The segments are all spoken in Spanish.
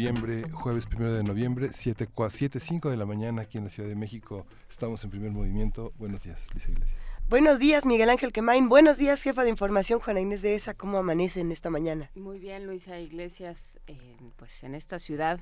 Noviembre, jueves primero de noviembre, 7, 7, 5 de la mañana aquí en la Ciudad de México. Estamos en primer movimiento. Buenos días, Luis Iglesias. Buenos días, Miguel Ángel Quemain. Buenos días, jefa de información, Juana Inés de ESA. ¿Cómo amanecen esta mañana? Muy bien, Luisa Iglesias, eh, pues en esta ciudad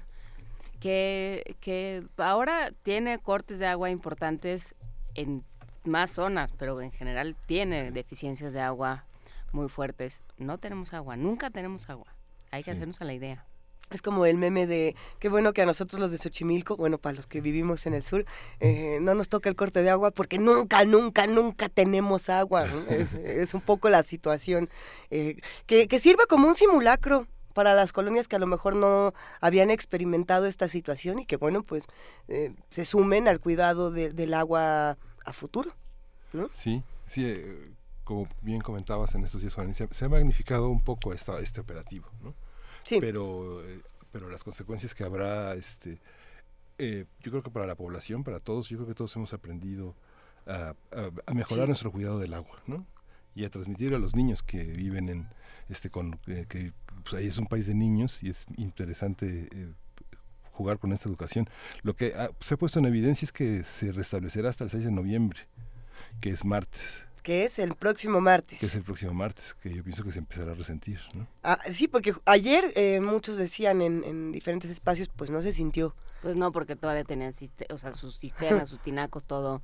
que, que ahora tiene cortes de agua importantes en más zonas, pero en general tiene deficiencias de agua muy fuertes. No tenemos agua, nunca tenemos agua. Hay que hacernos a la idea. Es como el meme de qué bueno que a nosotros los de Xochimilco, bueno, para los que vivimos en el sur, eh, no nos toca el corte de agua porque nunca, nunca, nunca tenemos agua. es, un poco la situación. Eh, que, que sirva como un simulacro para las colonias que a lo mejor no habían experimentado esta situación y que, bueno, pues eh, se sumen al cuidado del agua a futuro. ¿no? Sí, sí, eh, como bien comentabas en estos días, Juan, se, ha magnificado un poco esta, este operativo, ¿no? Sí. Pero, eh, pero las consecuencias que habrá, este, yo creo que para la población, para todos, yo creo que todos hemos aprendido a, mejorar nuestro cuidado del agua, ¿no? Y a transmitir a los niños que viven en, este, con, que pues ahí es un país de niños y es interesante eh, jugar con esta educación. Lo que se ha puesto en evidencia es que se restablecerá hasta el 6 de noviembre, que es martes. Que es el próximo martes. Que es el próximo martes, que yo pienso que se empezará a resentir, ¿no? Ah, sí, porque ayer eh, muchos decían en, en, diferentes espacios, pues no se sintió. Pues no, porque todavía tenían o sea, sus cisternas, sus tinacos, todo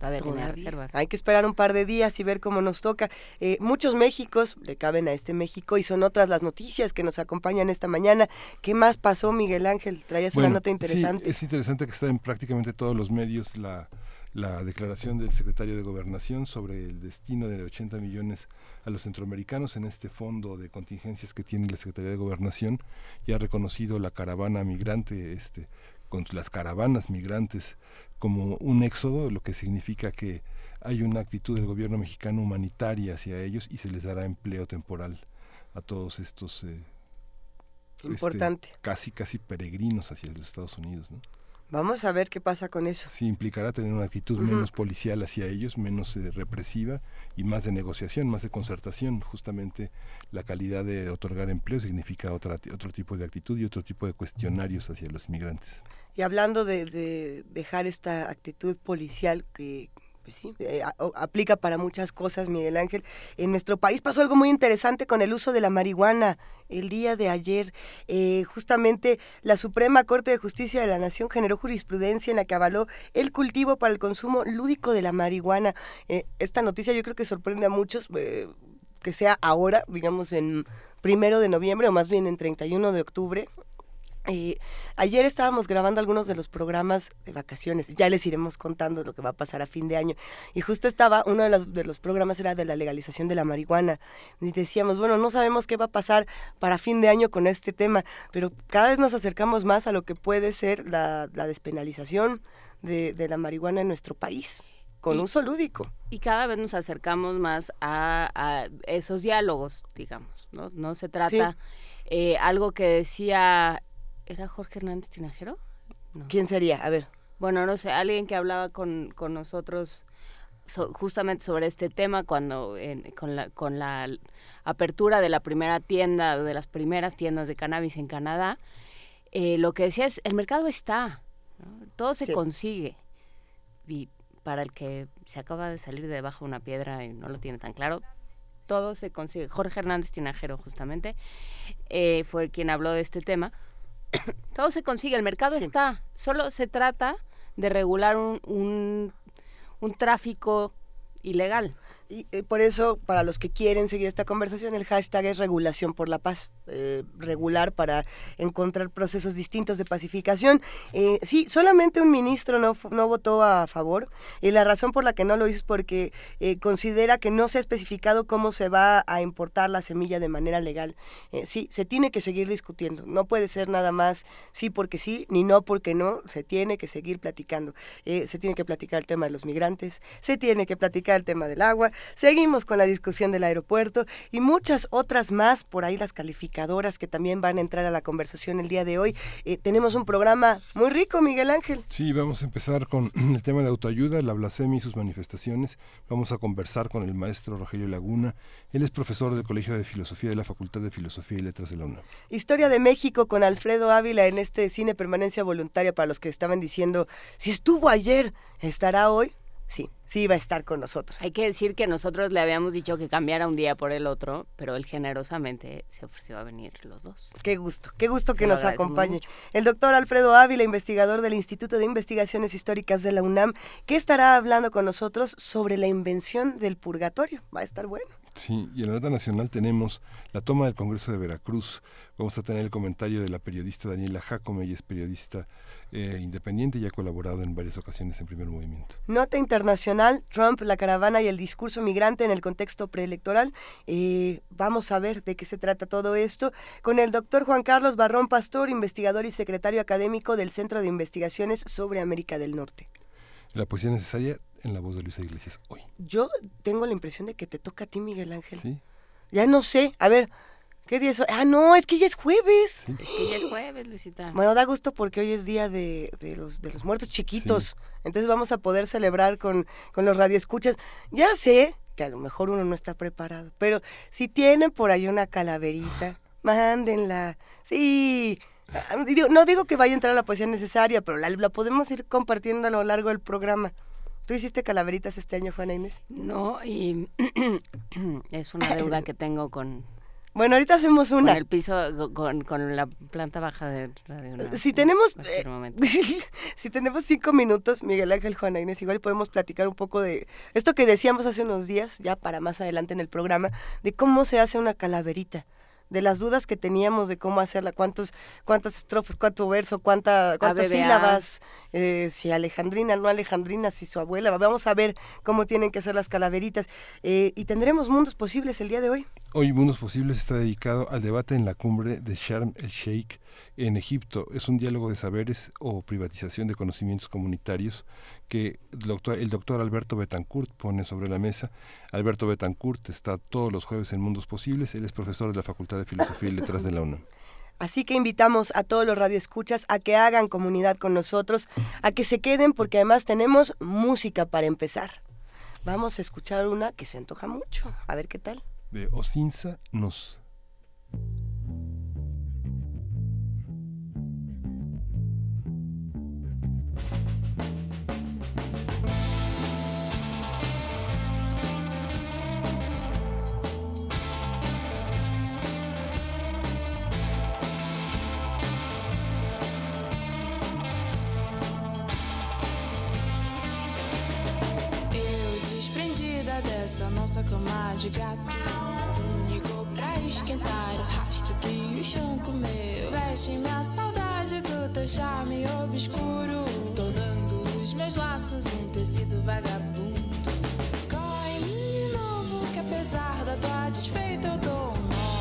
Todavía reservas. Hay que esperar un par de días y ver cómo nos toca. Eh, muchos Méxicos le caben a este México y son otras las noticias que nos acompañan esta mañana. ¿Qué más pasó, Miguel Ángel? Traías una nota interesante. Sí, es interesante que está en prácticamente todos los medios la, la declaración del secretario de Gobernación sobre el destino de 80 millones a los centroamericanos en este fondo de contingencias que tiene la Secretaría de Gobernación y ha reconocido la caravana migrante este con las caravanas migrantes como un éxodo, lo que significa que hay una actitud del gobierno mexicano humanitaria hacia ellos y se les dará empleo temporal a todos estos eh, este, casi casi peregrinos hacia los Estados Unidos, ¿no? Vamos a ver qué pasa con eso. Sí, implicará tener una actitud menos policial hacia ellos, menos eh, represiva y más de negociación, más de concertación. Justamente la calidad de otorgar empleo significa otra, otro tipo de actitud y otro tipo de cuestionarios hacia los inmigrantes. Y hablando de dejar esta actitud policial que, pues sí, eh, aplica para muchas cosas, Miguel Ángel. En nuestro país pasó algo muy interesante con el uso de la marihuana. El día de ayer, eh, justamente la Suprema Corte de Justicia de la Nación generó jurisprudencia en la que avaló el cultivo para el consumo lúdico de la marihuana. Eh, esta noticia yo creo que sorprende a muchos, que sea ahora, digamos en primero de noviembre o más bien en 31 de octubre, eh, ayer estábamos grabando algunos de los programas de vacaciones, ya les iremos contando lo que va a pasar a fin de año. Y justo estaba, uno de los, de los programas era de la legalización de la marihuana. Y decíamos, bueno, no sabemos qué va a pasar para fin de año con este tema, pero cada vez nos acercamos más a lo que puede ser la, despenalización de, la marihuana en nuestro país con uso lúdico. Y cada vez nos acercamos más a, esos diálogos, digamos, ¿no? No se trata... Eh, algo que decía ¿Era Jorge Hernández Tinajero? ¿Quién sería? A ver. Bueno, no sé, alguien que hablaba con, con nosotros justamente sobre este tema cuando con, la, con la apertura de la primera tienda, de las primeras tiendas de cannabis en Canadá, eh, lo que decía es, el mercado está, todo se consigue. Y para el que se acaba de salir de debajo de una piedra y no lo tiene tan claro, todo se consigue. Jorge Hernández Tinajero, justamente, eh, fue quien habló de este tema todo se consigue, el mercado está. Solo se trata de regular un, un, tráfico ilegal. Y eh, por eso, para los que quieren seguir esta conversación, el hashtag es regulación por la paz. Eh, regular para encontrar procesos distintos de pacificación. Eh, sí, solamente un ministro no, no votó a favor y la razón por la que no lo hizo es porque considera que no se ha especificado cómo se va a importar la semilla de manera legal. sí, se tiene que seguir discutiendo. No puede ser nada más sí porque sí, ni no porque no. Se tiene que seguir platicando. se tiene que platicar el tema de los migrantes, se tiene que platicar el tema del agua, Seguimos con la discusión del aeropuerto y muchas otras más, por ahí las calificadoras que también van a entrar a la conversación el día de hoy. Eh, tenemos un programa muy rico, Miguel Ángel. Sí, vamos a empezar con el tema de autoayuda, la blasfemia y sus manifestaciones. Vamos a conversar con el maestro Rogelio Laguna. Él es profesor del Colegio de Filosofía de la Facultad de Filosofía y Letras de la UNAM. Historia de México con Alfredo Ávila en este cine permanencia voluntaria para los que estaban diciendo, si estuvo ayer, estará hoy sí, sí va a estar con nosotros. Hay que decir que nosotros le habíamos dicho que cambiara un día por el otro, pero él generosamente se ofreció a venir los dos. Qué gusto, qué gusto que nos acompañe. El doctor Alfredo Ávila, investigador del Instituto de Investigaciones Históricas de la UNAM, que estará hablando con nosotros sobre la invención del purgatorio. Va a estar bueno. Sí, y en la nota nacional tenemos la toma del Congreso de Veracruz. Vamos a tener el comentario de la periodista Daniela Jacome, ella es periodista eh, independiente y ha colaborado en varias ocasiones en primer movimiento. Nota internacional, Trump, la caravana y el discurso migrante en el contexto preelectoral. Eh, vamos a ver de qué se trata todo esto con el doctor Juan Carlos Barrón Pastor, investigador y secretario académico del Centro de Investigaciones sobre América del Norte. La poesía necesaria en la voz de Luisa Iglesias hoy. Yo tengo la impresión de que te toca a ti, Miguel Ángel. Sí. Ya no sé. A ver, ¿qué día es hoy? Ah, no, es que ya es jueves. Es que ya es jueves, Luisita. Bueno, da gusto porque hoy es día de, los, de los muertos chiquitos. Entonces vamos a poder celebrar con, con los radioescuchas. Ya sé que a lo mejor uno no está preparado, pero si tienen por ahí una calaverita, mándenla. Sí. Ah, no digo que vaya a entrar a la poesía necesaria, pero la, la podemos ir compartiendo a lo largo del programa. ¿Tú hiciste calaveritas este año, Juana Inés? No, y es una deuda que tengo con... Bueno, ahorita hacemos una. Con el piso, con, con la planta baja de Radio Si tenemos, eh, si tenemos cinco minutos, Miguel Ángel, Juana Inés, igual podemos platicar un poco de esto que decíamos hace unos días, ya para más adelante en el programa, de cómo se hace una calaverita de las dudas que teníamos de cómo hacerla, cuántos, cuántas estrofas, cuánto verso, cuánta, cuántas sílabas, eh, si alejandrina, no alejandrina, si su abuela. Vamos a ver cómo tienen que hacer las calaveritas. Eh, y tendremos mundos posibles el día de hoy. Hoy Mundos Posibles está dedicado al debate en la cumbre de Sharm el Sheikh en Egipto. Es un diálogo de saberes o privatización de conocimientos comunitarios que el doctor, Alberto Betancourt pone sobre la mesa. Alberto Betancourt está todos los jueves en Mundos Posibles. Él es profesor de la Facultad de Filosofía y Letras de la UNAM. Así que invitamos a todos los radioescuchas a que hagan comunidad con nosotros, a que se queden porque además tenemos música para empezar. Vamos a escuchar una que se antoja mucho. A ver qué tal. De Osinsa Nos. dessa nossa cama de gato. Esquentar o rastro que o chão comeu. Veste minha saudade do teu charme obscuro. Tornando os meus laços um tecido vagabundo. Corre de novo, que apesar da tua desfeita eu dou um nó.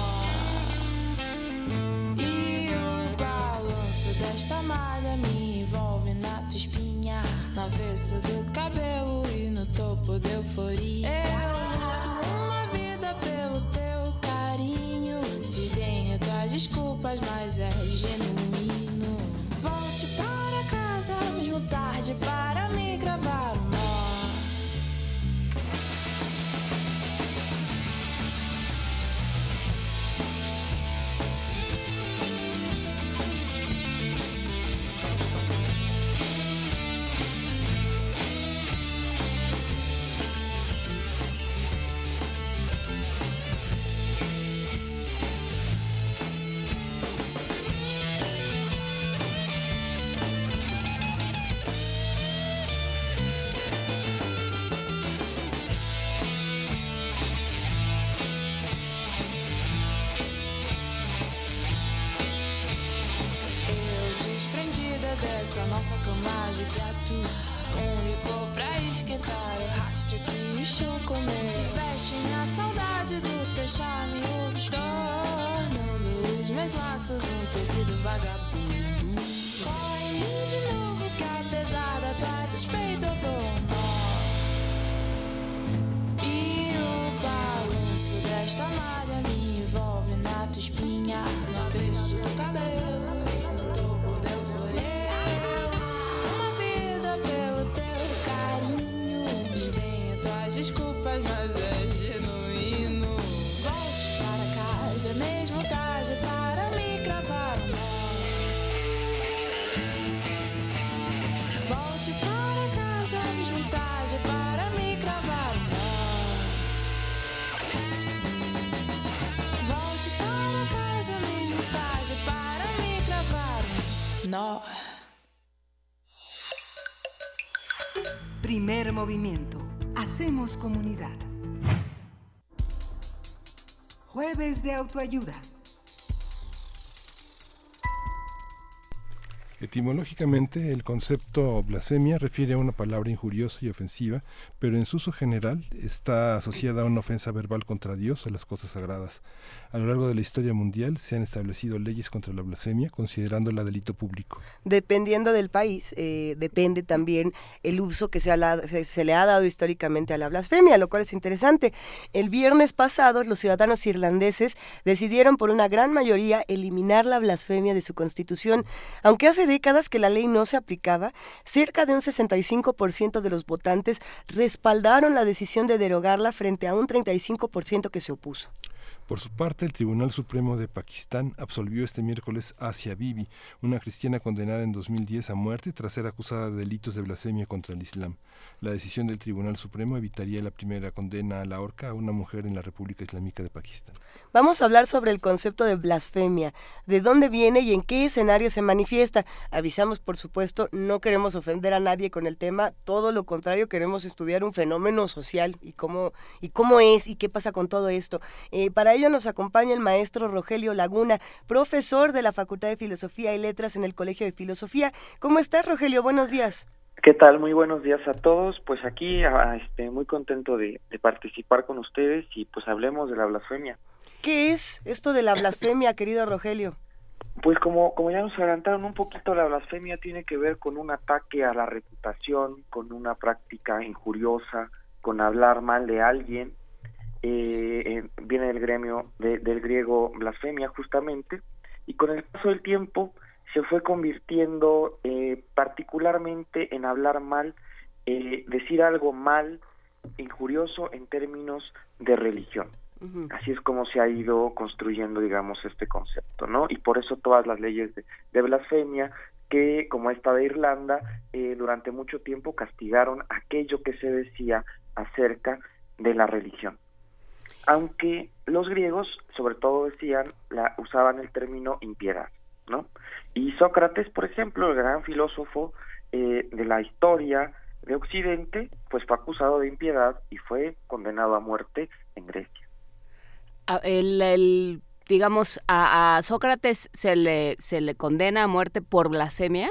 E o balanço desta malha me envolve na tua espinha. No avesso do cabelo e no topo da euforia. Eu desculpas, mas é genuíno. Volte para casa, mesmo tarde, para passos, um tecido vagabundo. Primer movimiento. Hacemos comunidad. Jueves de autoayuda. Etimológicamente, el concepto blasfemia refiere a una palabra injuriosa y ofensiva, pero en su uso general está asociada a una ofensa verbal contra Dios o las cosas sagradas. A lo largo de la historia mundial se han establecido leyes contra la blasfemia, considerándola delito público. Dependiendo del país, eh, depende también el uso que se, se le ha dado históricamente a la blasfemia, lo cual es interesante. El viernes pasado, los ciudadanos irlandeses decidieron por una gran mayoría eliminar la blasfemia de su constitución. Aunque hace décadas que la ley no se aplicaba, cerca de un 65% de los votantes respaldaron la decisión de derogarla frente a un 35% que se opuso. Por su parte, el Tribunal Supremo de Pakistán absolvió este miércoles a Asia Bibi, una cristiana condenada en 2010 a muerte tras ser acusada de delitos de blasfemia contra el Islam. La decisión del Tribunal Supremo evitaría la primera condena a la horca a una mujer en la República Islámica de Pakistán. Vamos a hablar sobre el concepto de blasfemia, de dónde viene y en qué escenario se manifiesta. Avisamos, por supuesto, no queremos ofender a nadie con el tema, todo lo contrario, queremos estudiar un fenómeno social y cómo, y cómo es y qué pasa con todo esto. Eh, para ello nos acompaña el maestro Rogelio Laguna, profesor de la Facultad de Filosofía y Letras en el Colegio de Filosofía. ¿Cómo estás, Rogelio? Buenos días. ¿Qué tal? Muy buenos días a todos. Pues aquí ah, este, muy contento de, de participar con ustedes y pues hablemos de la blasfemia. ¿Qué es esto de la blasfemia, querido Rogelio? Pues como, como ya nos adelantaron un poquito, la blasfemia tiene que ver con un ataque a la reputación, con una práctica injuriosa, con hablar mal de alguien. Eh, viene del gremio de- del griego blasfemia justamente y con el paso del tiempo se fue convirtiendo eh, particularmente en hablar mal, eh, decir algo mal, injurioso en términos de religión. Así es como se ha ido construyendo, digamos, este concepto, ¿no? Y por eso todas las leyes de, de blasfemia, que como esta de Irlanda, eh, durante mucho tiempo castigaron aquello que se decía acerca de la religión. Aunque los griegos, sobre todo, decían, la, usaban el término impiedad, ¿no? Y Sócrates, por ejemplo, el gran filósofo eh, de la historia de Occidente, pues fue acusado de impiedad y fue condenado a muerte en Grecia. A- El, el- digamos, a, a Sócrates se le, se le condena a muerte por blasfemia.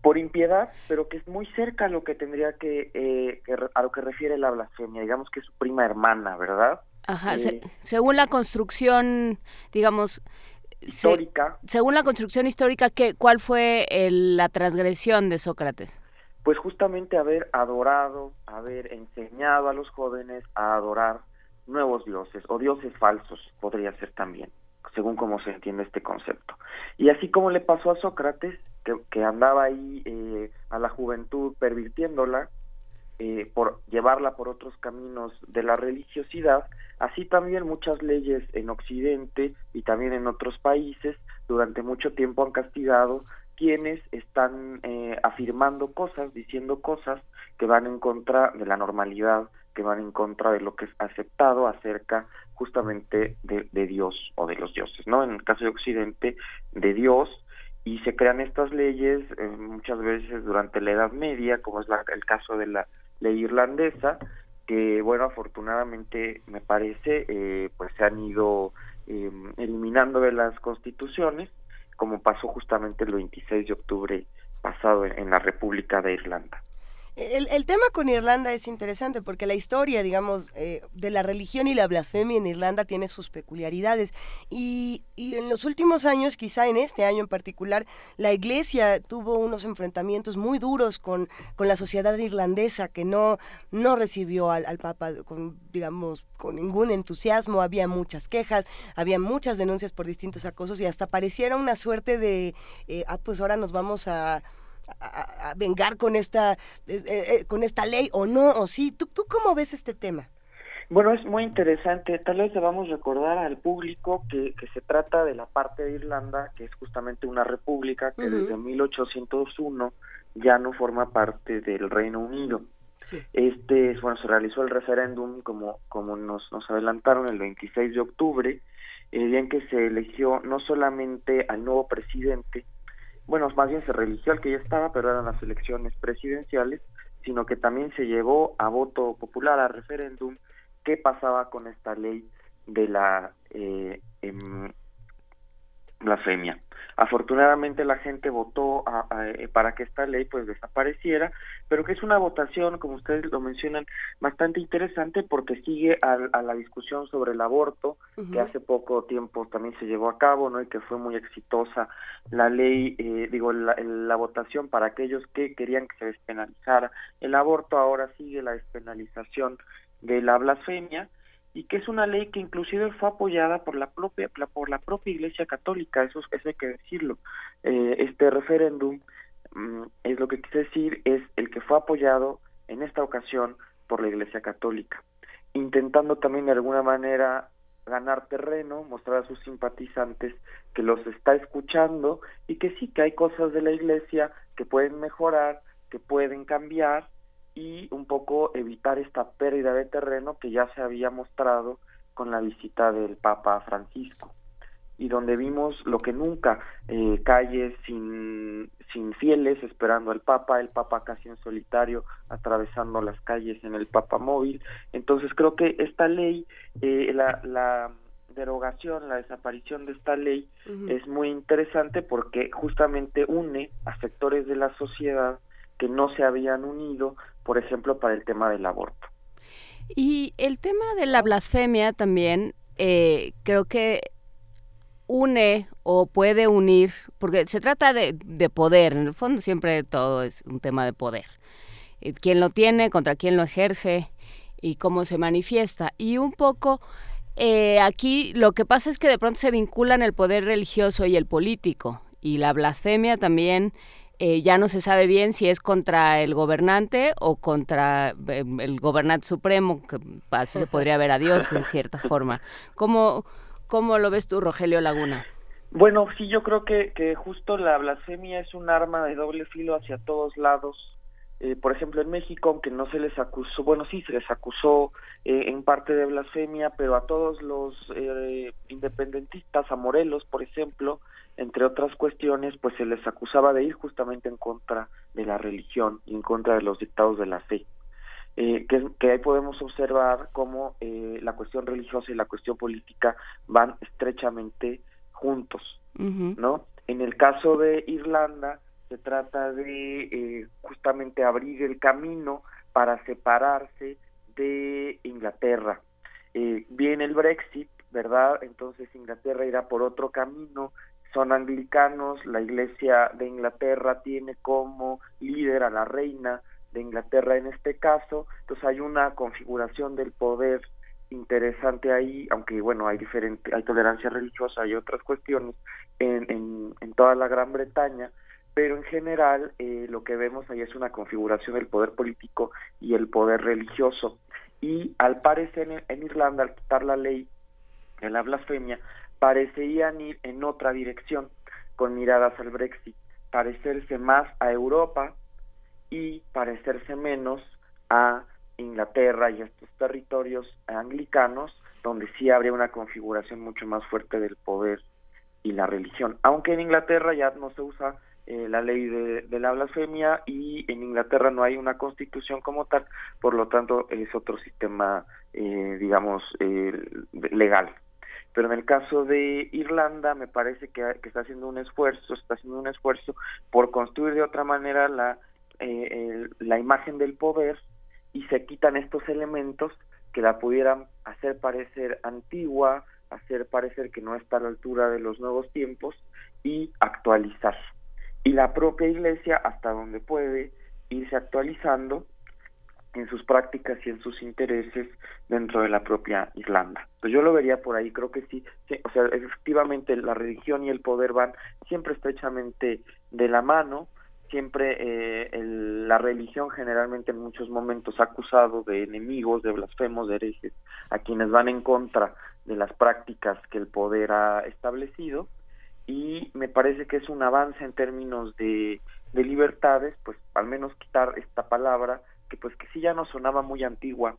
por impiedad, pero que es muy cerca a lo que tendría que, eh, que a lo que refiere la blasfemia, digamos que es su prima hermana, ¿verdad? Ajá, se- Eh. según la construcción, digamos, se- Histórica, según la construcción histórica, ¿qué, ¿cuál fue el- la transgresión de Sócrates? pues justamente haber adorado, haber enseñado a los jóvenes a adorar nuevos dioses o dioses falsos, podría ser también, según cómo se entiende este concepto. Y así como le pasó a Sócrates, que, que andaba ahí eh, a la juventud pervirtiéndola, eh, por llevarla por otros caminos de la religiosidad, así también muchas leyes en Occidente y también en otros países durante mucho tiempo han castigado quienes están eh, afirmando cosas, diciendo cosas que van en contra de la normalidad, que van en contra de lo que es aceptado acerca justamente de, de Dios o de los dioses, ¿no? En el caso de Occidente, de Dios, y se crean estas leyes eh, muchas veces durante la Edad Media, como es la- el caso de la ley irlandesa, que bueno, afortunadamente me parece, eh, pues se han ido eh, eliminando de las constituciones, como pasó justamente el 26 de octubre pasado en la República de Irlanda. El, tema con Irlanda es interesante porque la historia, digamos, eh, de la religión y la blasfemia en Irlanda tiene sus peculiaridades. Y, y, en los últimos años, quizá en este año en particular, la iglesia tuvo unos enfrentamientos muy duros con, con la sociedad irlandesa que no, no recibió al, al Papa con, digamos, con ningún entusiasmo. Había muchas quejas, había muchas denuncias por distintos acosos y hasta pareciera una suerte de, eh, ah, pues ahora nos vamos a a, vengar con esta, eh, eh, con esta ley o no, o sí. ¿Tú, ¿Tú cómo ves este tema? Bueno, es muy interesante. Tal vez debamos recordar al público que, que se trata de la parte de Irlanda, que es justamente una república que desde 1801 ya no forma parte del Reino Unido. Este, bueno, se realizó el referéndum, como, como nos, nos adelantaron, el 26 de octubre, el día en que se eligió no solamente al nuevo presidente, bueno, más bien se religió al que ya estaba, pero eran las elecciones presidenciales, sino que también se llevó a voto popular, a referéndum, qué pasaba con esta ley de la eh, em, blasfemia. Afortunadamente la gente votó eh, para que esta ley pues desapareciera, pero que es una votación, como ustedes lo mencionan, bastante interesante porque sigue a, la discusión sobre el aborto, que hace poco tiempo también se llevó a cabo, ¿no? Y que fue muy exitosa la ley, eh, digo, la, la votación para aquellos que querían que se despenalizara el aborto, ahora sigue la despenalización de la blasfemia, y que es una ley que inclusive fue apoyada por la propia por la propia Iglesia Católica eso, eso hay que decirlo. Eh, este referéndum mm, es lo que quise decir es el que fue apoyado en esta ocasión por la Iglesia Católica intentando también de alguna manera ganar terreno, mostrar a sus simpatizantes que los está escuchando y que sí que hay cosas de la Iglesia que pueden mejorar, que pueden cambiar y un poco evitar esta pérdida de terreno que ya se había mostrado con la visita del Papa Francisco y donde vimos lo que nunca, eh, calles sin, sin fieles esperando al Papa, el Papa casi en solitario atravesando las calles en el Papa móvil. Entonces creo que esta ley, eh, la, la derogación, la desaparición de esta ley es muy interesante porque justamente une a sectores de la sociedad que no se habían unido, por ejemplo, para el tema del aborto. Y el tema de la blasfemia también, eh, creo que une o puede unir, porque se trata de, poder, en el fondo siempre todo es un tema de poder. Eh, quién lo tiene, contra quién lo ejerce y cómo se manifiesta. Y un poco eh, aquí lo que pasa es que de pronto se vinculan el poder religioso y el político. Y la blasfemia también eh, ya no se sabe bien si es contra el gobernante o contra em, el gobernante supremo, que así se podría ver a Dios en cierta forma. ¿Cómo, cómo lo ves tú, Rogelio Laguna? Bueno, sí, yo creo que, que justo la blasfemia es un arma de doble filo hacia todos lados. Eh, por ejemplo, en México, aunque no se les acusó, bueno, sí se les acusó eh, en parte de blasfemia, pero a todos los independentistas, a Morelos, por ejemplo, entre otras cuestiones, pues se les acusaba de ir justamente en contra de la religión y en contra de los dictados de la fe. Eh, que, que, ahí podemos observar cómo eh, la cuestión religiosa y la cuestión política van estrechamente juntos, ¿no? En el caso de Irlanda se trata de eh, justamente abrir el camino para separarse de Inglaterra. viene el Brexit, ¿verdad? Entonces Inglaterra irá por otro camino son anglicanos, la Iglesia de Inglaterra tiene como líder a la reina de Inglaterra en este caso, entonces hay una configuración del poder interesante ahí, aunque bueno, hay diferente, hay tolerancia religiosa y otras cuestiones en, en, en, toda la Gran Bretaña, pero en general eh, lo que vemos ahí es una configuración del poder político y el poder religioso. Y al parecer en, Irlanda, al quitar la ley de la blasfemia, parecerían ir en otra dirección con miradas al Brexit, parecerse más a Europa y parecerse menos a Inglaterra y a estos territorios anglicanos, donde sí habría una configuración mucho más fuerte del poder y la religión. Aunque en Inglaterra ya no se usa eh, la ley de, la blasfemia y en Inglaterra no hay una constitución como tal, por lo tanto es otro sistema, eh, digamos, eh, legal. Pero en el caso de Irlanda me parece que, está haciendo un esfuerzo, está haciendo un esfuerzo por construir de otra manera la, eh, la imagen del poder y se quitan estos elementos que la pudieran hacer parecer antigua, hacer parecer que no está a la altura de los nuevos tiempos y actualizar. Y la propia iglesia, hasta donde puede, irse actualizando en sus prácticas y en sus intereses dentro de la propia Irlanda. Pues yo lo vería por ahí, creo que sí, o sea, efectivamente la religión y el poder van siempre estrechamente de la mano, siempre eh, la religión generalmente en muchos momentos ha acusado de enemigos, de blasfemos, de herejes, a quienes van en contra de las prácticas que el poder ha establecido y me parece que es un avance en términos de, de libertades, pues al menos quitar esta palabra que pues que sí ya no sonaba muy antigua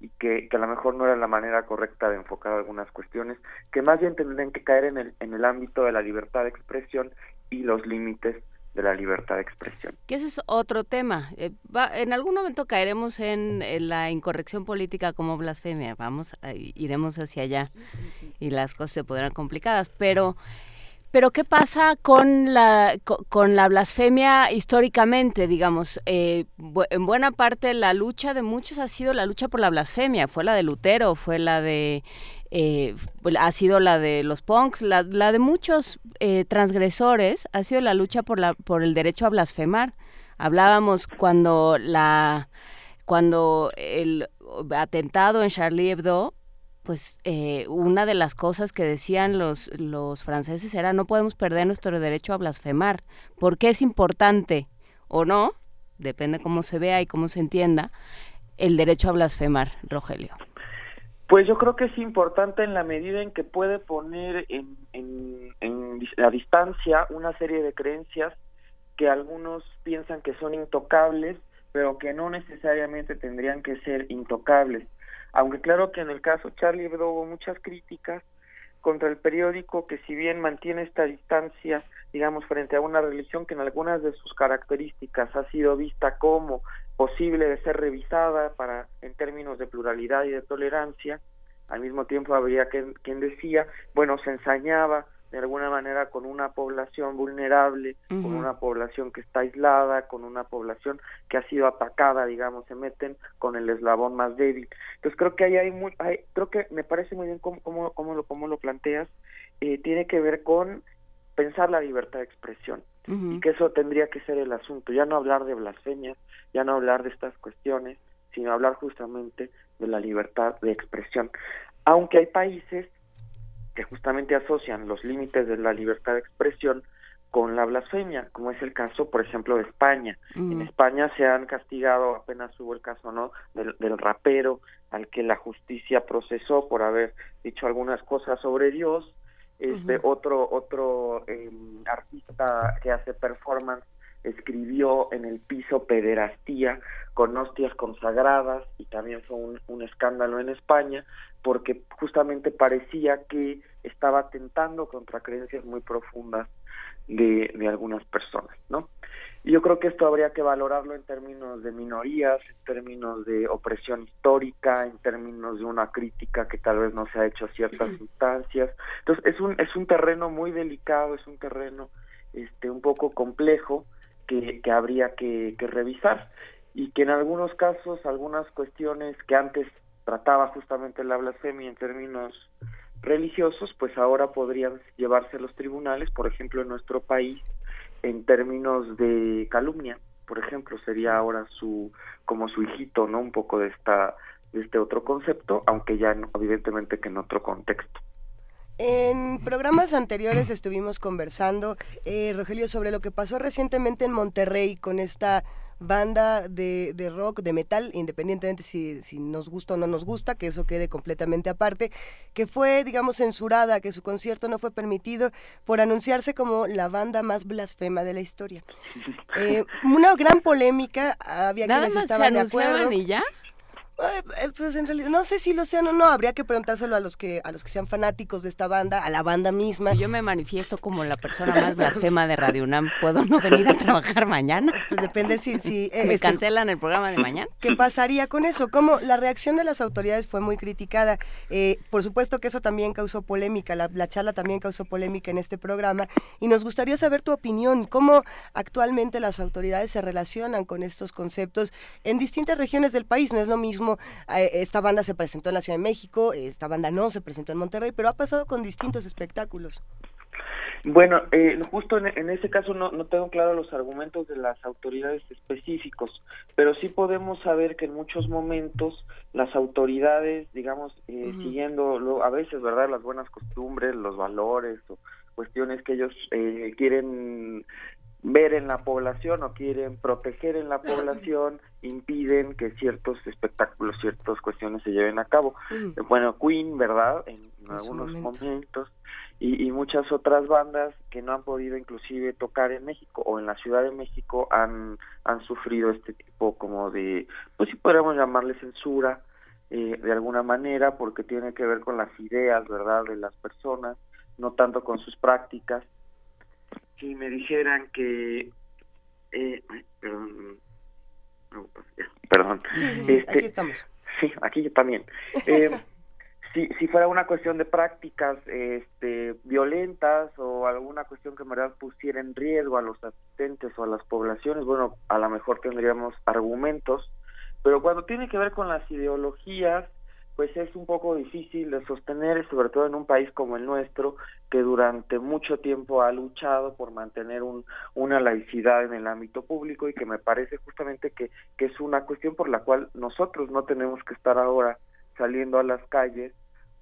y que, que, a lo mejor no era la manera correcta de enfocar algunas cuestiones, que más bien tendrían que caer en el, en el ámbito de la libertad de expresión y los límites de la libertad de expresión. Que ese es otro tema. Eh, en algún momento caeremos en, la incorrección política como blasfemia. Vamos, iremos hacia allá y las cosas se podrán complicadas. Pero pero ¿qué pasa con la, con, la blasfemia históricamente, digamos? Eh, en buena parte la lucha de muchos ha sido la lucha por la blasfemia. Fue la de Lutero, fue la de... Eh, ha sido la de los punks, la, de muchos eh, transgresores, ha sido la lucha por, la, por el derecho a blasfemar. Hablábamos cuando la cuando el atentado en Charlie Hebdo pues eh, una de las cosas que decían los, los franceses era no podemos perder nuestro derecho a blasfemar. porque es importante o no? Depende cómo se vea y cómo se entienda el derecho a blasfemar, Rogelio. Pues yo creo que es importante en la medida en que puede poner en, en, en la distancia una serie de creencias que algunos piensan que son intocables, pero que no necesariamente tendrían que ser intocables aunque claro que en el caso Charlie Hebdo hubo muchas críticas contra el periódico que si bien mantiene esta distancia, digamos, frente a una religión que en algunas de sus características ha sido vista como posible de ser revisada para en términos de pluralidad y de tolerancia, al mismo tiempo habría quien, quien decía, bueno, se ensañaba de alguna manera con una población vulnerable, con una población que está aislada, con una población que ha sido atacada, digamos, se meten con el eslabón más débil. Entonces creo que ahí hay, muy, hay creo que me parece muy bien cómo, cómo, cómo lo, cómo lo planteas, eh, tiene que ver con pensar la libertad de expresión y que eso tendría que ser el asunto, ya no hablar de blasfemias, ya no hablar de estas cuestiones, sino hablar justamente de la libertad de expresión. Aunque hay países que justamente asocian los límites de la libertad de expresión con la blasfemia, como es el caso, por ejemplo, de España. En mm. España se han castigado, apenas hubo el caso, ¿no?, del, rapero al que la justicia procesó por haber dicho algunas cosas sobre Dios. Este otro otro em, artista que hace performance escribió en el piso pederastía con hostias consagradas y también fue un, un escándalo en España porque justamente parecía que estaba atentando contra creencias muy profundas de, de algunas personas, ¿no? Y yo creo que esto habría que valorarlo en términos de minorías, en términos de opresión histórica, en términos de una crítica que tal vez no se ha hecho a ciertas instancias. Entonces es un es un terreno muy delicado, es un terreno este un poco complejo que, que habría que, que revisar y que en algunos casos algunas cuestiones que antes trataba justamente la blasfemia en términos religiosos, pues ahora podrían llevarse a los tribunales, por ejemplo, en nuestro país, en términos de calumnia, por ejemplo, sería ahora su como su hijito, ¿no? Un poco de esta de este otro concepto, aunque ya evidentemente que en otro contexto. En programas anteriores estuvimos conversando, eh, Rogelio, sobre lo que pasó recientemente en Monterrey con esta banda de, de rock, de metal, independientemente si, si, nos gusta o no nos gusta, que eso quede completamente aparte, que fue, digamos, censurada, que su concierto no fue permitido por anunciarse como la banda más blasfema de la historia. Eh, una gran polémica, había Nada quienes estaban de acuerdo. y ya? Eh, pues en realidad no sé si lo sean o no, habría que preguntárselo a los que a los que sean fanáticos de esta banda, a la banda misma. Si yo me manifiesto como la persona más blasfema de Radio UNAM, ¿puedo no venir a trabajar mañana? Pues depende si si me cancelan el programa de mañana. ¿Qué pasaría con eso? Como la reacción de las autoridades fue muy criticada. Eh, por supuesto que eso también causó polémica, la, la charla también causó polémica en este programa y nos gustaría saber tu opinión, cómo actualmente las autoridades se relacionan con estos conceptos en distintas regiones del país. No es lo mismo eh, esta banda se presentó en la Ciudad de México, esta banda no se presentó en Monterrey, pero ha pasado con distintos espectáculos. Bueno, eh, justo en, en ese caso no, no tengo claro los argumentos de las autoridades específicos, pero sí podemos saber que en muchos momentos las autoridades, digamos, eh, siguiendo a veces, ¿verdad?, las buenas costumbres, los valores o cuestiones que ellos eh, quieren ver en la población o quieren proteger en la población impiden que ciertos espectáculos, ciertas cuestiones se lleven a cabo. Mm. Bueno, Queen, ¿verdad? En, algunos momento. momentos y, y muchas otras bandas que no han podido inclusive tocar en México o en la Ciudad de México han, han sufrido este tipo como de, pues sí podríamos llamarle censura eh, de alguna manera porque tiene que ver con las ideas, ¿verdad? De las personas, no tanto con sus prácticas si me dijeran que eh, perdón, perdón Sí, sí, sí, Este, aquí estamos. sí aquí yo también Eh, si si fuera una cuestión de prácticas este violentas o alguna cuestión que en verdad pusiera en riesgo a los asistentes o a las poblaciones bueno a lo mejor tendríamos argumentos pero cuando tiene que ver con las ideologías pues es un poco difícil de sostener, sobre todo en un país como el nuestro, que durante mucho tiempo ha luchado por mantener un, una laicidad en el ámbito público y que me parece justamente que, es una cuestión por la cual nosotros no tenemos que estar ahora saliendo a las calles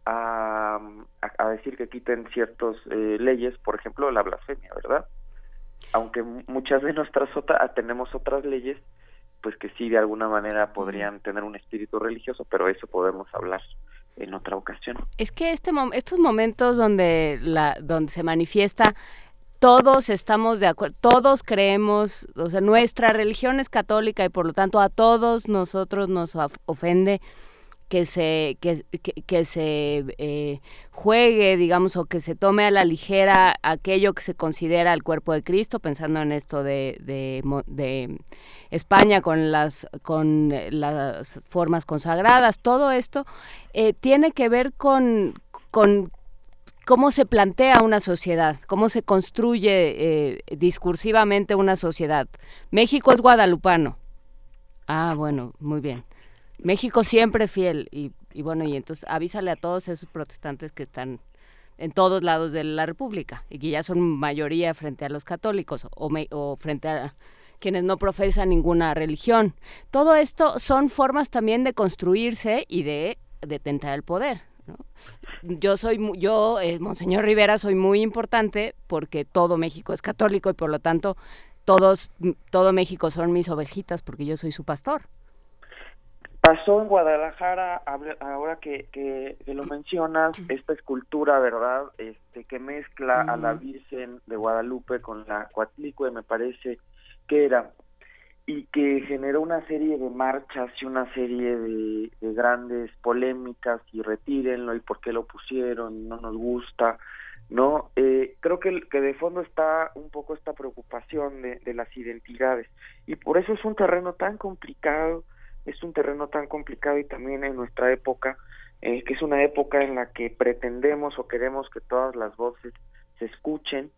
a, a, decir que quiten ciertas eh, leyes, por ejemplo la blasfemia, ¿verdad? Aunque mu- muchas de nuestras otras tenemos otras leyes pues que sí de alguna manera podrían tener un espíritu religioso, pero eso podemos hablar en otra ocasión. Es que este estos momentos donde la donde se manifiesta todos estamos de acuerdo, todos creemos, o sea, nuestra religión es católica y por lo tanto a todos nosotros nos of- ofende que se que, que- que se eh, juegue, digamos, o que se tome a la ligera aquello que se considera el cuerpo de Cristo, pensando en esto de, de, de España con las con eh, las formas consagradas, todo esto eh, tiene que ver con, con cómo se plantea una sociedad, cómo se construye eh, discursivamente una sociedad. México es guadalupano. Ah, bueno, muy bien. México siempre fiel y, y bueno, y entonces avísale a todos esos protestantes que están en todos lados de la República y que ya son mayoría frente a los católicos o, me- o frente a quienes no profesan ninguna religión. Todo esto son formas también de construirse y de, de tentar el poder. Yo soy, yo, eh, Monseñor Rivera, soy muy importante porque todo México es católico y por lo tanto todos, todo México son mis ovejitas porque yo soy su pastor. Pasó en Guadalajara, ahora que, que, que lo mencionas, esta escultura, ¿verdad? Este que mezcla a la Virgen de Guadalupe con la Coatlicue, me parece que era, y que generó una serie de marchas y una serie de, de grandes polémicas y retírenlo y por qué lo pusieron, no nos gusta, ¿no? Eh, creo que, que de fondo está un poco esta preocupación de, de las identidades y por eso es un terreno tan complicado es un terreno tan complicado y también en nuestra época, eh, que es una época en la que pretendemos o queremos que todas las voces se escuchen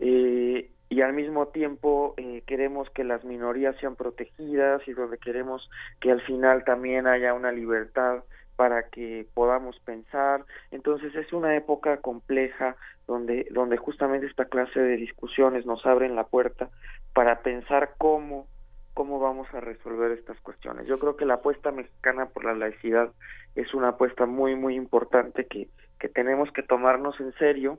eh, y al mismo tiempo eh, queremos que las minorías sean protegidas y donde queremos que al final también haya una libertad para que podamos pensar. Entonces es una época compleja donde, donde justamente esta clase de discusiones nos abren la puerta para pensar cómo cómo vamos a resolver estas cuestiones. Yo creo que la apuesta mexicana por la laicidad es una apuesta muy, muy importante que, que tenemos que tomarnos en serio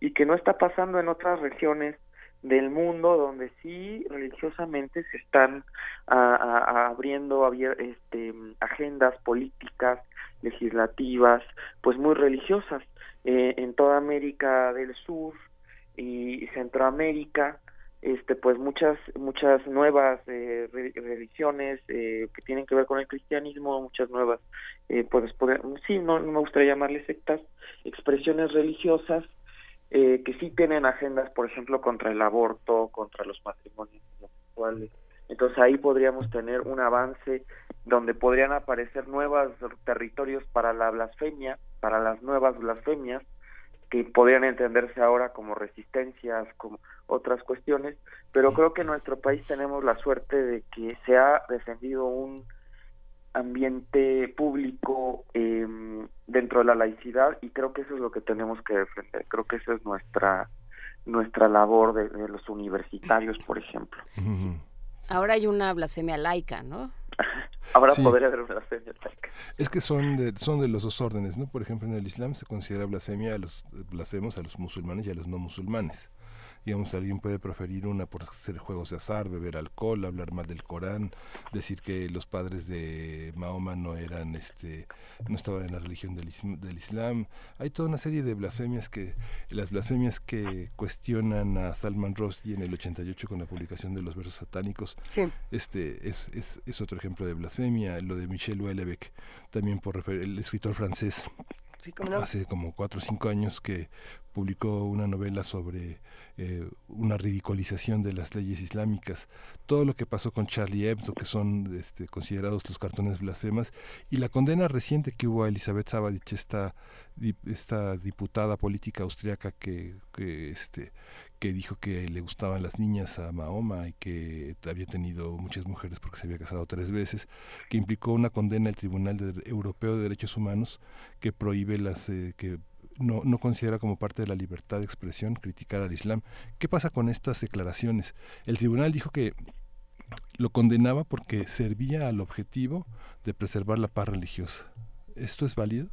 y que no está pasando en otras regiones del mundo donde sí religiosamente se están a, a, abriendo abier, este, agendas políticas, legislativas, pues muy religiosas. Eh, en toda América del Sur y Centroamérica, este pues muchas muchas nuevas eh, religiones eh, que tienen que ver con el cristianismo muchas nuevas eh, pues sí no, no, me gustaría llamarles sectas expresiones religiosas eh, que sí tienen agendas por ejemplo contra el aborto contra los matrimonios homosexuales. Entonces ahí podríamos tener un avance donde podrían aparecer nuevos territorios para la blasfemia para las nuevas blasfemias que podrían entenderse ahora como resistencias, como otras cuestiones, pero creo que en nuestro país tenemos la suerte de que se ha defendido un ambiente público eh, dentro de la laicidad y creo que eso es lo que tenemos que defender. Creo que esa es nuestra nuestra labor de, de los universitarios, por ejemplo. Sí. Ahora hay una blasfemia laica, ¿no? Ahora sí. podría haber blasfemia laica. Es que son de, son de los dos órdenes, ¿no? Por ejemplo, en el Islam se considera blasfemia a los blasfemos a los musulmanes y a los no musulmanes digamos, alguien puede preferir una por hacer juegos de azar, beber alcohol, hablar mal del Corán, decir que los padres de Mahoma no eran, este, no estaban en la religión del, del Islam. Hay toda una serie de blasfemias que, las blasfemias que cuestionan a Salman Rushdie en el 88 con la publicación de los versos satánicos, sí. este es, es, es, otro ejemplo de blasfemia. Lo de Michel Houellebecq, también por el escritor francés, Sí, no? hace como cuatro o cinco años que publicó una novela sobre eh, una ridiculización de las leyes islámicas, todo lo que pasó con Charlie Hebdo, que son este, considerados los cartones blasfemas, y la condena reciente que hubo a Elizabeth Sabadich, esta, esta diputada política austriaca que, que, este, que dijo que le gustaban las niñas a Mahoma y que había tenido muchas mujeres porque se había casado tres veces, que implicó una condena al Tribunal Europeo de Derechos Humanos que prohíbe las eh, que no, no considera como parte de la libertad de expresión criticar al Islam. ¿Qué pasa con estas declaraciones? El tribunal dijo que lo condenaba porque servía al objetivo de preservar la paz religiosa. ¿Esto es válido?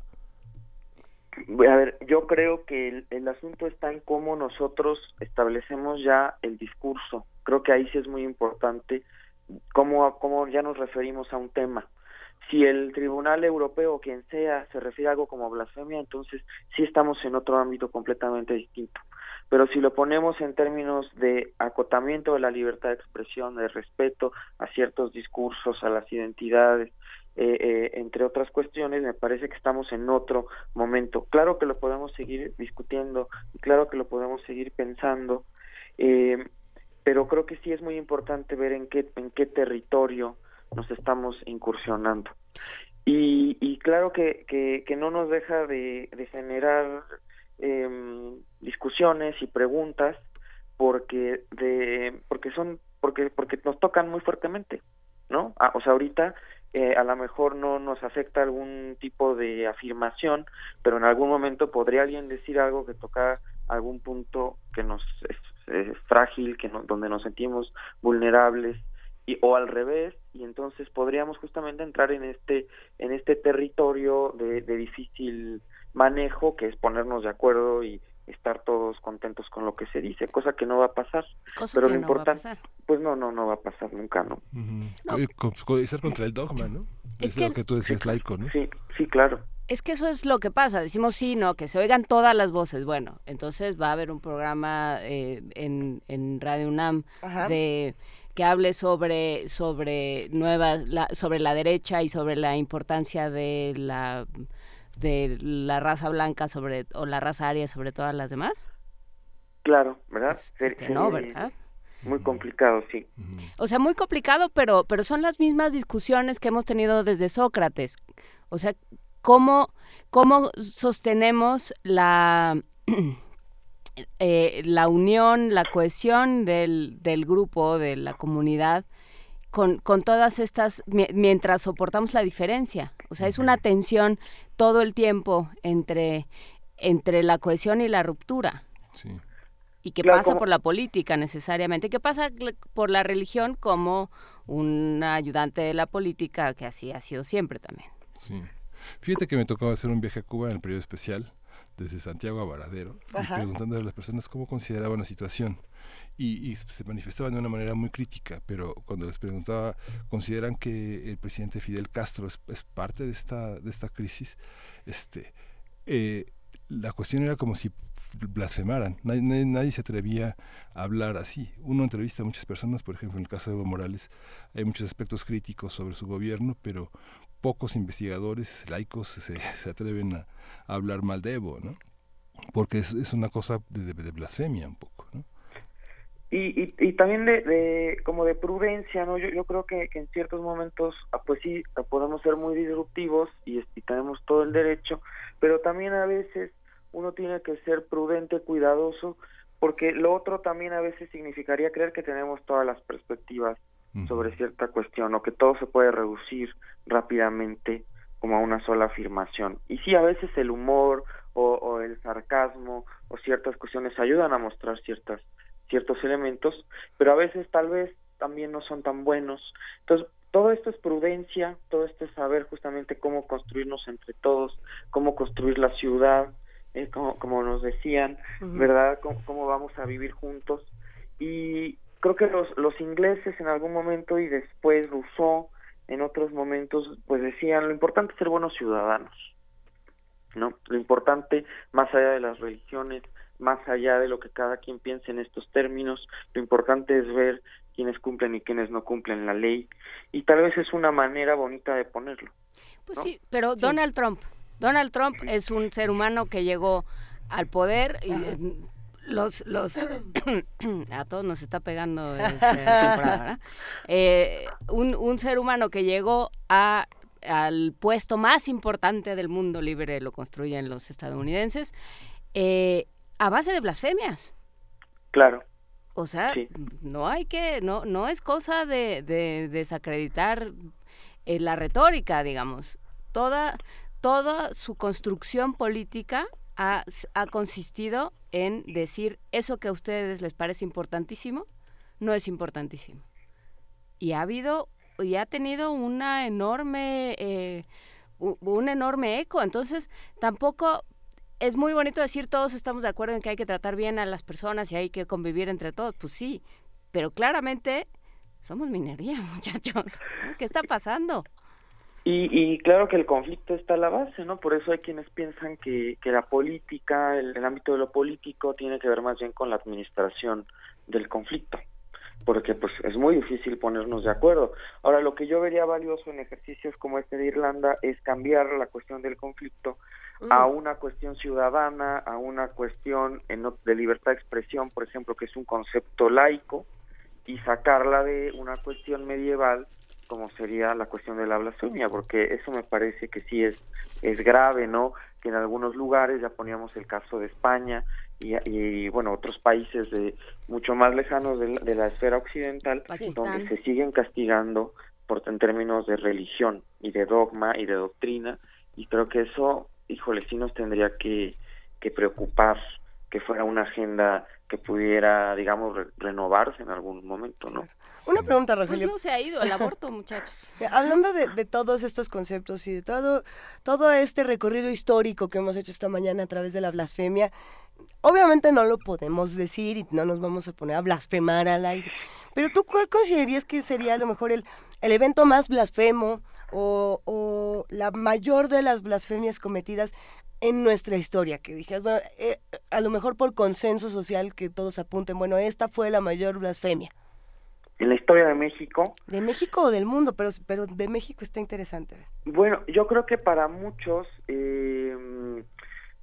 A ver, yo creo que el, el, asunto está en cómo nosotros establecemos ya el discurso. Creo que ahí sí es muy importante cómo, cómo ya nos referimos a un tema si el Tribunal Europeo o quien sea se refiere a algo como blasfemia, entonces sí estamos en otro ámbito completamente distinto. Pero si lo ponemos en términos de acotamiento de la libertad de expresión, de respeto a ciertos discursos, a las identidades, eh, eh, entre otras cuestiones, me parece que estamos en otro momento. Claro que lo podemos seguir discutiendo y claro que lo podemos seguir pensando, eh, pero creo que sí es muy importante ver en qué, en qué territorio nos estamos incursionando. Y, y claro que, que, no nos deja de, de generar eh, discusiones y preguntas porque de porque son porque porque nos tocan muy fuertemente no ah, o sea ahorita eh, a lo mejor no nos afecta algún tipo de afirmación pero en algún momento podría alguien decir algo que toca algún punto que nos es, es frágil que no, donde nos sentimos vulnerables y, o al revés y entonces podríamos justamente entrar en este en este territorio de, de difícil manejo que es ponernos de acuerdo y estar todos contentos con lo que se dice, cosa que no va a pasar. Cosa Pero que lo no importante, va a pasar. pues no, no, no va a pasar nunca, ¿no? Uh -huh. No. Co- ser contra el dogma, ¿no? Es Es, que- lo que tú decías, laico, ¿no? Sí, sí, claro. Es que eso es lo que pasa. Decimos sí, no, que se oigan todas las voces. Bueno, entonces va a haber un programa eh, en, en Radio UNAM Ajá. de que hable sobre sobre nuevas la, sobre la derecha y sobre la importancia de la de la raza blanca sobre o la raza aria sobre todas las demás. Claro, ¿verdad? Pues, este, no, ¿verdad? Muy complicado, sí. O sea, muy complicado, pero, pero son las mismas discusiones que hemos tenido desde Sócrates. O sea, ¿cómo, cómo sostenemos la, eh, la unión, la cohesión del, del grupo, de la comunidad, con, con todas estas, mi- mientras soportamos la diferencia? O sea, es una tensión todo el tiempo entre, entre la cohesión y la ruptura Sí. y que Claro, pasa como- por la política necesariamente, que pasa por la religión como un ayudante de la política, que así ha sido siempre también. Sí. Fíjate que me tocó hacer un viaje a Cuba en el periodo especial, desde Santiago a Varadero, y preguntando a las personas cómo consideraban la situación. Y, y se manifestaban de una manera muy crítica, pero cuando les preguntaba, ¿consideran que el presidente Fidel Castro es, es parte de esta, de esta crisis? Este, eh, la cuestión era como si blasfemaran. Nadie, nadie, se atrevía a hablar así. Uno entrevista a muchas personas, por ejemplo, en el caso de Evo Morales, hay muchos aspectos críticos sobre su gobierno, pero pocos investigadores laicos se, atreven a, hablar mal de Evo, ¿no? Porque es, una cosa de, blasfemia un poco, ¿no? Y, y, y, también de, de, como de prudencia, ¿no? Yo, yo creo que, en ciertos momentos, ah, pues sí, podemos ser muy disruptivos y, y tenemos todo el derecho, pero también a veces uno tiene que ser prudente, cuidadoso, porque lo otro también a veces significaría creer que tenemos todas las perspectivas sobre cierta cuestión o que todo se puede reducir rápidamente como a una sola afirmación. Y sí, a veces el humor o, o el sarcasmo o ciertas cuestiones ayudan a mostrar ciertas ciertos elementos, pero a veces tal vez también no son tan buenos. Entonces, todo esto es prudencia, todo esto es saber justamente cómo construirnos entre todos, cómo construir la ciudad, eh, como, como, nos decían, ¿verdad? Cómo, cómo, vamos a vivir juntos. Y creo que los, los ingleses en algún momento y después Rousseau en otros momentos, pues decían, lo importante es ser buenos ciudadanos, ¿no? Lo importante, más allá de las religiones, más allá de lo que cada quien piense en estos términos, lo importante es ver quiénes cumplen y quiénes no cumplen la ley y tal vez es una manera bonita de ponerlo. Pues sí, pero Donald Trump, Donald Trump es un ser humano que llegó al poder y los los a todos nos está pegando este, eh, un, un ser humano que llegó a al puesto más importante del mundo libre lo construyen los estadounidenses eh, a base de blasfemias. Claro. O sea, no hay que, no, no es cosa de, desacreditar eh, la retórica, digamos. Toda, toda su construcción política ha, ha, consistido en decir eso que a ustedes les parece importantísimo, no es importantísimo. Y ha habido, y ha tenido una enorme, eh, un enorme eco. Entonces, tampoco es muy bonito decir todos estamos de acuerdo en que hay que tratar bien a las personas y hay que convivir entre todos, pues sí, pero claramente somos minería, muchachos. ¿Qué está pasando? Y, y claro que el conflicto está a la base, ¿no? Por eso hay quienes piensan que, que la política, el, el ámbito de lo político tiene que ver más bien con la administración del conflicto porque pues es muy difícil ponernos de acuerdo. Ahora, lo que yo vería valioso en ejercicios como este de Irlanda es cambiar la cuestión del conflicto a una cuestión ciudadana, a una cuestión de libertad de expresión, por ejemplo, que es un concepto laico, y sacarla de una cuestión medieval como sería la cuestión de la blasfemia, porque eso me parece que sí es, es grave, ¿no? Que en algunos lugares, ya poníamos el caso de España y, y bueno, otros países de mucho más lejanos de, la esfera occidental, donde se siguen castigando por en términos de religión y de dogma y de doctrina, y creo que eso híjole, sí nos tendría que, que preocupar que fuera una agenda que pudiera, digamos, renovarse en algún momento, ¿no? Una pregunta, Rogelio. Pues no se ha ido el aborto, muchachos. Eh, hablando de, de, todos estos conceptos y de todo, todo este recorrido histórico que hemos hecho esta mañana a través de la blasfemia, obviamente no lo podemos decir y no nos vamos a poner a blasfemar al aire, pero ¿tú cuál considerarías que sería a lo mejor el, el evento más blasfemo o, o, la mayor de las blasfemias cometidas en nuestra historia, que dijeras, bueno, eh, a lo mejor por consenso social que todos apunten, bueno, esta fue la mayor blasfemia. En la historia de México. De México o del mundo, pero, pero de México está interesante. Bueno, yo creo que para muchos eh,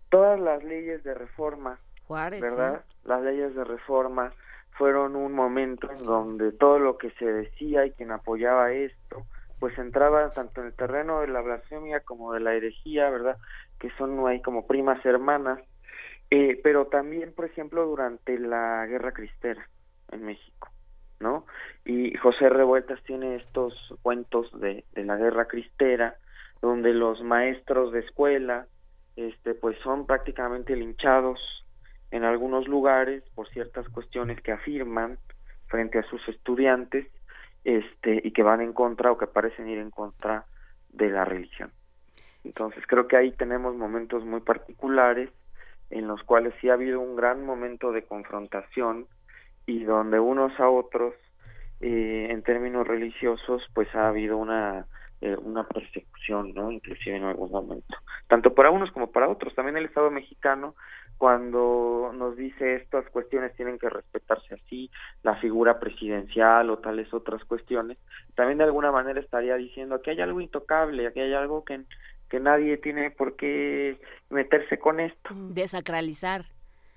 todas las leyes de reforma, Juárez, ¿verdad? Las leyes de reforma fueron un momento en donde todo lo que se decía y quien apoyaba esto, pues entraba tanto en el terreno de la blasfemia como de la herejía, ¿verdad? Que son ahí como primas hermanas, eh, pero también, por ejemplo, durante la Guerra Cristera en México, ¿no? Y José Revueltas tiene estos cuentos de, de la Guerra Cristera, donde los maestros de escuela, este, pues son prácticamente linchados en algunos lugares por ciertas cuestiones que afirman frente a sus estudiantes este y que van en contra o que parecen ir en contra de la religión. Entonces creo que ahí tenemos momentos muy particulares en los cuales sí ha habido un gran momento de confrontación y donde unos a otros eh, en términos religiosos pues ha habido una eh, una persecución, ¿no? Inclusive en algún momento, tanto para unos como para otros. También el Estado mexicano, cuando nos dice estas cuestiones tienen que respetarse así, la figura presidencial o tales otras cuestiones, también de alguna manera estaría diciendo que hay algo intocable, que hay algo que, que nadie tiene por qué meterse con esto. Desacralizar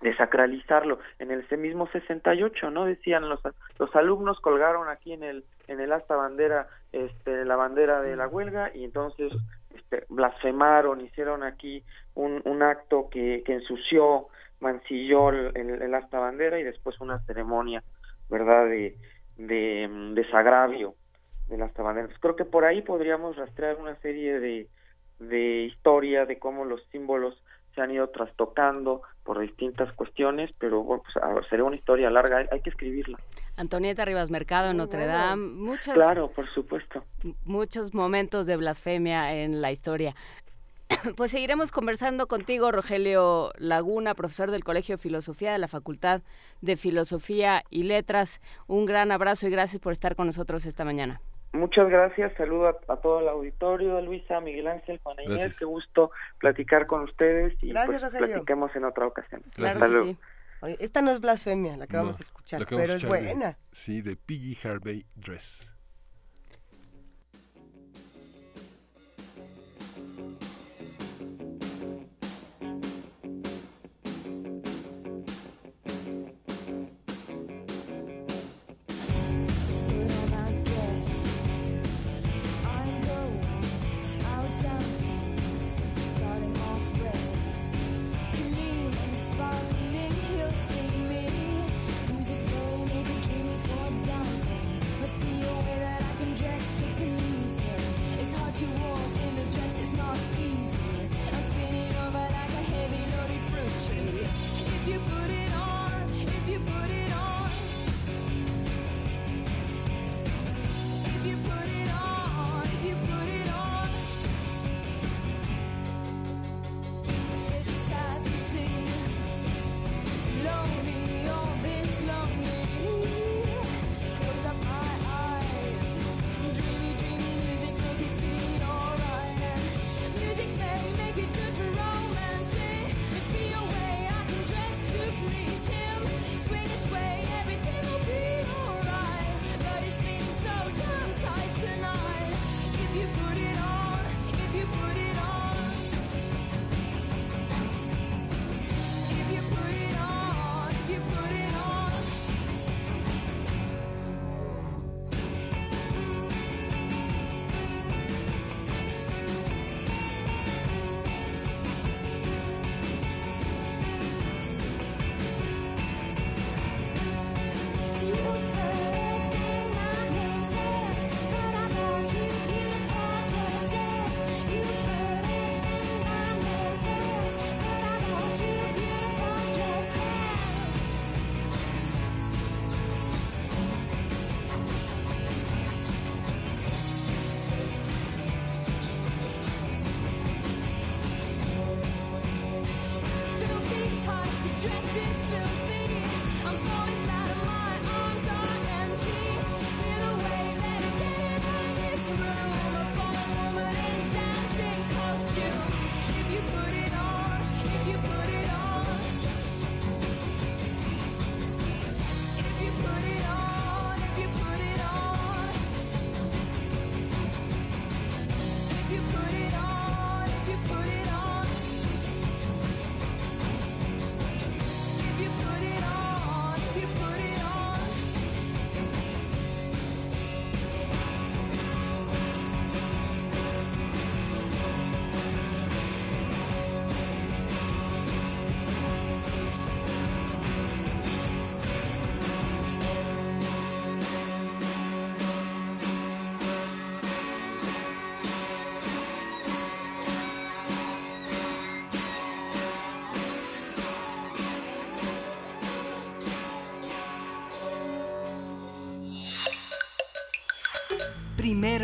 desacralizarlo. En el mismo 68, ¿no? Decían los, los alumnos colgaron aquí en el en el asta bandera este la bandera de la huelga y entonces este, blasfemaron, hicieron aquí un, un acto que, que ensució, mancilló el, el, asta bandera y después una ceremonia, ¿verdad? De, de mm, desagravio del asta bandera. creo que por ahí podríamos rastrear una serie de, de historia de cómo los símbolos se han ido trastocando por distintas cuestiones, pero bueno, pues, sería una historia larga, hay, que escribirla. Antonieta Rivas Mercado, en Notre Dame, muchos... Claro, por supuesto. Muchos momentos de blasfemia en la historia. Pues seguiremos conversando contigo, Rogelio Laguna, profesor del Colegio de Filosofía de la Facultad de Filosofía y Letras. Un gran abrazo y gracias por estar con nosotros esta mañana. Muchas gracias, saludo a, todo el auditorio, Luisa, Miguel Ángel, Juan Inés, qué gusto platicar con ustedes y pues, platiquemos en otra ocasión. Claro sí. esta no es blasfemia, la que vamos a escuchar, pero es buena. sí, de P.G. Harvey Dress. walk in the dress not easy. I'm spinning over like a heavy loaded fruit tree. If you put it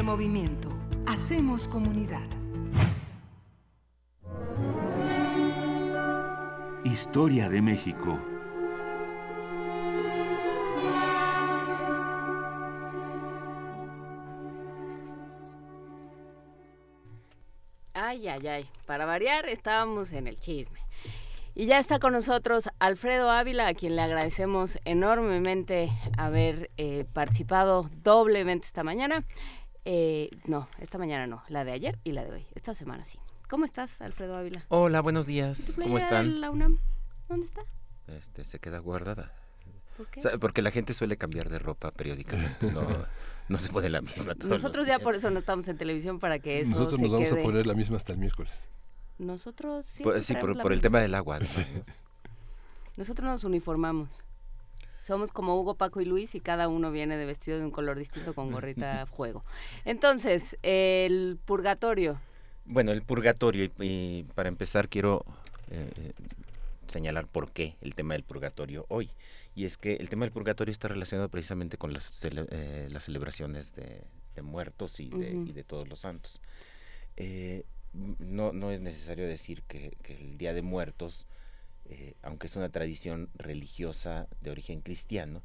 movimiento. Hacemos comunidad. Historia de México. Ay, ay, ay. Para variar, estábamos en el chisme. Y ya está con nosotros Alfredo Ávila, a quien le agradecemos enormemente haber eh, participado doblemente esta mañana. Eh, no, esta mañana no, la de ayer y la de hoy. Esta semana sí. ¿Cómo estás, Alfredo Ávila? Hola, buenos días. ¿Cómo están? La UNAM? ¿Dónde está? Este, se queda guardada. ¿Por qué? O sea, porque la gente suele cambiar de ropa periódicamente. No, no se pone la misma. todos los Nosotros ya días. por eso no estamos en televisión para que eso Nosotros se nos vamos quede. a poner la misma hasta el miércoles. Nosotros sí. Por- sí, por, por el tema del agua. Nosotros nos uniformamos. Somos como Hugo, Paco y Luis y cada uno viene de vestido de un color distinto con gorrita a fuego. Entonces, el purgatorio. Bueno, el purgatorio, y, y para empezar quiero eh, señalar por qué el tema del purgatorio hoy. Y es que el tema del purgatorio está relacionado precisamente con las, cele- eh, las celebraciones de, de muertos y de, y de todos los santos. Eh, no, no es necesario decir que, que el Día de Muertos, eh, aunque es una tradición religiosa de origen cristiano,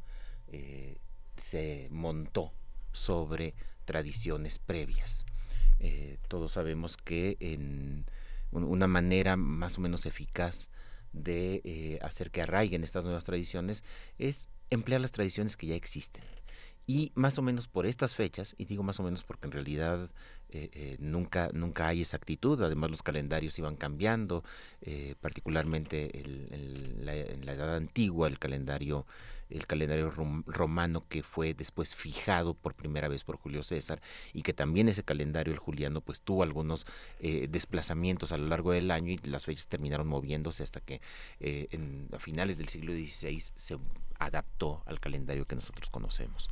eh, se montó sobre tradiciones previas. Eh, todos sabemos que en un- una manera más o menos eficaz de hacer que arraiguen estas nuevas tradiciones es emplear las tradiciones que ya existen. Y más o menos por estas fechas, y digo más o menos porque en realidad eh, eh, nunca, nunca hay exactitud, además los calendarios iban cambiando, eh, particularmente en la edad antigua el calendario, el calendario rom- romano que fue después fijado por primera vez por Julio César y que también ese calendario, el juliano, pues tuvo algunos desplazamientos a lo largo del año y las fechas terminaron moviéndose hasta que en, a finales del siglo XVI se adaptó al calendario que nosotros conocemos.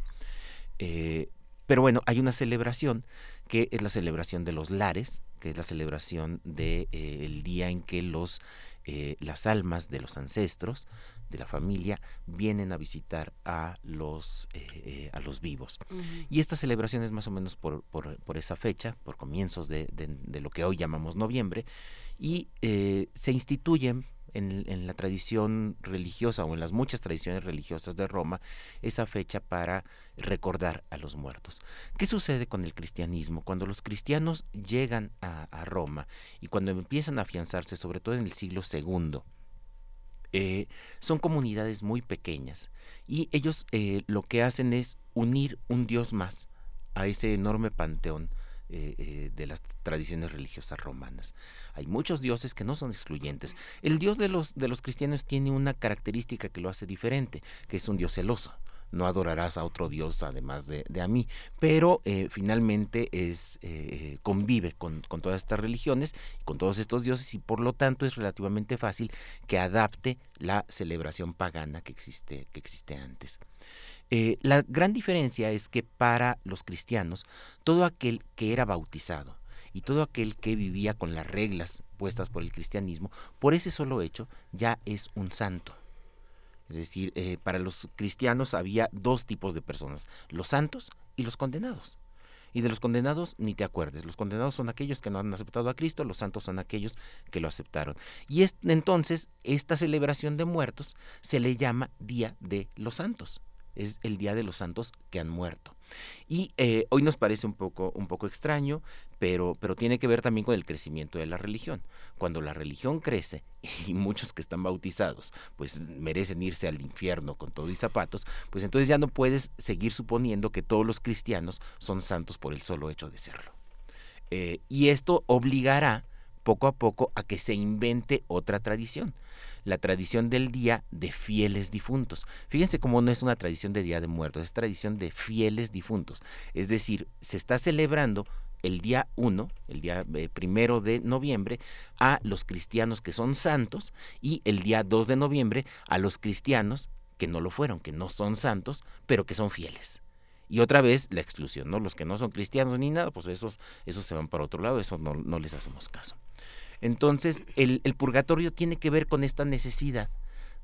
Pero bueno, hay una celebración que es la celebración de los lares, que es la celebración del de, eh, el día en que los, eh, las almas de los ancestros, de la familia, vienen a visitar a los, eh, a los vivos. Y esta celebración es más o menos por, por, por esa fecha, por comienzos de, de- de lo que hoy llamamos noviembre, y se instituyen en, la tradición religiosa o en las muchas tradiciones religiosas de Roma esa fecha para recordar a los muertos. ¿Qué sucede con el cristianismo? Cuando los cristianos llegan a, a Roma y cuando empiezan a afianzarse, sobre todo en el siglo II, eh, son comunidades muy pequeñas y ellos eh, lo que hacen es unir un dios más a ese enorme panteón eh, eh, de las tradiciones religiosas romanas. Hay muchos dioses que no son excluyentes. El dios de los, de los cristianos tiene una característica que lo hace diferente, que es un dios celoso. No adorarás a otro dios además de, de a mí, pero eh, finalmente es convive con, con todas estas religiones, con todos estos dioses y por lo tanto es relativamente fácil que adapte la celebración pagana que existe, que existe antes. Eh, la gran diferencia es que para los cristianos, todo aquel que era bautizado y todo aquel que vivía con las reglas puestas por el cristianismo, por ese solo hecho ya es un santo. Es decir, eh, para los cristianos había dos tipos de personas, los santos y los condenados. Y de los condenados ni te acuerdes. Los condenados son aquellos que no han aceptado a Cristo, los santos son aquellos que lo aceptaron. Y es, entonces esta celebración de muertos se le llama Día de los Santos. Es el Día de los Santos que han muerto. Y eh, hoy nos parece un poco, un poco extraño, pero, pero tiene que ver también con el crecimiento de la religión. Cuando la religión crece y muchos que están bautizados pues merecen irse al infierno con todo y zapatos, pues entonces ya no puedes seguir suponiendo que todos los cristianos son santos por el solo hecho de serlo. Eh, y esto obligará poco a poco a que se invente otra tradición, la tradición del día de fieles difuntos. Fíjense cómo no es una tradición de día de muertos, es tradición de fieles difuntos. Es decir, se está celebrando el día 1, el día eh, primero de noviembre, a los cristianos que son santos y el día 2 de noviembre a los cristianos que no lo fueron, que no son santos, pero que son fieles. Y otra vez la exclusión, ¿no? Los que no son cristianos ni nada, pues esos, esos se van para otro lado, esos no, no les hacemos caso. Entonces, el, el, purgatorio tiene que ver con esta necesidad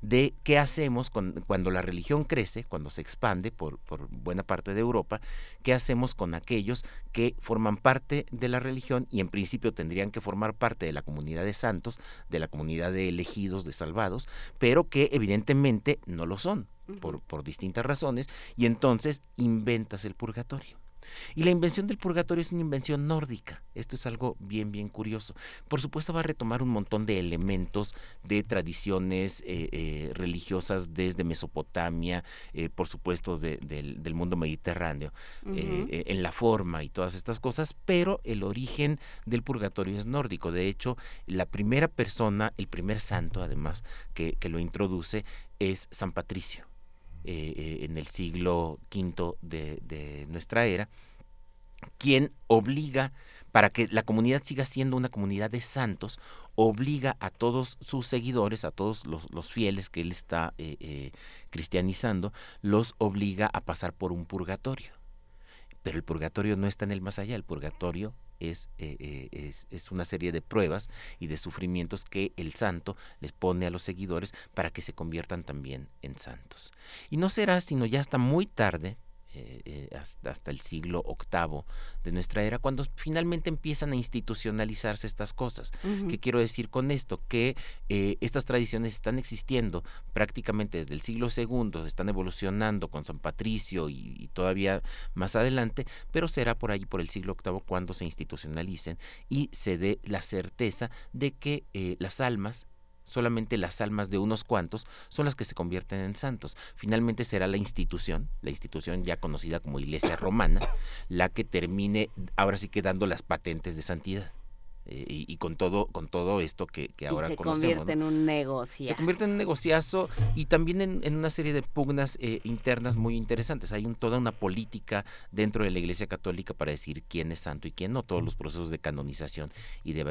de qué hacemos con, cuando la religión crece, cuando se expande por, por, buena parte de Europa, qué hacemos con aquellos que forman parte de la religión y en principio tendrían que formar parte de la comunidad de santos, de la comunidad de elegidos, de salvados, pero que evidentemente no lo son por, por distintas razones y entonces inventas el purgatorio. Y la invención del purgatorio es una invención nórdica. Esto es algo bien, bien curioso. Por supuesto va a retomar un montón de elementos de tradiciones eh, eh, religiosas desde Mesopotamia, eh, por supuesto del, del, mundo mediterráneo, en la forma y todas estas cosas, pero el origen del purgatorio es nórdico. De hecho, la primera persona, el primer santo además, que, que lo introduce es San Patricio. En el siglo V de, nuestra era, quien obliga, para que la comunidad siga siendo una comunidad de santos, obliga a todos sus seguidores, a todos los, fieles que él está eh, eh, cristianizando, los obliga a pasar por un purgatorio. Pero el purgatorio no está en el más allá, el purgatorio es, eh, es, es, una serie de pruebas y de sufrimientos que el santo les pone a los seguidores para que se conviertan también en santos. Y no será sino ya hasta muy tarde, eh, eh, hasta, el siglo VIII de nuestra era, cuando finalmente empiezan a institucionalizarse estas cosas. ¿Qué quiero decir con esto? Que eh, estas tradiciones están existiendo prácticamente desde el siglo II, están evolucionando con San Patricio y, todavía más adelante, pero será por ahí, por el siglo VIII, cuando se institucionalicen y se dé la certeza de que las almas solamente las almas de unos cuantos son las que se convierten en santos. Finalmente será la institución, la institución ya conocida como Iglesia Romana, la que termine ahora sí que dando las patentes de santidad. Eh, y, con todo con todo esto que, que ahora y se convierte en un negociazo. Se convierte en un negociazo y también en, una serie de pugnas eh, internas muy interesantes. Hay un, toda una política dentro de la Iglesia Católica para decir quién es santo y quién no, todos los procesos de canonización y de,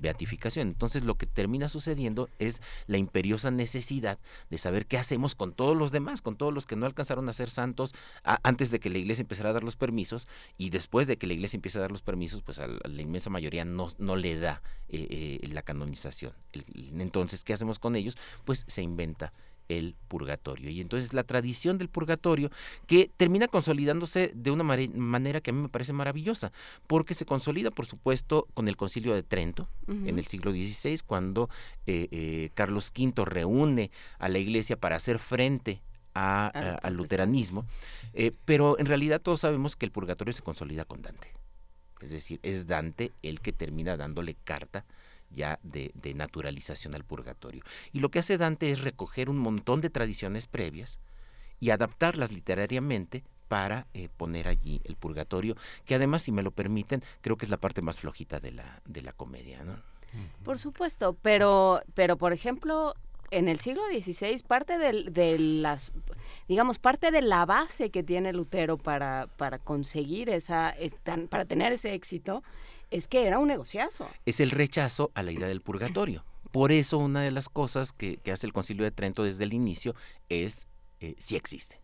beatificación. Entonces lo que termina sucediendo es la imperiosa necesidad de saber qué hacemos con todos los demás, con todos los que no alcanzaron a ser santos antes de que la Iglesia empezara a dar los permisos y después de que la Iglesia empiece a dar los permisos, pues a la, inmensa mayoría no le da eh, eh, la canonización. entonces, ¿qué hacemos con ellos? Pues se inventa el purgatorio. Y entonces la tradición del purgatorio que termina consolidándose de una manera que a mí me parece maravillosa, porque se consolida, por supuesto, con el concilio de Trento en el siglo XVI, cuando eh, Carlos V reúne a la iglesia para hacer frente al luteranismo, pero en realidad todos sabemos que el purgatorio se consolida con Dante. Es decir, es Dante el que termina dándole carta ya de, naturalización al purgatorio. Y lo que hace Dante es recoger un montón de tradiciones previas y adaptarlas literariamente para eh, poner allí el purgatorio, que además, si me lo permiten, creo que es la parte más flojita de la, de la comedia. ¿no? Por supuesto, pero, pero por ejemplo, en el siglo XVI parte de, las digamos parte de la base que tiene Lutero para, para conseguir esa para tener ese éxito es que era un negociazo. Es el rechazo a la idea del purgatorio. Por eso una de las cosas que, hace el Concilio de Trento desde el inicio es eh, si existe.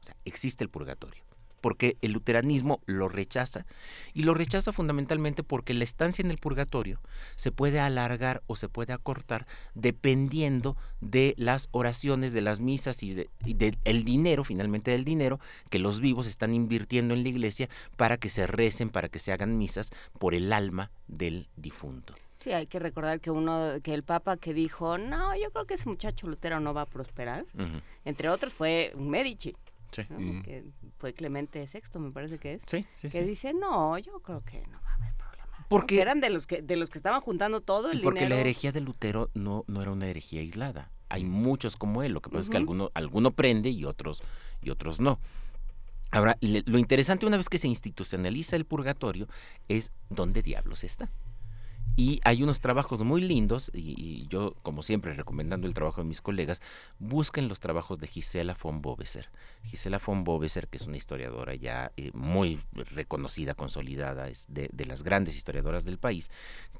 O sea, existe el purgatorio porque el luteranismo lo rechaza y lo rechaza fundamentalmente porque la estancia en el purgatorio se puede alargar o se puede acortar dependiendo de las oraciones, de las misas y del dinero, finalmente del dinero que los vivos están invirtiendo en la iglesia para que se recen, para que se hagan misas por el alma del difunto. Sí, hay que recordar que uno, que el Papa que dijo, no, yo creo que ese muchacho Lutero no va a prosperar, entre otros fue un Medici. Mm. que fue Clemente VI, me parece que es, que dice, no, yo creo que no va a haber problema. Porque eran de los que de los que estaban juntando todo el porque la herejía de Lutero no, no era una herejía aislada. Hay muchos como él, lo que pasa es que alguno, alguno prende y otros, y otros no. Ahora, lo interesante una vez que se institucionaliza el purgatorio es dónde diablos está. Y hay unos trabajos muy lindos, y, yo, como siempre, recomendando el trabajo de mis colegas, busquen los trabajos de Gisela von Boveser. Gisela von Boveser, que es una historiadora ya eh, muy reconocida, consolidada, es de, las grandes historiadoras del país,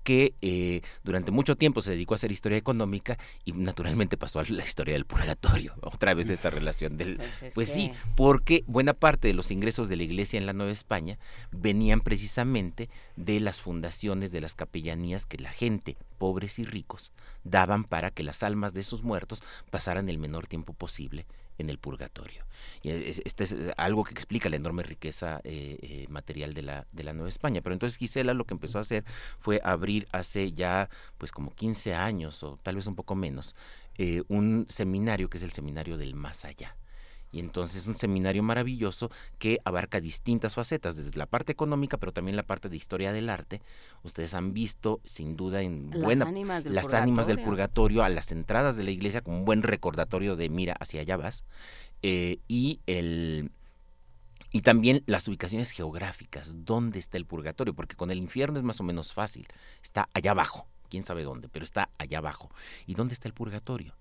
que eh, durante mucho tiempo se dedicó a hacer historia económica y naturalmente pasó a la historia del purgatorio. Otra vez esta relación del... Pues, pues sí, porque buena parte de los ingresos de la iglesia en la Nueva España venían precisamente de las fundaciones de las capellanías que la gente, pobres y ricos, daban para que las almas de sus muertos pasaran el menor tiempo posible en el purgatorio. Y este es algo que explica la enorme riqueza eh, eh, material de la, de la Nueva España. Pero entonces Gisela lo que empezó a hacer fue abrir hace ya pues como 15 años o tal vez un poco menos, eh, un seminario que es el Seminario del Más Allá Y entonces es un seminario maravilloso que abarca distintas facetas, desde la parte económica, pero también la parte de historia del arte. Ustedes han visto, sin duda, en Las buena ánimas las ánimas del purgatorio. purgatorio a las entradas de la iglesia como un buen recordatorio de mira, hacia allá vas. Eh, y el y también las ubicaciones geográficas, dónde está el purgatorio, porque con el infierno es más o menos fácil, está allá abajo, quién sabe dónde, pero está allá abajo. ¿Y dónde está el purgatorio?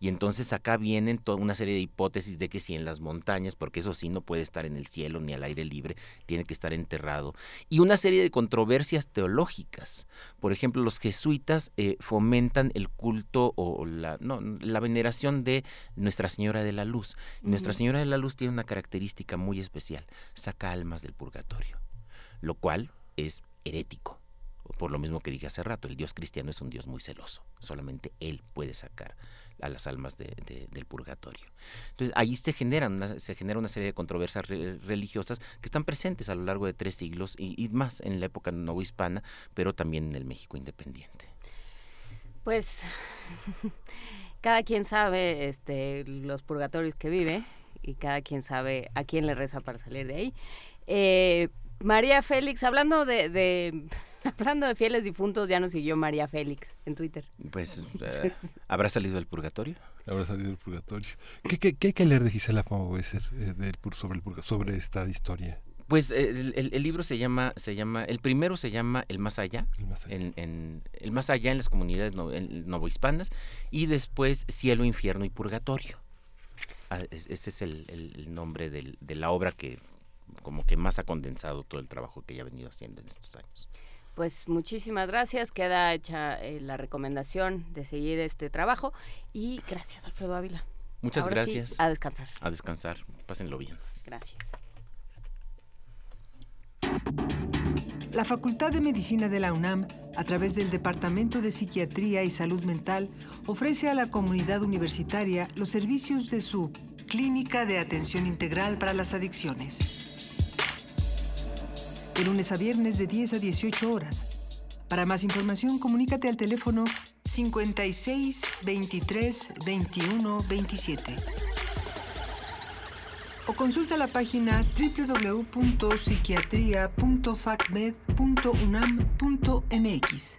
Y entonces acá vienen toda una serie de hipótesis de que si en las montañas, porque eso sí no puede estar en el cielo ni al aire libre, tiene que estar enterrado. Y una serie de controversias teológicas. Por ejemplo, los jesuitas eh, fomentan el culto o la, no, la veneración de Nuestra Señora de la Luz. Nuestra. Señora de la Luz tiene una característica muy especial, saca almas del purgatorio, lo cual es herético. Por lo mismo que dije hace rato, el Dios cristiano es un Dios muy celoso. Solamente Él puede sacar a las almas de- de- del purgatorio. Entonces, ahí se, generan una, se genera una serie de controversias re- religiosas que están presentes a lo largo de tres siglos y, más en la época novohispana, pero también en el México independiente. Pues cada quien sabe este, los purgatorios que vive y cada quien sabe a quién le reza para salir de ahí. Eh, María Félix, hablando de- hablando de fieles difuntos, ya nos siguió María Félix en Twitter. Pues, eh, ¿habrá salido del purgatorio? Habrá salido del purgatorio. ¿Qué, qué, qué hay que leer de Gisela Famoveser eh, del sobre, el purga- sobre esta historia? Pues eh, el, el- el libro se llama, se llama, el primero se llama El Más Allá, El más allá. en, en- el más allá en las comunidades no- en- novohispanas, y después Cielo, Infierno y Purgatorio. Ah, es- Ese es el, el- el nombre del- de la obra que como que más ha condensado todo el trabajo que ella ha venido haciendo en estos años. Pues muchísimas gracias, queda hecha eh, la recomendación de seguir este trabajo y gracias Alfredo Ávila. Muchas Ahora sí, gracias. a descansar. A descansar, pásenlo bien. Gracias. La Facultad de Medicina de la UNAM, a través del Departamento de Psiquiatría y Salud Mental, ofrece a la comunidad universitaria los servicios de su Clínica de Atención Integral para las Adicciones. De lunes a viernes de 10 a 18 horas. Para más información, comunícate al teléfono 56 23 21 27 o consulta la página www.psiquiatria.facmed.unam.mx.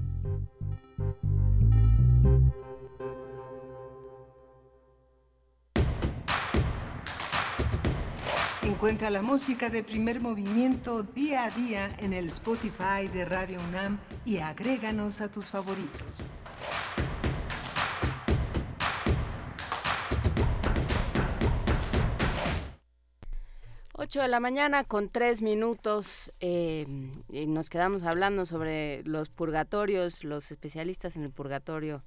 Encuentra la música de primer movimiento día a día en el Spotify de Radio UNAM y agréganos a tus favoritos. 8 de la mañana con 3 minutos eh, y nos quedamos hablando sobre los purgatorios, los especialistas en el purgatorio,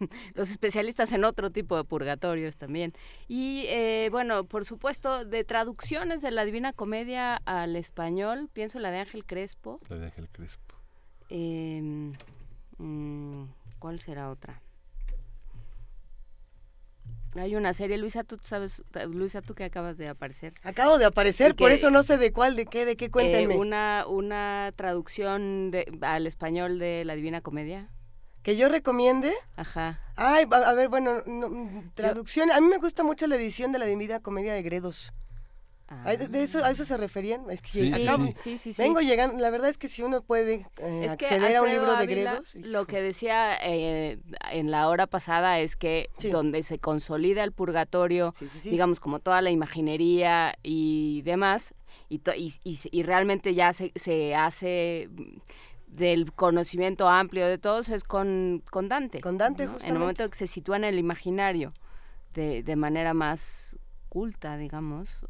los especialistas en otro tipo de purgatorios también. Y eh, bueno, por supuesto, de traducciones de la Divina Comedia al español, pienso la de Ángel Crespo. La de Ángel Crespo. Eh, ¿Cuál será otra? Hay una serie, Luisa, tú sabes, Luisa, tú que acabas de aparecer. Acabo de aparecer, por eso no sé de cuál, de qué, de qué, cuéntenme. Eh, una, una traducción de, al español de la Divina Comedia. ¿Que yo recomiende? Ajá. Ay, a, ver, bueno, traducción. A mí me gusta mucho la edición de la Divina Comedia de Gredos. ¿De eso, ¿A eso se referían? Es que sí, sí, sí, vengo llegando, la verdad es que si uno puede eh, acceder a un libro de Gredos... Lo que decía eh, en la hora pasada es que donde se consolida el purgatorio, digamos como toda la imaginería y demás, y, y, realmente ya se, se hace del conocimiento amplio de todos es con, con Dante. Con Dante, justamente. En el momento que se sitúa en el imaginario de, de manera más culta, digamos,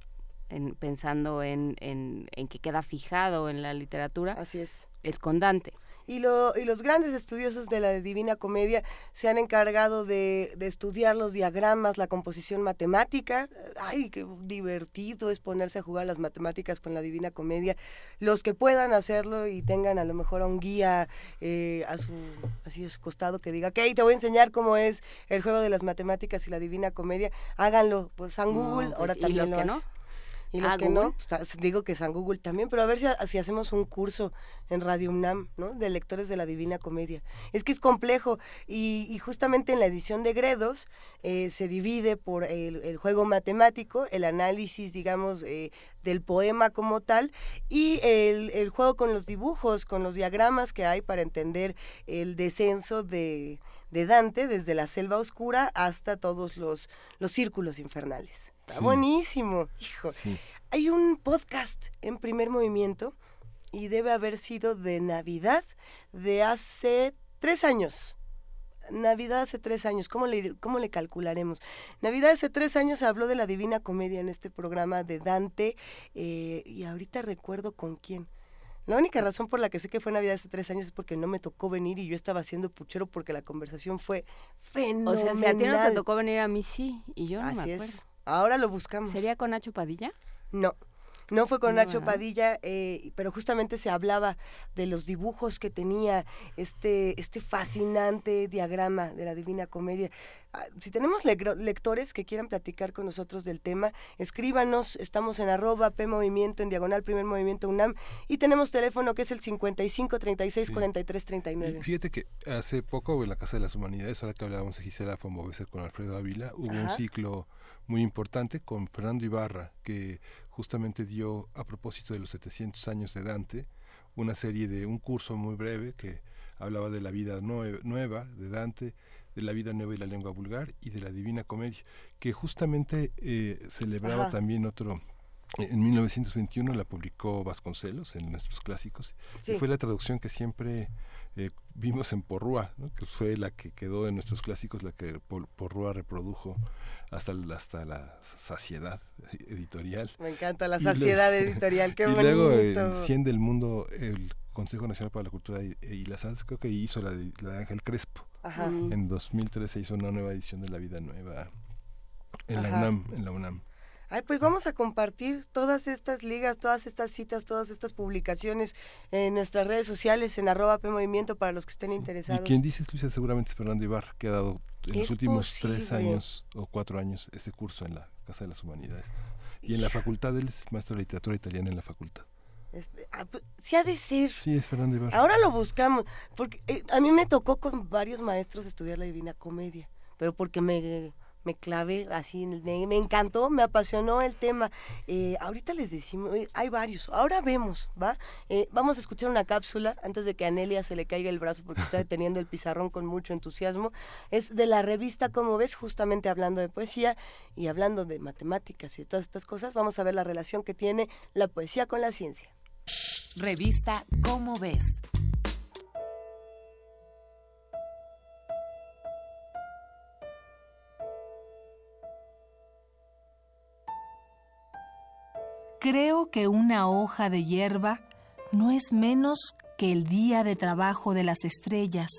pensando en, en, que queda fijado en la literatura. Así es. Es con Dante. Y, lo, y los grandes estudiosos de la Divina Comedia se han encargado de, de, estudiar los diagramas, la composición matemática. ¡Ay, qué divertido es ponerse a jugar las matemáticas con la Divina Comedia! Los que puedan hacerlo y tengan a lo mejor a un guía eh, a, su, así a su costado que diga, ok, te voy a enseñar cómo es el juego de las matemáticas y la Divina Comedia, háganlo. Pues San Google, pues, ahora también los lo que no? Y los que no, pues, digo que San Google también, pero a ver si, hacemos un curso en Radio UNAM, ¿no? De lectores de la Divina Comedia. Es que es complejo y, justamente en la edición de Gredos eh, se divide por el, juego matemático, el análisis, digamos, eh, del poema como tal y el, el juego con los dibujos, con los diagramas que hay para entender el descenso de, de Dante desde la selva oscura hasta todos los, los círculos infernales. Está buenísimo, hijo. Hay un podcast en primer movimiento y debe haber sido de Navidad de hace tres años. Navidad hace tres años, ¿cómo le, cómo le calcularemos? Navidad hace tres años se habló de la Divina Comedia en este programa de Dante eh, y ahorita recuerdo con quién. La única razón por la que sé que fue Navidad hace tres años es porque no me tocó venir y yo estaba haciendo puchero porque la conversación fue fenomenal. O sea, si a ti no te tocó venir, a mí sí, y yo no Así me acuerdo. es. Ahora lo buscamos. ¿Sería con Nacho Padilla? No. No fue con Nacho Padilla, eh, pero justamente se hablaba de los dibujos que tenía este, este fascinante diagrama de la Divina Comedia. Ah, si tenemos lectores que quieran platicar con nosotros del tema, escríbanos, estamos en arroba P Movimiento, en diagonal Primer Movimiento UNAM, y tenemos teléfono que es el 55 36 43 39. fíjate que hace poco en la Casa de las Humanidades, ahora que hablábamos de Gisela Fomoveser con Alfredo Ávila, hubo un ciclo muy importante con Fernando Ibarra, que justamente dio a propósito de los 700 años de Dante, una serie de un curso muy breve que hablaba de la vida nueva de Dante, de la vida nueva y la lengua vulgar y de la Divina Comedia, que justamente eh, celebraba también otro en 1921 la publicó Vasconcelos en nuestros clásicos y fue la traducción que siempre eh, vimos en Porrúa, que fue la que quedó en nuestros clásicos, la que Porrúa reprodujo hasta, hasta la saciedad editorial. Me encanta la saciedad editorial, qué bonito. Y luego en 100 del mundo, el Consejo Nacional para la Cultura y, las Artes creo que hizo la de, Ángel Crespo. En 2013 hizo una nueva edición de La Vida Nueva en la UNAM. En la UNAM. Ay, pues vamos a compartir todas estas ligas, todas estas citas, todas estas publicaciones en nuestras redes sociales, en arroba P Movimiento para los que estén interesados. Y quien dice Luisa seguramente es Fernando Ibarra, que ha dado en los últimos tres años o cuatro años este curso en la Casa de las Humanidades. Y en la facultad, él es maestro de literatura italiana en la facultad. Ah, pues, sí ha de ser. Sí, es Fernando Ibarra. Ahora lo buscamos, porque eh, a mí me tocó con varios maestros estudiar la Divina Comedia, pero porque me me clavé así, me, me, encantó, me apasionó el tema. Eh, ahorita les decimos, eh, hay varios, ahora vemos, ¿va? Eh, vamos a escuchar una cápsula antes de que a Anelia se le caiga el brazo porque está deteniendo el pizarrón con mucho entusiasmo. Es de la revista Como ves, justamente hablando de poesía y hablando de matemáticas y de todas estas cosas. Vamos a ver la relación que tiene la poesía con la ciencia. Revista Cómo ves Creo que una hoja de hierba no es menos que el día de trabajo de las estrellas,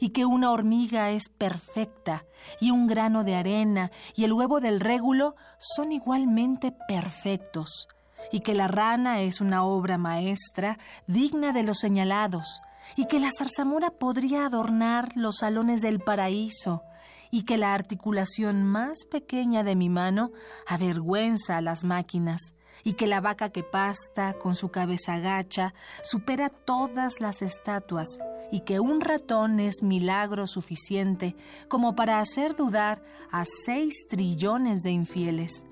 y que una hormiga es perfecta, y un grano de arena y el huevo del régulo son igualmente perfectos, y que la rana es una obra maestra digna de los señalados, y que la zarzamora podría adornar los salones del paraíso, y que la articulación más pequeña de mi mano avergüenza a las máquinas, y que la vaca que pasta con su cabeza gacha supera todas las estatuas, y que un ratón es milagro suficiente como para hacer dudar a seis trillones de infieles.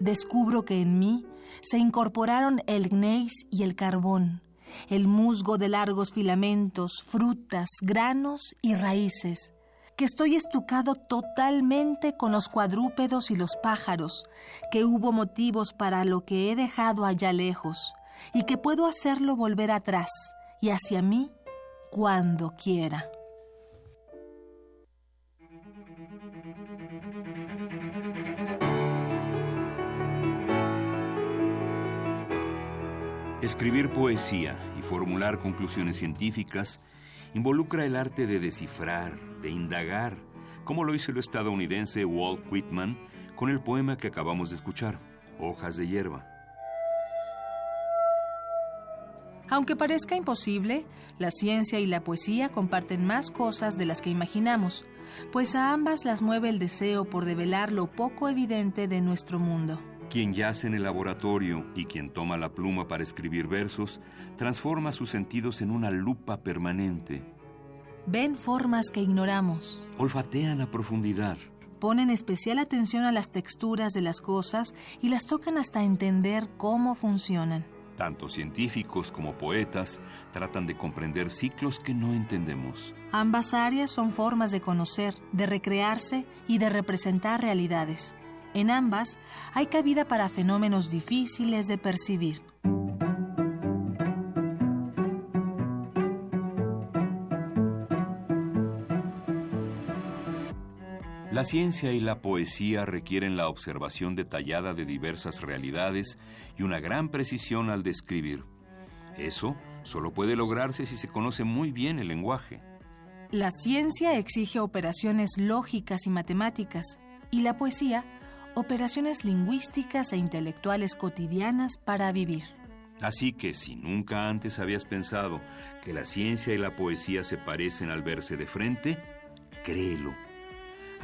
Descubro que en mí se incorporaron el gneiss y el carbón, el musgo de largos filamentos, frutas, granos y raíces, que estoy estucado totalmente con los cuadrúpedos y los pájaros, que hubo motivos para lo que he dejado allá lejos, y que puedo hacerlo volver atrás y hacia mí cuando quiera. Escribir poesía y formular conclusiones científicas involucra el arte de descifrar, de indagar, como lo hizo el estadounidense Walt Whitman con el poema que acabamos de escuchar, Hojas de hierba. Aunque parezca imposible, la ciencia y la poesía comparten más cosas de las que imaginamos, pues a ambas las mueve el deseo por develar lo poco evidente de nuestro mundo. Quien yace en el laboratorio y quien toma la pluma para escribir versos, transforma sus sentidos en una lupa permanente. Ven formas que ignoramos. Olfatean a profundidad. Ponen especial atención a las texturas de las cosas y las tocan hasta entender cómo funcionan. Tanto científicos como poetas tratan de comprender ciclos que no entendemos. Ambas áreas son formas de conocer, de recrearse y de representar realidades. En ambas hay cabida para fenómenos difíciles de percibir. La ciencia y la poesía requieren la observación detallada de diversas realidades y una gran precisión al describir. Eso solo puede lograrse si se conoce muy bien el lenguaje. La ciencia exige operaciones lógicas y matemáticas, y la poesía operaciones lingüísticas e intelectuales cotidianas para vivir. Así que si nunca antes habías pensado que la ciencia y la poesía se parecen al verse de frente, créelo.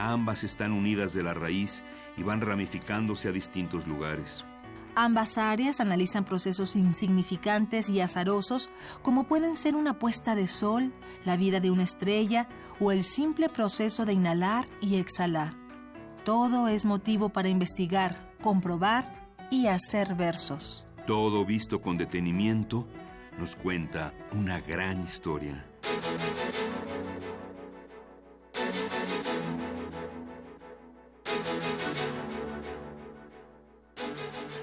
Ambas están unidas de la raíz y van ramificándose a distintos lugares. Ambas áreas analizan procesos insignificantes y azarosos como pueden ser una puesta de sol, la vida de una estrella o el simple proceso de inhalar y exhalar. Todo es motivo para investigar, comprobar y hacer versos. Todo visto con detenimiento nos cuenta una gran historia.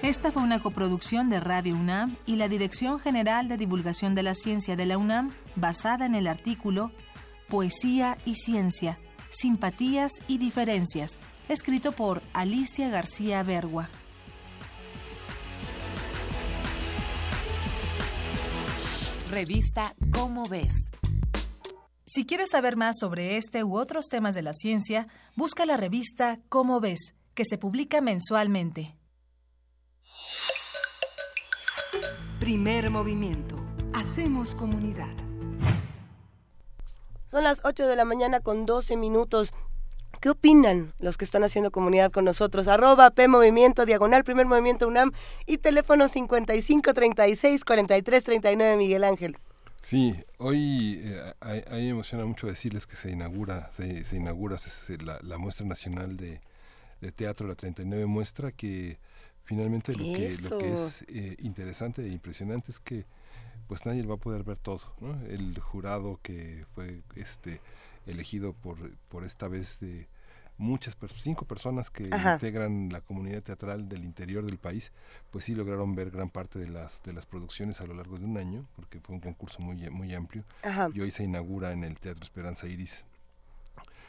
Esta fue una coproducción de Radio UNAM y la Dirección General de Divulgación de la Ciencia de la UNAM, basada en el artículo Poesía y Ciencia, Simpatías y Diferencias, escrito por Alicia García Bergua. Revista Cómo ves. Si quieres saber más sobre este u otros temas de la ciencia, busca la revista Cómo ves, que se publica mensualmente. Primer movimiento. Hacemos comunidad. Son las 8 de la mañana con 12 minutos. ¿Qué opinan los que están haciendo comunidad con nosotros? Arroba P Movimiento, Diagonal Primer Movimiento UNAM y teléfono 55 36 43 39 Miguel Ángel. Sí, hoy eh, a, mí me emociona mucho decirles que se inaugura, se, se inaugura la, la, muestra nacional de, de, teatro, la 39 muestra, que finalmente lo que, lo que, es eh, interesante e impresionante es que pues nadie va a poder ver todo, ¿no? El jurado que fue este elegido por, por esta vez de muchas cinco personas que integran la comunidad teatral del interior del país, pues sí lograron ver gran parte de las de las producciones a lo largo de un año, porque fue un concurso muy muy amplio. Y hoy se inaugura en el Teatro Esperanza Iris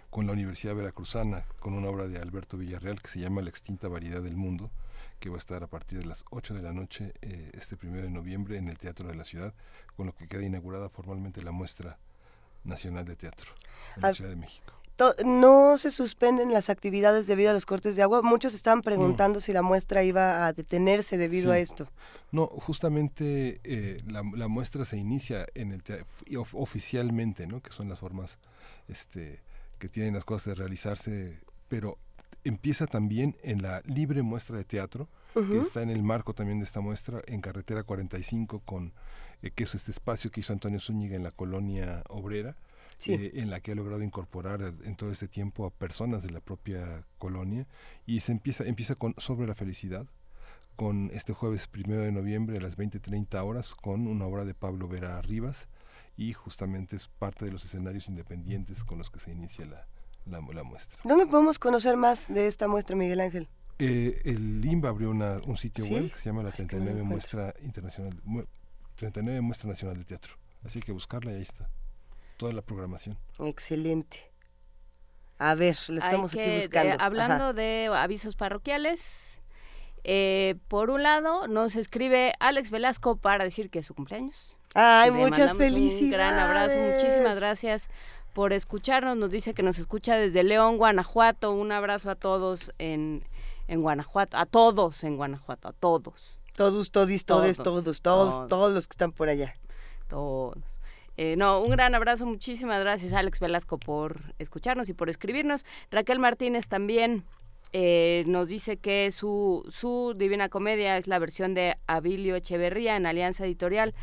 con la Universidad Veracruzana, con una obra de Alberto Villarreal que se llama La extinta variedad del mundo, que va a estar a partir de las 8 de la noche eh, este primero de noviembre en el Teatro de la Ciudad, con lo que queda inaugurada formalmente la muestra nacional de teatro en la Ciudad de México. No se suspenden las actividades debido a los cortes de agua. Muchos estaban preguntando si la muestra iba a detenerse debido Sí. a esto. No, justamente eh, la, la muestra se inicia en el of- oficialmente, ¿no? Que son las formas este, que tienen las cosas de realizarse, pero empieza también en la libre muestra de teatro, que está en el marco también de esta muestra, en Carretera 45, con eh, que es este espacio que hizo Antonio Zúñiga en la colonia obrera, Sí. eh, en la que ha logrado incorporar en todo este tiempo a personas de la propia colonia, y se empieza, empieza con Sobre la Felicidad, con este jueves primero de noviembre a las 20.30 horas con una obra de Pablo Vera Rivas y justamente es parte de los escenarios independientes con los que se inicia la, la, la muestra. ¿Dónde podemos conocer más de esta muestra, Miguel Ángel? Eh, el LIMBA abrió una, un sitio ¿Sí? web que se llama la Es que no lo 39 encuentro. Muestra Internacional, Mu- 39 Muestra Nacional de Teatro. Así que buscarla y ahí está. Toda la programación. Excelente. A ver, lo estamos aquí que- buscando. de- hablando Ajá. de avisos parroquiales, eh, por un lado nos escribe Alex Velasco para decir que es su cumpleaños. Ay, Le muchas felicidades. Un gran abrazo, muchísimas gracias por escucharnos. Nos dice que nos escucha desde León, Guanajuato. Un abrazo a todos en, en Guanajuato, a todos en Guanajuato, a todos. Todos, todis, todes, Todos, todos, todos, todos. todos los que están por allá. Todos. Eh, no, un gran abrazo, muchísimas gracias Alex Velasco por escucharnos y por escribirnos. Raquel Martínez también eh, nos dice que su, su Divina Comedia es la versión de Abilio Echeverría en Alianza Editorial,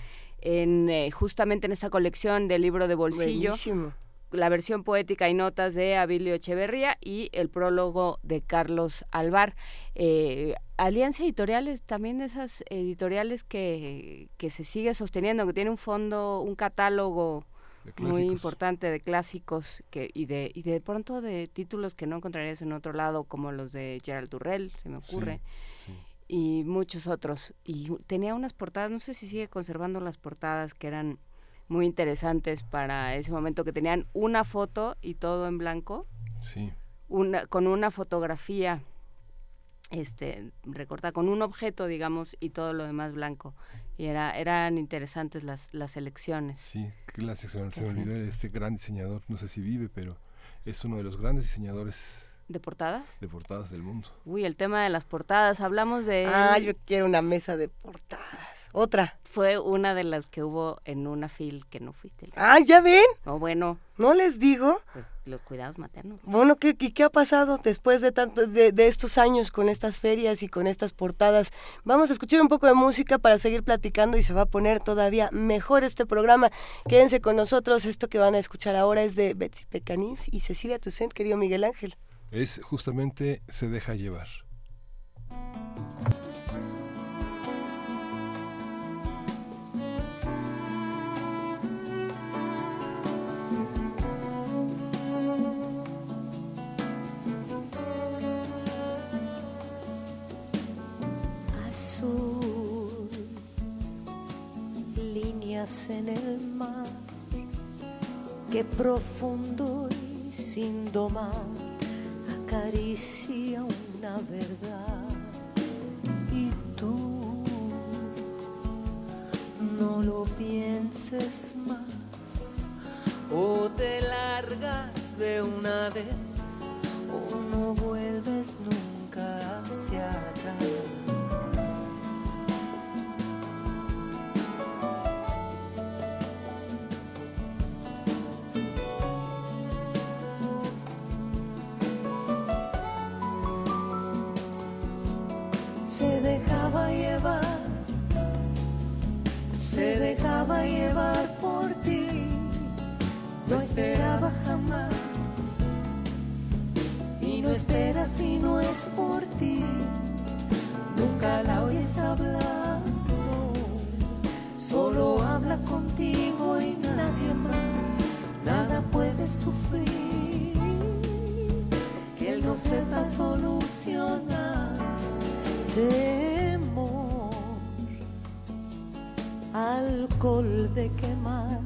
en, eh, justamente en esta colección del libro de bolsillo. Buenísimo. La versión poética y notas de Abilio Echeverría y el prólogo de Carlos Alvar. Eh, Alianza Editorial es también de esas editoriales que, que se sigue sosteniendo, que tiene un fondo, un catálogo muy importante de clásicos que, y, de, y de pronto de títulos que no encontrarías en otro lado, como los de Gerald Durrell, se me ocurre, y muchos otros. Y tenía unas portadas, no sé si sigue conservando las portadas que eran muy interesantes para ese momento, que tenían una foto y todo en blanco, Sí. una, con una fotografía este recortada con un objeto digamos y todo lo demás blanco. Y era eran interesantes las las elecciones. Sí, que la sección, se me olvidó este gran diseñador, no sé si vive, pero es uno de los grandes diseñadores de portadas de portadas del mundo. uy el tema de las portadas. Hablamos de Ah, yo quiero una mesa de portadas. Otra. fue una de las que hubo en una fil que no fuiste Ah, ¿ya ven? no bueno ¿No les digo? pues los cuidados maternos Bueno, ¿qué, ¿y qué ha pasado después de, tanto, de, de estos años con estas ferias y con estas portadas? Vamos a escuchar un poco de música para seguir platicando y se va a poner todavía mejor este programa. Quédense con nosotros. Esto que van a escuchar ahora es de Betsy Pecanís y Cecilia Toussaint, querido Miguel Ángel. Es justamente Se deja llevar. Azul, líneas en el mar, que profundo y sin domar acaricia una verdad. Y tú no lo pienses más, o te largas de una vez, o no vuelves nunca hacia atrás. Dejaba llevar, se dejaba llevar por ti, no esperaba jamás y no espera si no es por ti, nunca la oyes hablar, no. solo habla contigo y nadie más, nada puede sufrir, que él no sepa solucionar temor, alcohol de quemar,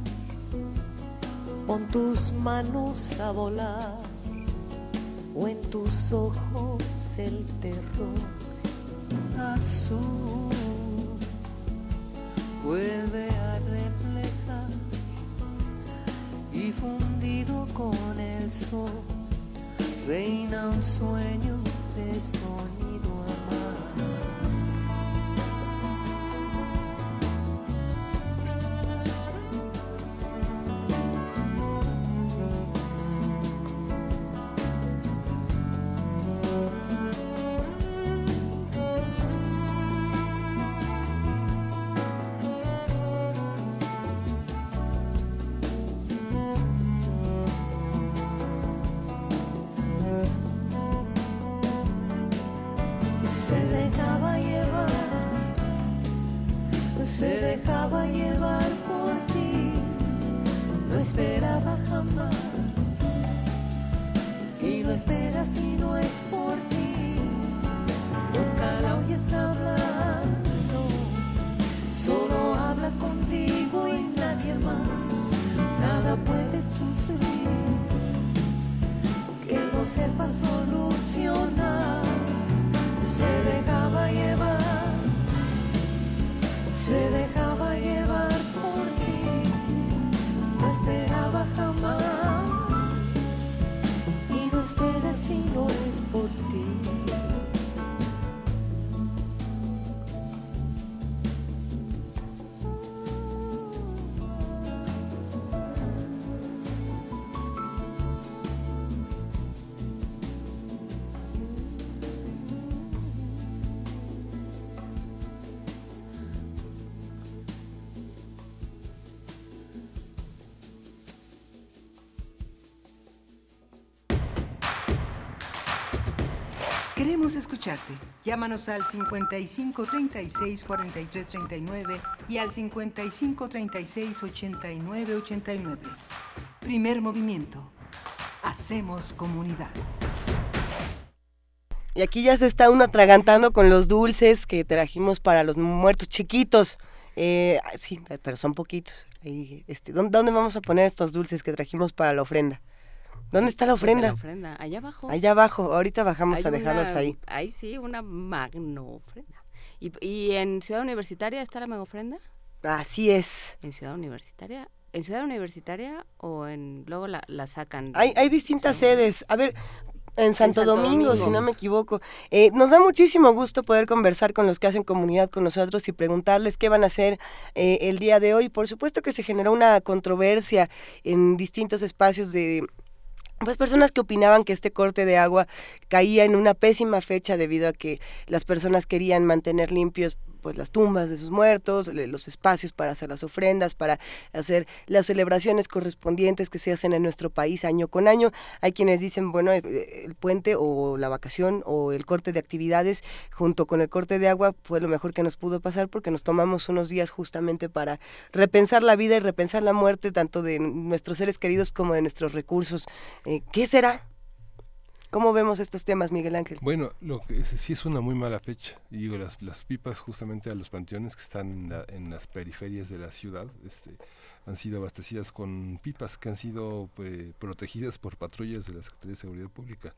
pon tus manos a volar o en tus ojos el terror. azul vuelve a reflejar y fundido con el sol reina un sueño de sonido Llámanos al 55 36 43 39 y al 55 36 89 89. Primer movimiento. Hacemos comunidad. Y aquí ya se está uno atragantando con los dulces que trajimos para los muertos chiquitos. Eh, sí, pero son poquitos. Este, ¿dónde, ¿Dónde vamos a poner estos dulces que trajimos para la ofrenda? ¿Dónde está la ofrenda? la ofrenda, allá abajo. Allá abajo, ahorita bajamos Hay a dejarlos una- ahí. Ahí sí, una magno ofrenda. ¿Y, ¿Y en Ciudad Universitaria está la mega ofrenda? Así es. ¿En Ciudad Universitaria? ¿En Ciudad Universitaria o en luego la, la sacan? Hay, hay distintas sedes. A ver, en Santo, Santo Domingo, si no me equivoco. Eh, nos da muchísimo gusto poder conversar con los que hacen comunidad con nosotros y preguntarles qué van a hacer eh, el día de hoy. Por supuesto que se generó una controversia en distintos espacios de pues personas que opinaban que este corte de agua caía en una pésima fecha debido a que las personas querían mantener limpios pues las tumbas de sus muertos, los espacios para hacer las ofrendas, para hacer las celebraciones correspondientes que se hacen en nuestro país año con año. Hay quienes dicen, bueno, el puente o la vacación o el corte de actividades junto con el corte de agua fue lo mejor que nos pudo pasar porque nos tomamos unos días justamente para repensar la vida y repensar la muerte tanto de nuestros seres queridos como de nuestros recursos. Eh, ¿Qué será? ¿Cómo vemos estos temas, Miguel Ángel? Bueno, lo que sí es una muy mala fecha. Y digo, las, las pipas justamente a los panteones que están en, la- en las periferias de la ciudad este, han sido abastecidas con pipas que han sido pues, protegidas por patrullas de la Secretaría de Seguridad Pública.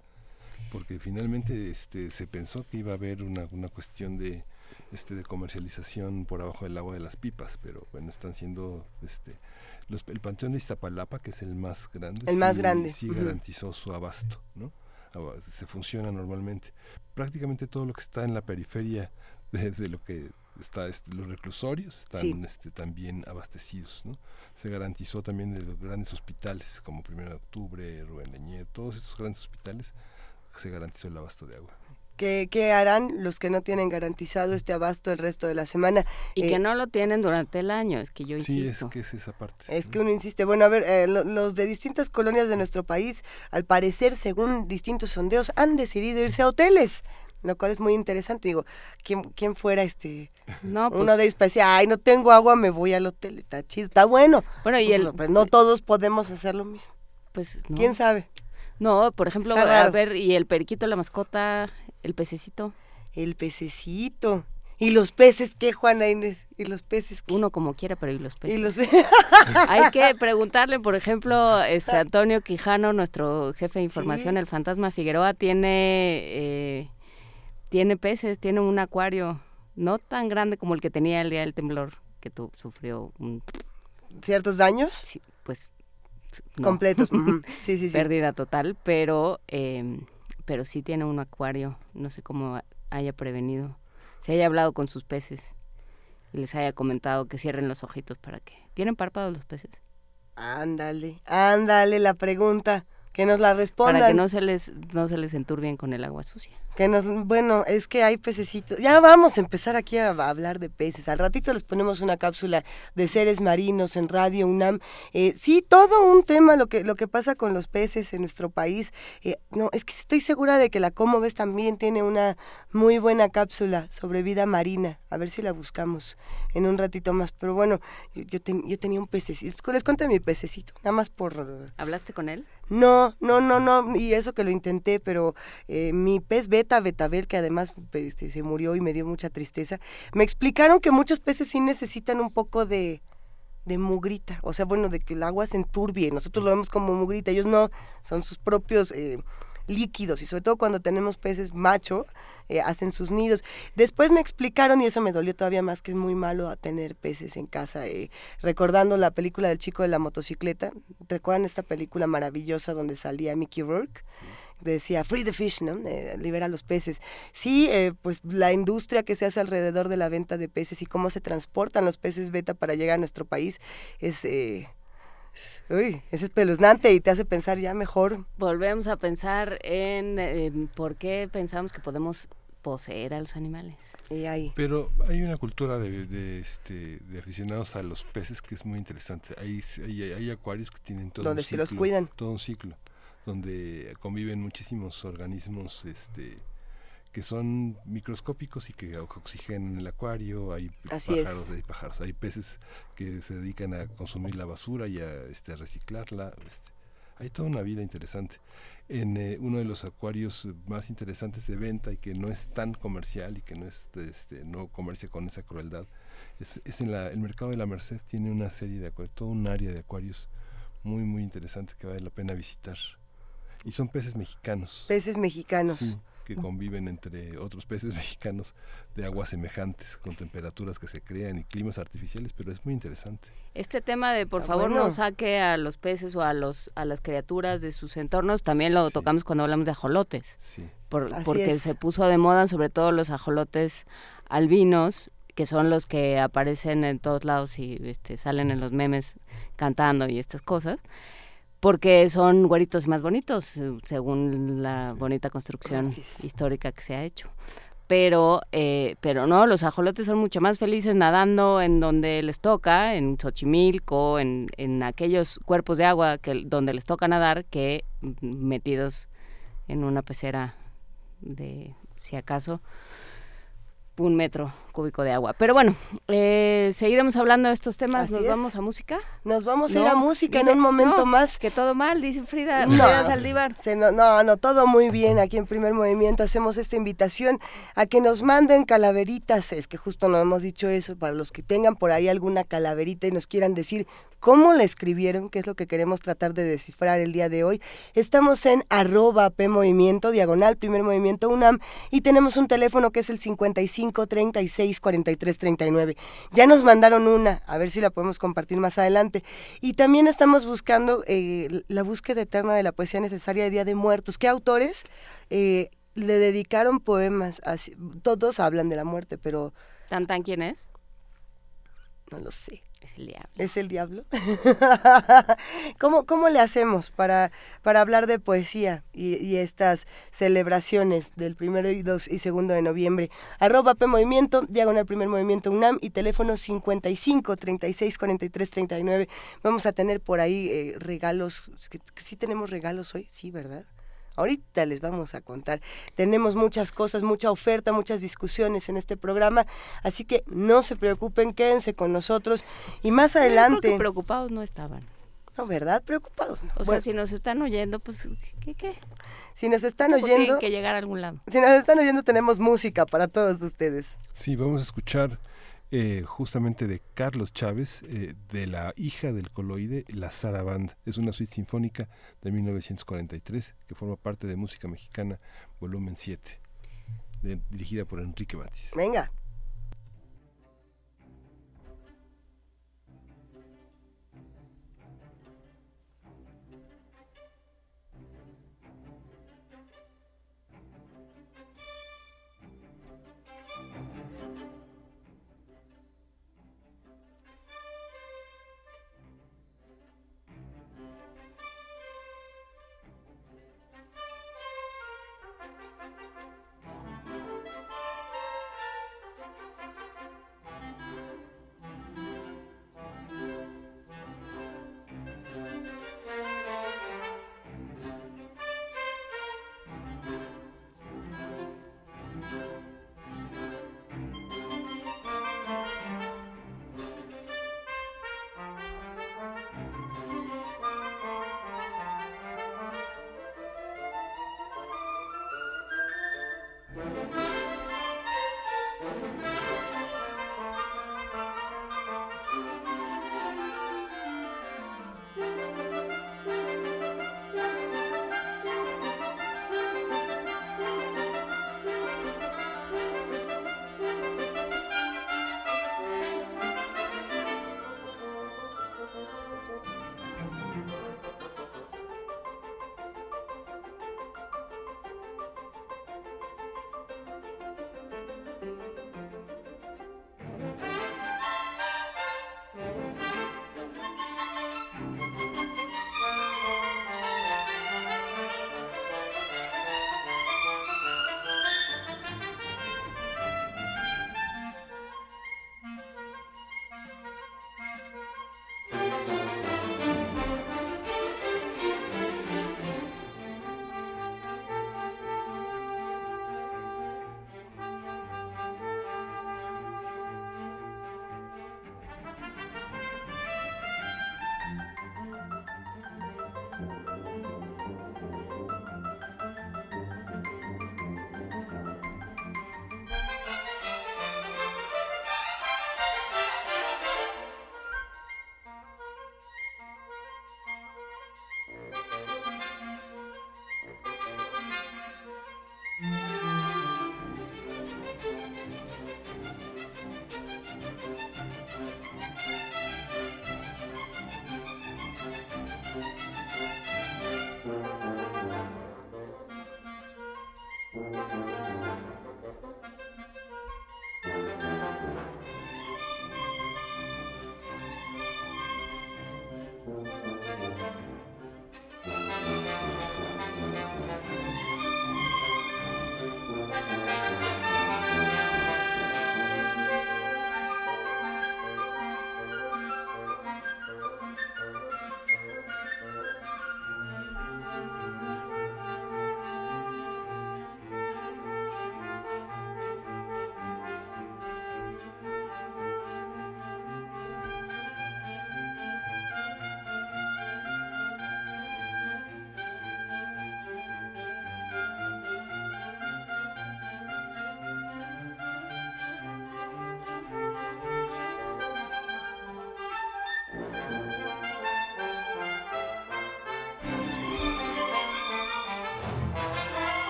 Porque finalmente este, se pensó que iba a haber una, una cuestión de, este, de comercialización por abajo del agua de las pipas, pero bueno, están siendo... Este, los, el Panteón de Iztapalapa, que es el más grande, El más sí- grande, sí ujú. garantizó su abasto, ¿no? Se funciona normalmente. Prácticamente todo lo que está en la periferia de, de lo que está, este, los reclusorios están Sí. este, también abastecidos, ¿no? Se garantizó también de los grandes hospitales como Primero de Octubre, Rubén Leñer, todos estos grandes hospitales se garantizó el abasto de agua. ¿Qué, qué harán los que no tienen garantizado este abasto el resto de la semana? Y Eh, que no lo tienen durante el año, es que yo Sí, insisto. es que es esa parte. Es que uno insiste, bueno, a ver, eh, lo- los de distintas colonias de nuestro país, al parecer, según distintos sondeos, han decidido irse a hoteles, lo cual es muy interesante. Digo, ¿quién, quién fuera este? No, pues- Uno de ellos para decir, ay, no tengo agua, me voy al hotel, está chido, está bueno. Bueno, y el- Pero no todos podemos hacer lo mismo. Pues no. ¿Quién sabe? No, por ejemplo, a ver, y el periquito, la mascota, el pececito. El pececito. ¿Y los peces qué, Juana Inés? ¿Y los peces qué? Uno como quiera, pero ¿y los peces? Y los Hay que preguntarle, por ejemplo, este Antonio Quijano, nuestro jefe de información, Sí. el fantasma Figueroa, tiene eh, tiene peces, tiene un acuario no tan grande como el que tenía el día del temblor, que tu, sufrió un... ¿Ciertos daños? Sí, pues... no. Completos. Sí, sí, sí. Pérdida total, pero, eh, pero sí tiene un acuario. No sé cómo haya prevenido. Se haya hablado con sus peces y les haya comentado que cierren los ojitos para que... ¿Tienen párpados los peces? Ándale, ándale la pregunta. Que nos la respondan. Para que no se les, no se les enturbien con el agua sucia. Que nos, bueno, es que hay pececitos. Ya vamos a empezar aquí a, a hablar de peces. Al ratito les ponemos una cápsula de seres marinos en Radio UNAM. Eh, sí, todo un tema lo que lo que pasa con los peces en nuestro país. Eh, no, es que estoy segura de que la Como ves también tiene una muy buena cápsula sobre vida marina. A ver si la buscamos en un ratito más. Pero bueno, yo, yo, ten- yo tenía un pececito. Les cuento de mi pececito, nada más por ¿Hablaste con él? no, no, no, no, y eso que lo intenté, pero eh, mi pez beta, betabel, que además este, se murió y me dio mucha tristeza, me explicaron que muchos peces sí necesitan un poco de, de mugrita, o sea, bueno, de que el agua se enturbie, nosotros lo vemos como mugrita, ellos no, son sus propios eh, líquidos, y sobre todo cuando tenemos peces macho, eh, hacen sus nidos. Después me explicaron, y eso me dolió todavía más, que es muy malo tener peces en casa, eh, recordando la película del chico de la motocicleta, ¿recuerdan esta película maravillosa donde salía Mickey Rourke? Decía, free the fish, ¿no? Eh, libera los peces. Sí, eh, pues la industria que se hace alrededor de la venta de peces y cómo se transportan los peces beta para llegar a nuestro país es... Eh, uy, es espeluznante y te hace pensar ya mejor. Volvemos a pensar en por qué pensamos que podemos poseer a los animales. Y ahí. Pero hay una cultura de, de, este, de aficionados a los peces que es muy interesante. Hay, hay, hay acuarios que tienen todo Donde un sí los ciclo, cuidan. todo un ciclo, donde conviven muchísimos organismos este, que son microscópicos y que oxigenan el acuario. Hay Así es. pájaros, hay pájaros, hay peces que se dedican a consumir la basura y a este, reciclarla. Este, hay toda una vida interesante. En eh, uno de los acuarios más interesantes de venta y que no es tan comercial y que no es este, no comercia con esa crueldad es, es en la, el mercado de la Merced tiene una serie de acuarios, todo un área de acuarios muy muy interesante que vale la pena visitar y son peces mexicanos Peces mexicanos. Sí, que conviven entre otros peces mexicanos de aguas semejantes con temperaturas que se crean y climas artificiales pero es muy interesante Este tema de por Está favor bueno. no saque a los peces o a los a las criaturas de sus entornos, también lo tocamos cuando hablamos de ajolotes. Sí. Por- porque es. se puso de moda sobre todo los ajolotes albinos, que son los que aparecen en todos lados y este, salen en los memes cantando y estas cosas. Porque son güeritos y más bonitos, eh, según la bonita construcción histórica que se ha hecho. Pero, eh, pero no, los ajolotes son mucho más felices nadando en donde les toca, en Xochimilco, en, en aquellos cuerpos de agua que, donde les toca nadar, que metidos en una pecera de, si acaso, un metro cúbico de agua. Pero bueno, eh, seguiremos hablando de estos temas. Así ¿Nos es. vamos a música? Nos vamos a ir a música dice- en un momento no, más. Que todo mal, dice Frida, No. Frida Saldívar. Se no, no, no, todo muy bien. Aquí en Primer Movimiento hacemos esta invitación a que nos manden calaveritas. Es que justo no hemos dicho eso. Para los que tengan por ahí alguna calaverita y nos quieran decir cómo la escribieron, que es lo que queremos tratar de descifrar el día de hoy. Estamos en arroba P Movimiento, diagonal Primer Movimiento UNAM, y tenemos un teléfono que es el 55 36 43 39. Ya nos mandaron una, a ver si la podemos compartir más adelante. Y también estamos buscando eh, la búsqueda eterna de la poesía necesaria de Día de Muertos. ¿Qué autores eh, le dedicaron poemas? Todos hablan de la muerte, pero ¿Tan tan quién es? no lo sé. Es el diablo. ¿Es el diablo? ¿Cómo, ¿Cómo le hacemos para, para hablar de poesía y, estas celebraciones del primero y, dos y segundo de noviembre? Arroba P Movimiento, diagonal primer movimiento UNAM y teléfono 55 36 43 39. Vamos a tener por ahí eh, regalos. ¿Sí tenemos regalos hoy? Sí, ¿verdad? Ahorita les vamos a contar. Tenemos muchas cosas, mucha oferta, muchas discusiones en este programa, así que no se preocupen, quédense con nosotros y más Yo creo que adelante. preocupados no estaban. No, ¿verdad? Preocupados. no. O sea, si nos están oyendo, pues, ¿qué qué? si nos están oyendo, Tienen que llegar a algún lado. si nos están oyendo tenemos música para todos ustedes. Sí, vamos a escuchar eh, justamente de Carlos Chávez, eh, de la hija del coloide, la Saraband. Es una suite sinfónica de 1943 que forma parte de Música Mexicana, volumen 7. dirigida por Enrique Batis. Venga.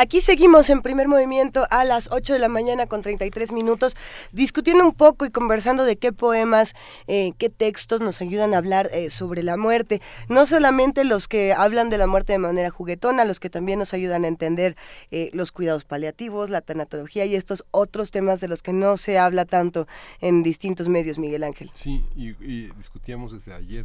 Aquí seguimos en primer movimiento a las 8 de la mañana con 33 minutos, discutiendo un poco y conversando de qué poemas, eh, qué textos nos ayudan a hablar eh, sobre la muerte. No solamente los que hablan de la muerte de manera juguetona, los que también nos ayudan a entender eh, los cuidados paliativos, la tanatología y estos otros temas de los que no se habla tanto en distintos medios, Miguel Ángel. Sí, y, y discutíamos desde ayer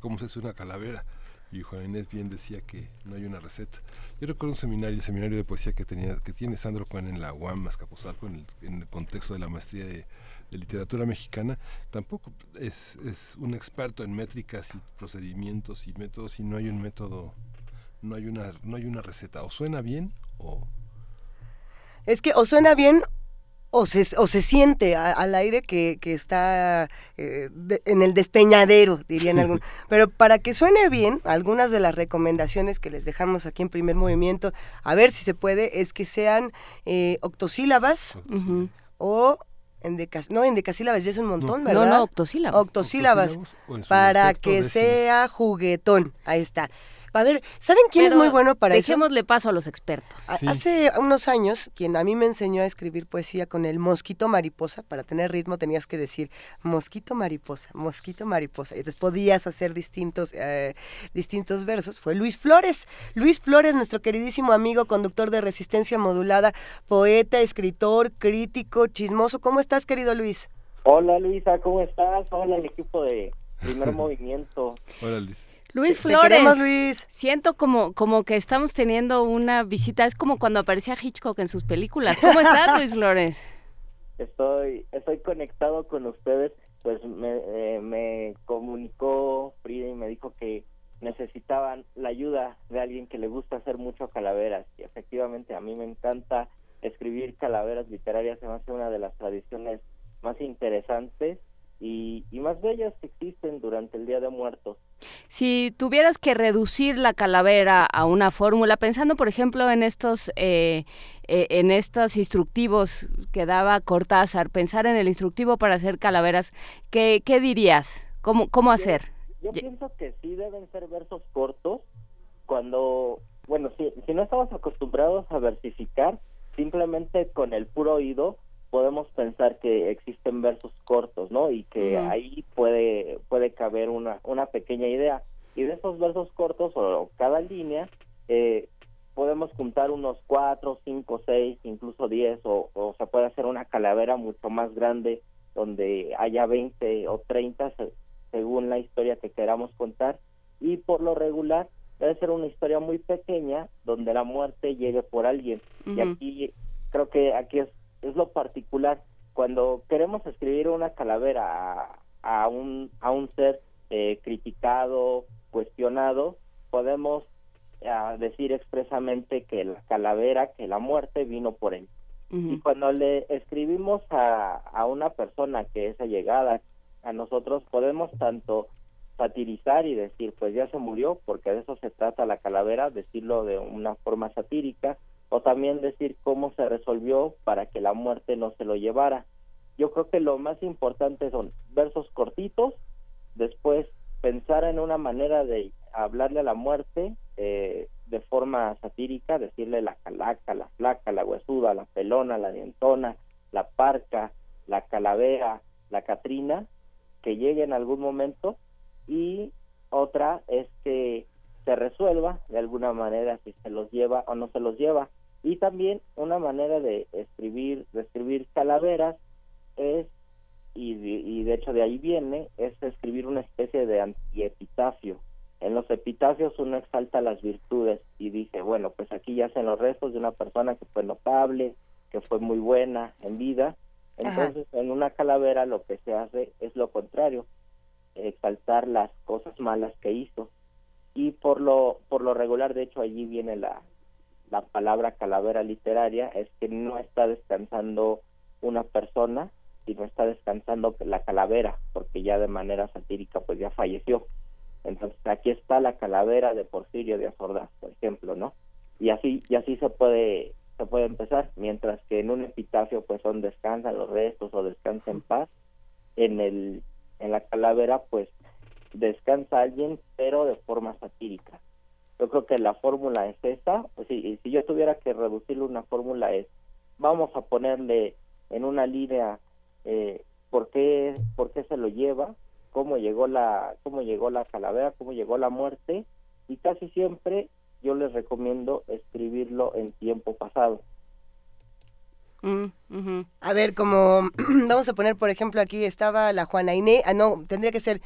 cómo se hace una calavera y Juan Inés bien decía que no hay una receta. Yo recuerdo un seminario, el seminario de poesía que tenía, que tiene Sandro Juan en la UAM el, en el contexto de la maestría de, de literatura mexicana, tampoco es, es un experto en métricas y procedimientos y métodos y no hay un método, no hay una, no hay una receta. O suena bien o es que o suena bien o se, o se siente a, al aire que, que está eh, de, en el despeñadero, dirían algunos. Pero para que suene bien, algunas de las recomendaciones que les dejamos aquí en primer movimiento, a ver si se puede, es que sean eh, octosílabas uh -huh. o endecas, no, endecasílabas ya es un montón, no, ¿verdad? No, no, octosílabas. Octosílabas, octosílabas para que sea juguetón. Ahí está. A ver, ¿saben quién Pero es muy bueno para dejémosle eso? paso a los expertos. Sí. Hace unos años, quien a mí me enseñó a escribir poesía con el mosquito mariposa, para tener ritmo tenías que decir mosquito mariposa, mosquito mariposa. Y entonces podías hacer distintos, eh, distintos versos. Fue Luis Flores. Luis Flores, nuestro queridísimo amigo, conductor de Resistencia Modulada, poeta, escritor, crítico, chismoso. ¿Cómo estás, querido Luis? Hola, Luisa, ¿cómo estás? Hola, el equipo de Primer Movimiento. Hola, Luis. Luis Te Flores, queremos, Luis. siento como, como que estamos teniendo una visita, es como cuando aparecía Hitchcock en sus películas. ¿Cómo estás, Luis Flores? Estoy, estoy conectado con ustedes, pues me, eh, me comunicó Frida y me dijo que necesitaban la ayuda de alguien que le gusta hacer mucho calaveras y efectivamente a mí me encanta escribir calaveras literarias, se me hace una de las tradiciones más interesantes y, y, más bellas que existen durante el Día de Muertos. Si tuvieras que reducir la calavera a una fórmula, pensando por ejemplo en estos eh, eh, en estos instructivos que daba Cortázar, pensar en el instructivo para hacer calaveras, ¿qué, qué dirías? ¿Cómo, cómo hacer? Yo, yo pienso que sí deben ser versos cortos. Cuando, bueno, si, si no estamos acostumbrados a versificar, simplemente con el puro oído podemos pensar que existen versos cortos, ¿no? Y que uh -huh. ahí puede puede caber una una pequeña idea. Y de esos versos cortos o cada línea eh, podemos juntar unos cuatro, cinco, seis, incluso diez o, o se puede hacer una calavera mucho más grande donde haya 20 o 30 según la historia que queramos contar y por lo regular debe ser una historia muy pequeña donde la muerte llegue por alguien uh -huh. y aquí creo que aquí es es lo particular cuando queremos escribir una calavera a, a un a un ser eh, criticado cuestionado podemos uh, decir expresamente que la calavera que la muerte vino por él uh -huh. y cuando le escribimos a, a una persona que es allegada a nosotros podemos tanto satirizar y decir pues ya se murió porque de eso se trata la calavera decirlo de una forma satírica o también decir cómo se resolvió para que la muerte no se lo llevara. Yo creo que lo más importante son versos cortitos, después pensar en una manera de hablarle a la muerte eh, de forma satírica, decirle la calaca, la flaca, la huesuda, la pelona, la dientona, la parca, la calavera, la catrina, que llegue en algún momento y otra es que se resuelva de alguna manera si se los lleva o no se los lleva y también una manera de escribir de escribir calaveras es y, y de hecho de ahí viene es escribir una especie de antiepitafio. En los epitafios uno exalta las virtudes y dice bueno pues aquí ya hacen los restos de una persona que fue notable que fue muy buena en vida entonces Ajá. en una calavera lo que se hace es lo contrario exaltar las cosas malas que hizo. Y por lo por lo regular de hecho allí viene la la palabra calavera literaria es que no está descansando una persona sino está descansando la calavera porque ya de manera satírica pues ya falleció entonces aquí está la calavera de Porfirio de Azordaz por ejemplo no y así y así se puede se puede empezar, mientras que en un epitafio pues son descansan los restos o descansa en paz, en el en la calavera pues descansa alguien pero de forma satírica. Yo creo que la fórmula es esa, pues, si, si yo tuviera que reducirle una fórmula es vamos a ponerle en una línea eh, por qué por qué se lo lleva, cómo llegó la cómo llegó la calavera, cómo llegó la muerte y casi siempre yo les recomiendo escribirlo en tiempo pasado. Mm, a ver, como vamos a poner, por ejemplo, aquí estaba la Juana Inés, ah, no, tendría que ser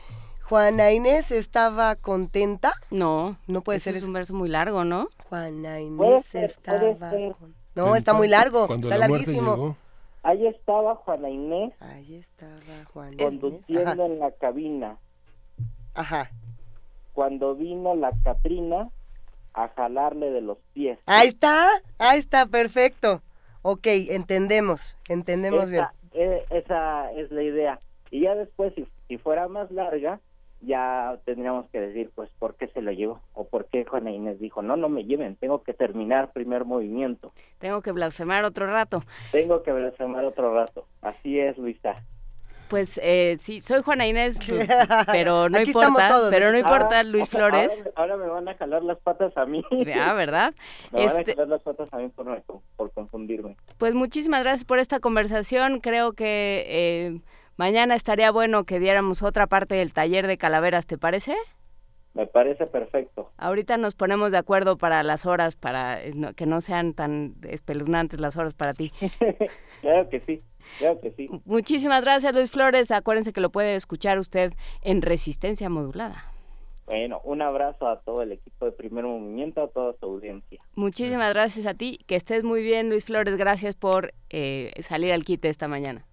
Juana Inés estaba contenta. No, no puede ser es un verso muy largo, ¿no? Juana Inés ser, estaba con- No, está muy largo, Cuando está la larguísimo. llegó. Ahí estaba Juana Inés Ahí estaba Juana conduciendo Ajá. en la cabina. Ajá. Cuando vino la Catrina a jalarle de los pies. Ahí está, ahí está, perfecto. Ok, entendemos, entendemos bien. esa, eh, esa es la idea. Y ya después, si, si fuera más larga, ya tendríamos que decir, pues, ¿por qué se lo llevó? O por qué Juana Inés dijo, no, no me lleven, tengo que terminar primer movimiento. Tengo que blasfemar otro rato. Tengo que blasfemar otro rato. Así es, Luisa. Pues eh, sí, soy Juana Inés, p- pero no Aquí importa, todos, pero no aquí. importa, Ah, Luis ahora- Flores. Ahora, ahora me van a jalar las patas a mí. Ah, ¿verdad? Me van a Este- jalar las patas a mí por, por confundirme. Pues muchísimas gracias por esta conversación. Creo que eh, mañana estaría bueno que diéramos otra parte del taller de calaveras, ¿te parece? Me parece perfecto. Ahorita nos ponemos de acuerdo para las horas, para eh, que no sean tan espeluznantes las horas para ti. Claro que sí, claro que sí. Muchísimas gracias, Luis Flores. Acuérdense que lo puede escuchar usted en Resistencia Modulada. Bueno, un abrazo a todo el equipo de Primer Movimiento, a toda su audiencia. Muchísimas gracias a ti. Que estés muy bien, Luis Flores. Gracias por eh, salir al quite esta mañana.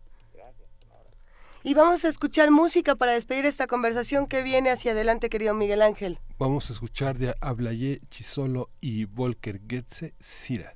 Y vamos a escuchar música para despedir esta conversación que viene hacia adelante, querido Miguel Ángel. Vamos a escuchar de Ablaye Chisolo y Volker Goetze, Sira.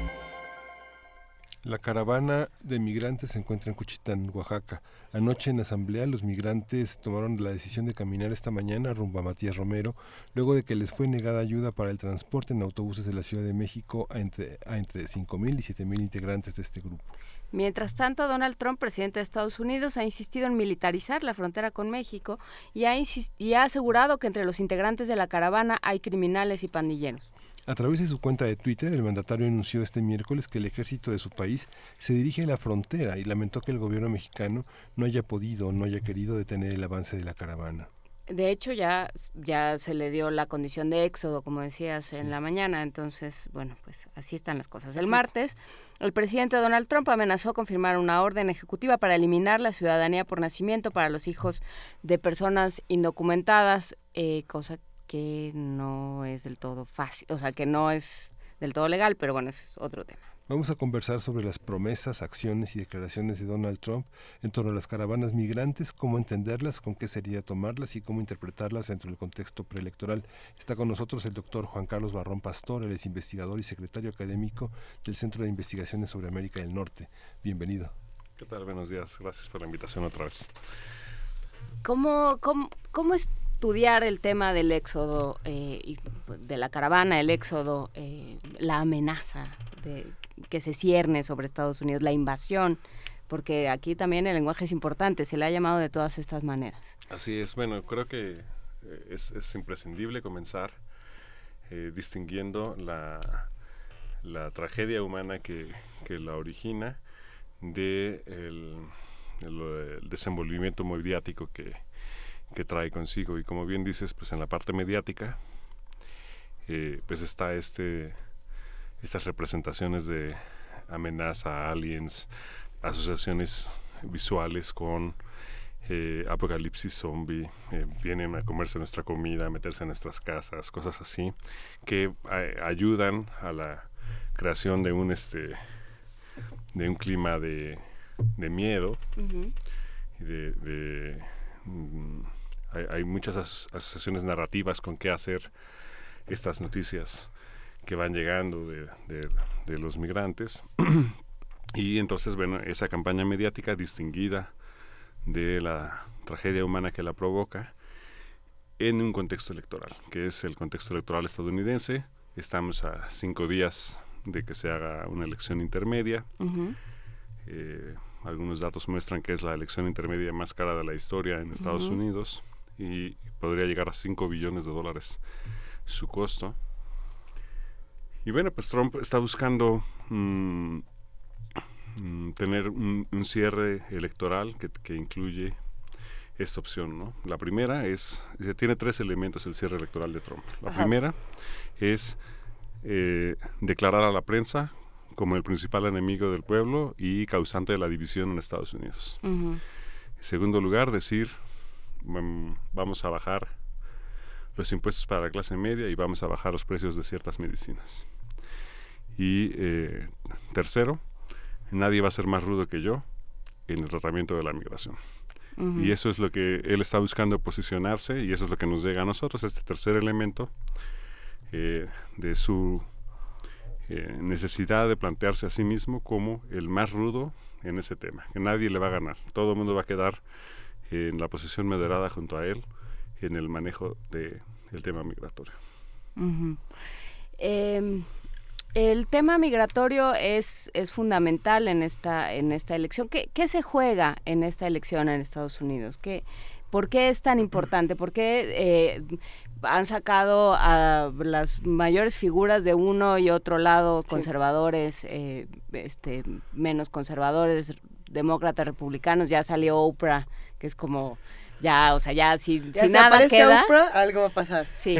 La caravana de migrantes se encuentra en Cuchitán, Oaxaca. Anoche en asamblea los migrantes tomaron la decisión de caminar esta mañana rumbo a Matías Romero, luego de que les fue negada ayuda para el transporte en autobuses de la Ciudad de México a entre, a entre 5.000 y 7.000 integrantes de este grupo. Mientras tanto, Donald Trump, presidente de Estados Unidos, ha insistido en militarizar la frontera con México y ha, y ha asegurado que entre los integrantes de la caravana hay criminales y pandilleros. A través de su cuenta de Twitter, el mandatario anunció este miércoles que el ejército de su país se dirige a la frontera y lamentó que el gobierno mexicano no haya podido o no haya querido detener el avance de la caravana. De hecho, ya, ya se le dio la condición de éxodo, como decías, en la mañana. Entonces, bueno, pues así están las cosas. El Así es. martes, el presidente Donald Trump amenazó con firmar una orden ejecutiva para eliminar la ciudadanía por nacimiento para los hijos de personas indocumentadas, eh, cosa que no es del todo fácil, o sea, que no es del todo legal, pero bueno, eso es otro tema. Vamos a conversar sobre las promesas, acciones y declaraciones de Donald Trump en torno a las caravanas migrantes, cómo entenderlas, con qué sería tomarlas y cómo interpretarlas dentro del contexto preelectoral. Está con nosotros el doctor Juan Carlos Barrón Pastor, él es investigador y secretario académico del Centro de Investigaciones sobre América del Norte. Bienvenido. ¿Qué tal? Buenos días. Gracias por la invitación otra vez. ¿Cómo, cómo, cómo estudiar el tema del éxodo, eh, pues, de la caravana, el éxodo, eh, la amenaza que se cierne sobre Estados Unidos, la invasión? Porque aquí también el lenguaje es importante, se le ha llamado de todas estas maneras. Así es. Bueno, creo que eh, es, es imprescindible comenzar eh, distinguiendo la, tragedia humana que, la origina de el desenvolvimiento mediático que, que trae consigo. Y como bien dices, pues en la parte mediática, eh, pues está este estas representaciones de amenaza, aliens, asociaciones visuales con eh, apocalipsis zombie, eh, vienen a comerse nuestra comida, a meterse en nuestras casas, cosas así, que eh, ayudan a la creación de un este de un clima de, de miedo y de, de, mm, hay, hay muchas as- asociaciones narrativas con qué hacer estas noticias que van llegando de, de- de los migrantes. Y entonces bueno esa campaña mediática distinguida de la tragedia humana que la provoca en un contexto electoral que es el contexto electoral estadounidense. Estamos a cinco días de que se haga una elección intermedia. Eh, algunos datos muestran que es la elección intermedia más cara de la historia en Estados. Unidos y podría llegar a 5 billones de dólares su costo. Y bueno, pues Trump está buscando mm, mm, tener un, un cierre electoral que, que incluye esta opción, ¿no? La primera es, tiene tres elementos el cierre electoral de Trump. La Ajá. primera es eh, declarar a la prensa como el principal enemigo del pueblo y causante de la división en Estados Unidos. En segundo lugar, decir, vamos a bajar los impuestos para la clase media y vamos a bajar los precios de ciertas medicinas. Y eh, tercero, nadie va a ser más rudo que yo en el tratamiento de la migración. Y eso es lo que él está buscando posicionarse y eso es lo que nos llega a nosotros, este tercer elemento eh, de su eh, necesidad de plantearse a sí mismo como el más rudo en ese tema, que nadie le va a ganar, todo el mundo va a quedar en la posición moderada junto a él en el manejo de el tema migratorio. Em, el tema migratorio es, es fundamental en esta, en esta elección. ¿Qué, qué se juega en esta elección en Estados Unidos? ¿Qué, ¿Por qué es tan importante? ¿Por qué eh, han sacado a las mayores figuras de uno y otro lado, conservadores, eh, este, menos conservadores, demócratas, republicanos? Ya salió Oprah, que es como... Ya, o sea, ya si, Ya si nada aparece queda... Oprah, algo va a pasar. Sí,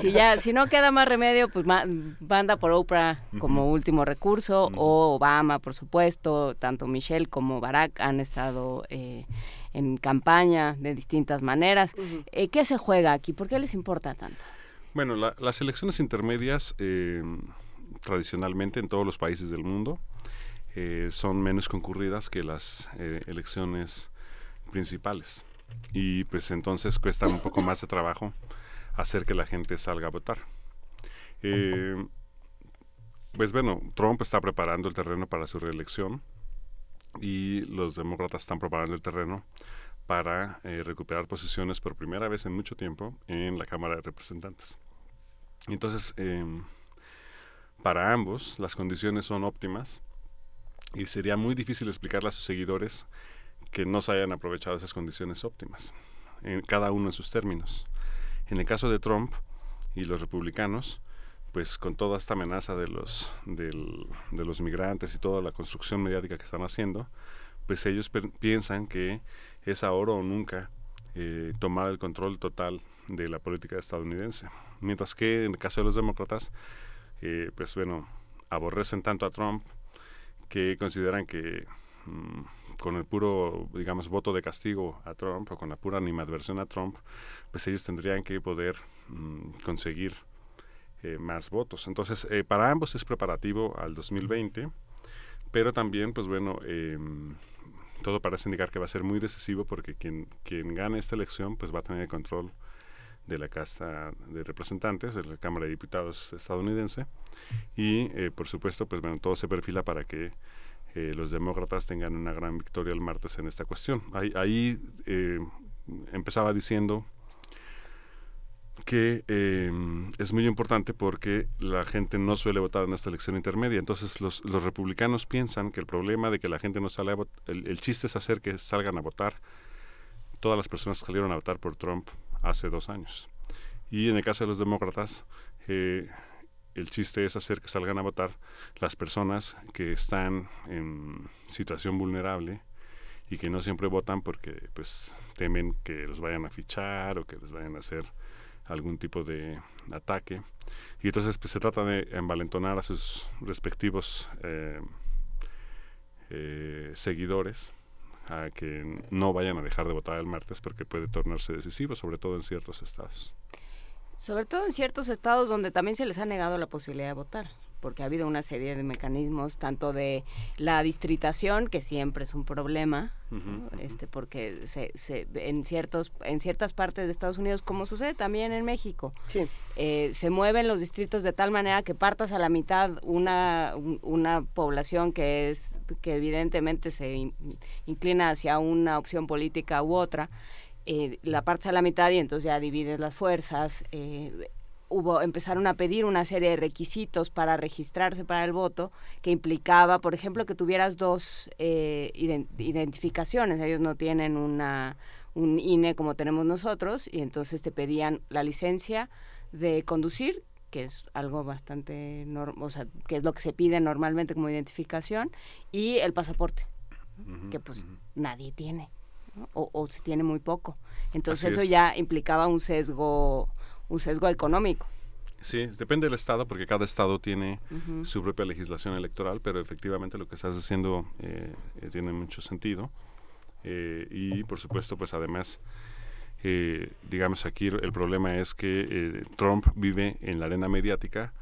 si ya, si no queda más remedio, pues ma- banda por Oprah como último recurso, o Obama, por supuesto, tanto Michelle como Barack han estado eh, en campaña de distintas maneras. Eh, ¿Qué se juega aquí? ¿Por qué les importa tanto? Bueno, la- las elecciones intermedias eh, tradicionalmente en todos los países del mundo eh, son menos concurridas que las eh, elecciones principales y pues entonces cuesta un poco más de trabajo hacer que la gente salga a votar. Eh, pues bueno, Trump está preparando el terreno para su reelección y los demócratas están preparando el terreno para eh, recuperar posiciones por primera vez en mucho tiempo en la Cámara de Representantes. Entonces, em, para ambos las condiciones son óptimas y sería muy difícil explicarle a sus seguidores que no se hayan aprovechado esas condiciones óptimas, en cada uno en sus términos. En el caso de Trump y los republicanos, pues con toda esta amenaza de los, del- de los migrantes y toda la construcción mediática que están haciendo, pues ellos piensan que es ahora o nunca eh, tomar el control total de la política estadounidense. Mientras que en el caso de los demócratas, eh, pues bueno, aborrecen tanto a Trump que consideran que mm, con el puro, digamos, voto de castigo a Trump o con la pura animadversión a Trump, pues ellos tendrían que poder mm, conseguir eh, más votos. Entonces, eh, para ambos es preparativo al 2020, pero también, pues bueno, em, todo parece indicar que va a ser muy decisivo porque quien, quien gane esta elección, pues va a tener el control de la Casa de Representantes, de la Cámara de Diputados estadounidense, y eh, por supuesto, pues bueno, todo se perfila para que eh, los demócratas tengan una gran victoria el martes en esta cuestión. Ahí, eh, empezaba diciendo que eh, es muy importante porque la gente no suele votar en esta elección intermedia. Entonces los, republicanos piensan que el problema de que la gente no sale a votar, el, chiste es hacer que salgan a votar todas las personas que salieron a votar por Trump hace dos años. Y en el caso de los demócratas, el chiste es hacer que salgan a votar las personas que están en situación vulnerable y que no siempre votan porque pues temen que los vayan a fichar o que les vayan a hacer algún tipo de ataque. Y entonces pues, se trata de envalentonar a sus respectivos eh, eh, seguidores a que no vayan a dejar de votar el martes porque puede tornarse decisivo, sobre todo en ciertos estados. Sobre todo en ciertos estados donde también se les ha negado la posibilidad de votar, porque ha habido una serie de mecanismos, tanto de la distritación, que siempre es un problema, ¿no? este, porque se, se- en, ciertos, en ciertas partes de Estados Unidos, como sucede también en México, eh, se mueven los distritos de tal manera que partas a la mitad una, un- una población que, es, que evidentemente se in- inclina hacia una opción política u otra, eh, la partes a la mitad y entonces ya divides las fuerzas. eh, hubo empezaron a pedir una serie de requisitos para registrarse para el voto que implicaba, por ejemplo, que tuvieras dos eh, iden- identificaciones. Ellos no tienen una un INE como tenemos nosotros y entonces te pedían la licencia de conducir que es algo bastante norm o sea, que es lo que se pide normalmente como identificación y el pasaporte que pues nadie tiene ¿no? o, o se tiene muy poco entonces Así eso es. ya implicaba un sesgo un sesgo económico Sí, depende del estado porque cada estado tiene su propia legislación electoral, pero efectivamente lo que estás diciendo eh, eh, tiene mucho sentido. Eh, y por supuesto, pues además, eh, digamos aquí el problema es que eh, Trump vive en la arena mediática,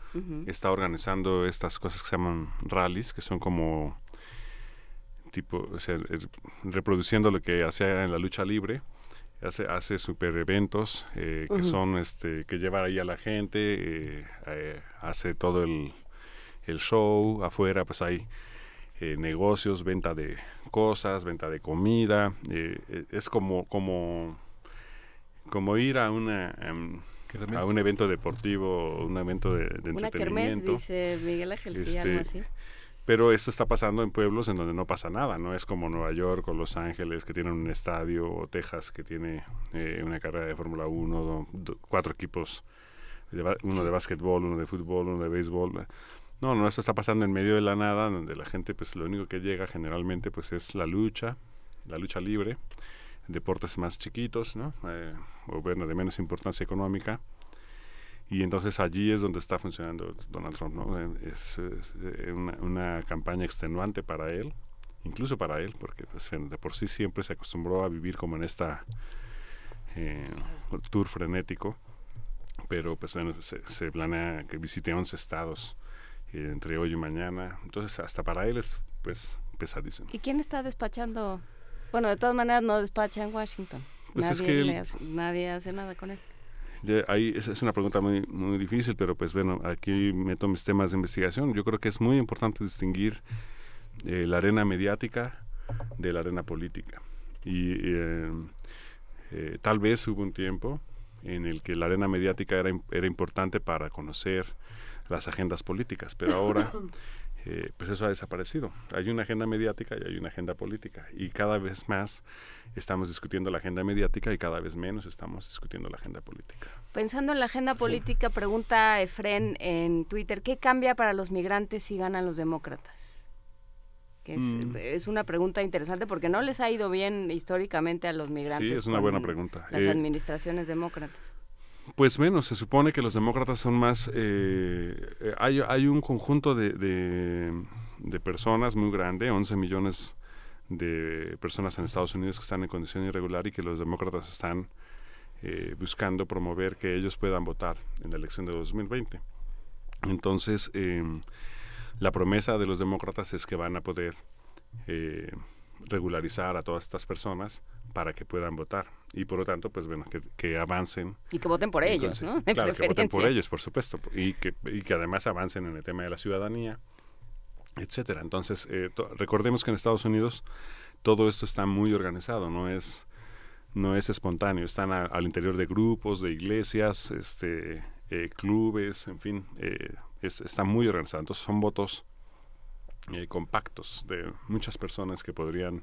está organizando estas cosas que se llaman rallies, que son como tipo, o sea, reproduciendo lo que hacía en la lucha libre. Hace, hace super eventos eh, que son este que lleva ahí a la gente eh, eh, hace todo el, el show afuera pues hay eh, negocios venta de cosas venta de comida eh, eh, es como como como ir a una em, Kermés. a un evento deportivo un evento de, de una kermés entretenimiento dice Miguel Ángel sí algo Este, así pero esto está pasando en pueblos en donde no pasa nada, no es como Nueva York o Los Ángeles que tienen un estadio o Texas que tiene eh, una carrera de Fórmula 1, do- do- cuatro equipos, de uno de básquetbol, uno de fútbol, uno de béisbol. No, no, esto está pasando en medio de la nada, donde la gente pues lo único que llega generalmente pues es la lucha, la lucha libre, deportes más chiquitos, ¿no? Eh, o bueno, de menos importancia económica. Y entonces allí es donde está funcionando Donald Trump, ¿no? Es, es, eh, una, una campaña extenuante para él, incluso para él, porque pues, de por sí siempre se acostumbró a vivir como en esta eh, tour frenético, pero pues bueno, se, se planea que visite 11 estados eh, entre hoy y mañana, entonces hasta para él es pues pesadísimo. ¿Y quién está despachando? Bueno, de todas maneras no despacha en Washington. Pues es nadie, que le él- hace, nadie hace nada con él. Ahí es, una pregunta muy, difícil, pero pues bueno, aquí meto mis temas de investigación. Yo creo que es muy importante distinguir eh, la arena mediática de la arena política. Y eh, eh, tal vez hubo un tiempo en el que la arena mediática era, era importante para conocer las agendas políticas, pero ahora eh, pues eso ha desaparecido. Hay una agenda mediática y hay una agenda política. Y cada vez más estamos discutiendo la agenda mediática y cada vez menos estamos discutiendo la agenda política. Pensando en la agenda política, pregunta Efren en Twitter, ¿qué cambia para los migrantes si ganan los demócratas? Que es, Mm. es una pregunta interesante porque no les ha ido bien históricamente a los migrantes. Sí, es una buena pregunta. Las Eh, administraciones demócratas. Pues menos, se supone que los demócratas son más... eh, eh, hay, hay un conjunto de, personas muy grande, 11 millones de personas en Estados Unidos que están en condición irregular y que los demócratas están eh, buscando promover que ellos puedan votar en la elección de 2020. Entonces, eh, la promesa de los demócratas es que van a poder eh, regularizar a todas estas personas para que puedan votar y por lo tanto pues bueno que, que avancen. Y que voten por ellos, ¿no? De claro que voten por ellos por supuesto y que, y que además avancen en el tema de la ciudadanía etcétera. Entonces eh, recordemos que en Estados Unidos todo esto está muy organizado no es no es espontáneo están a- al interior de grupos de iglesias este eh, clubes en fin eh, es- está muy organizado. Entonces son votos eh, compactos de muchas personas que podrían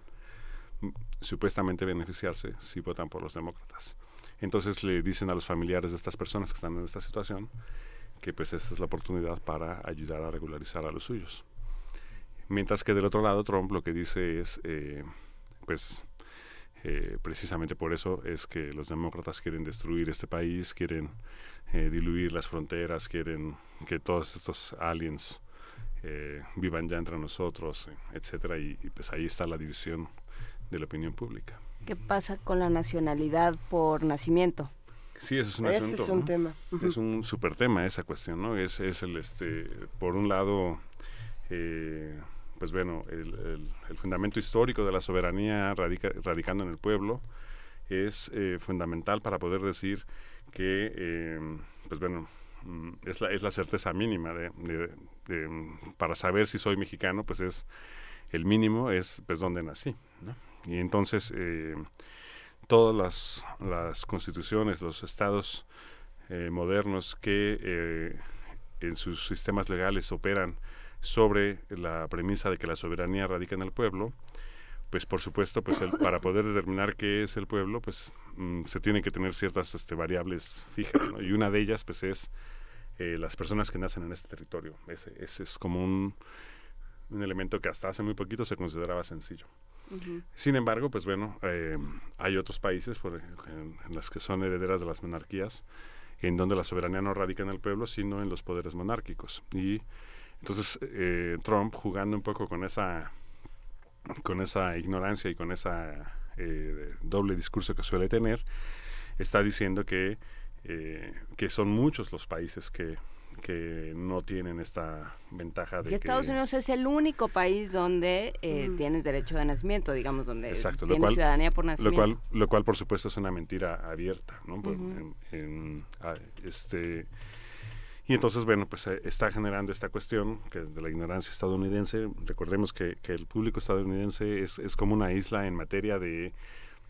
supuestamente beneficiarse si votan por los demócratas. Entonces le dicen a los familiares de estas personas que están en esta situación que pues esta es la oportunidad para ayudar a regularizar a los suyos. Mientras que del otro lado Trump lo que dice es, eh, pues eh, precisamente por eso es que los demócratas quieren destruir este país, quieren eh, diluir las fronteras, quieren que todos estos aliens eh, vivan ya entre nosotros, etcétera, y, y, pues ahí está la división de la opinión pública. ¿Qué pasa con la nacionalidad por nacimiento? Sí, eso es un Ese asunto. es un ¿no? tema. Es un super tema esa cuestión, ¿no? Es, es el, este, por un lado, eh, pues bueno, el, el- el fundamento histórico de la soberanía radica- radicando en el pueblo es eh, fundamental para poder decir que, eh, pues bueno, mm, es la, es la certeza mínima de, de- de, para saber si soy mexicano, pues es el mínimo es pues donde nací, ¿no? Y entonces eh, todas las, constituciones, los estados eh, modernos que eh, en sus sistemas legales operan sobre la premisa de que la soberanía radica en el pueblo, pues por supuesto, pues para poder determinar qué es el pueblo, pues mm, se tienen que tener ciertas este, variables fijas, y una de ellas pues es las personas que nacen en este territorio. Ese, ese es como un, un elemento que hasta hace muy poquito se consideraba sencillo. Sin embargo, pues bueno, eh, hay otros países en, en las que son herederas de las monarquías, en donde la soberanía no radica en el pueblo, sino en los poderes monárquicos. Y entonces eh, Trump, jugando un poco con esa, con esa ignorancia y con esa eh, doble discurso que suele tener, está diciendo que, eh, que son muchos los países que, que no tienen esta ventaja de Que Estados Unidos es el único país donde eh, Mm. tienes derecho de nacimiento, digamos, donde Exacto, lo tienes cual, ciudadanía por lo nacimiento. cual, lo cual por supuesto es una mentira abierta, ¿no? En- en, ah, este, y entonces, bueno, pues eh, está generando esta cuestión que de la ignorancia estadounidense. Recordemos que, que el público estadounidense es, es como una isla en materia de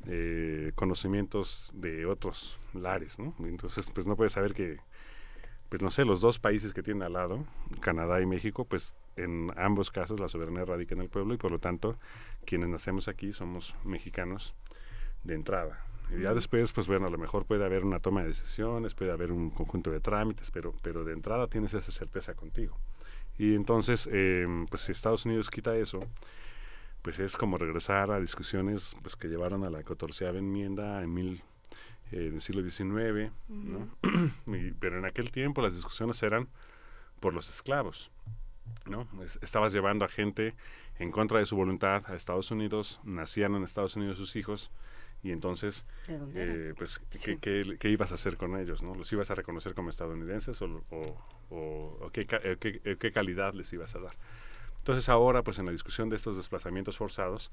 eh, conocimientos de otros lares, ¿no? Entonces, pues no puede saber que, pues no sé, los dos países que tiene al lado, Canadá y México, pues en ambos casos la soberanía radica en el pueblo y por lo tanto quienes nacemos aquí somos mexicanos de entrada. Y ya después, pues bueno, a lo mejor puede haber una toma de decisiones, puede haber un conjunto de trámites, pero, pero de entrada tienes esa certeza contigo. Y entonces, eh, pues si Estados Unidos quita eso, pues es como regresar a discusiones pues, que llevaron a la catorceava enmienda en mil, en el siglo XIX, ¿no? Y- pero en aquel tiempo las discusiones eran por los esclavos. ¿no? Es- Estabas llevando a gente en contra de su voluntad a Estados Unidos, nacían en Estados Unidos sus hijos, y entonces, eh, pues, ¿qué, qué, qué ibas a hacer con ellos? ¿no? ¿Los ibas a reconocer como estadounidenses o, o- o- o qué, qué- qué calidad les ibas a dar? Entonces ahora, pues en la discusión de estos desplazamientos forzados,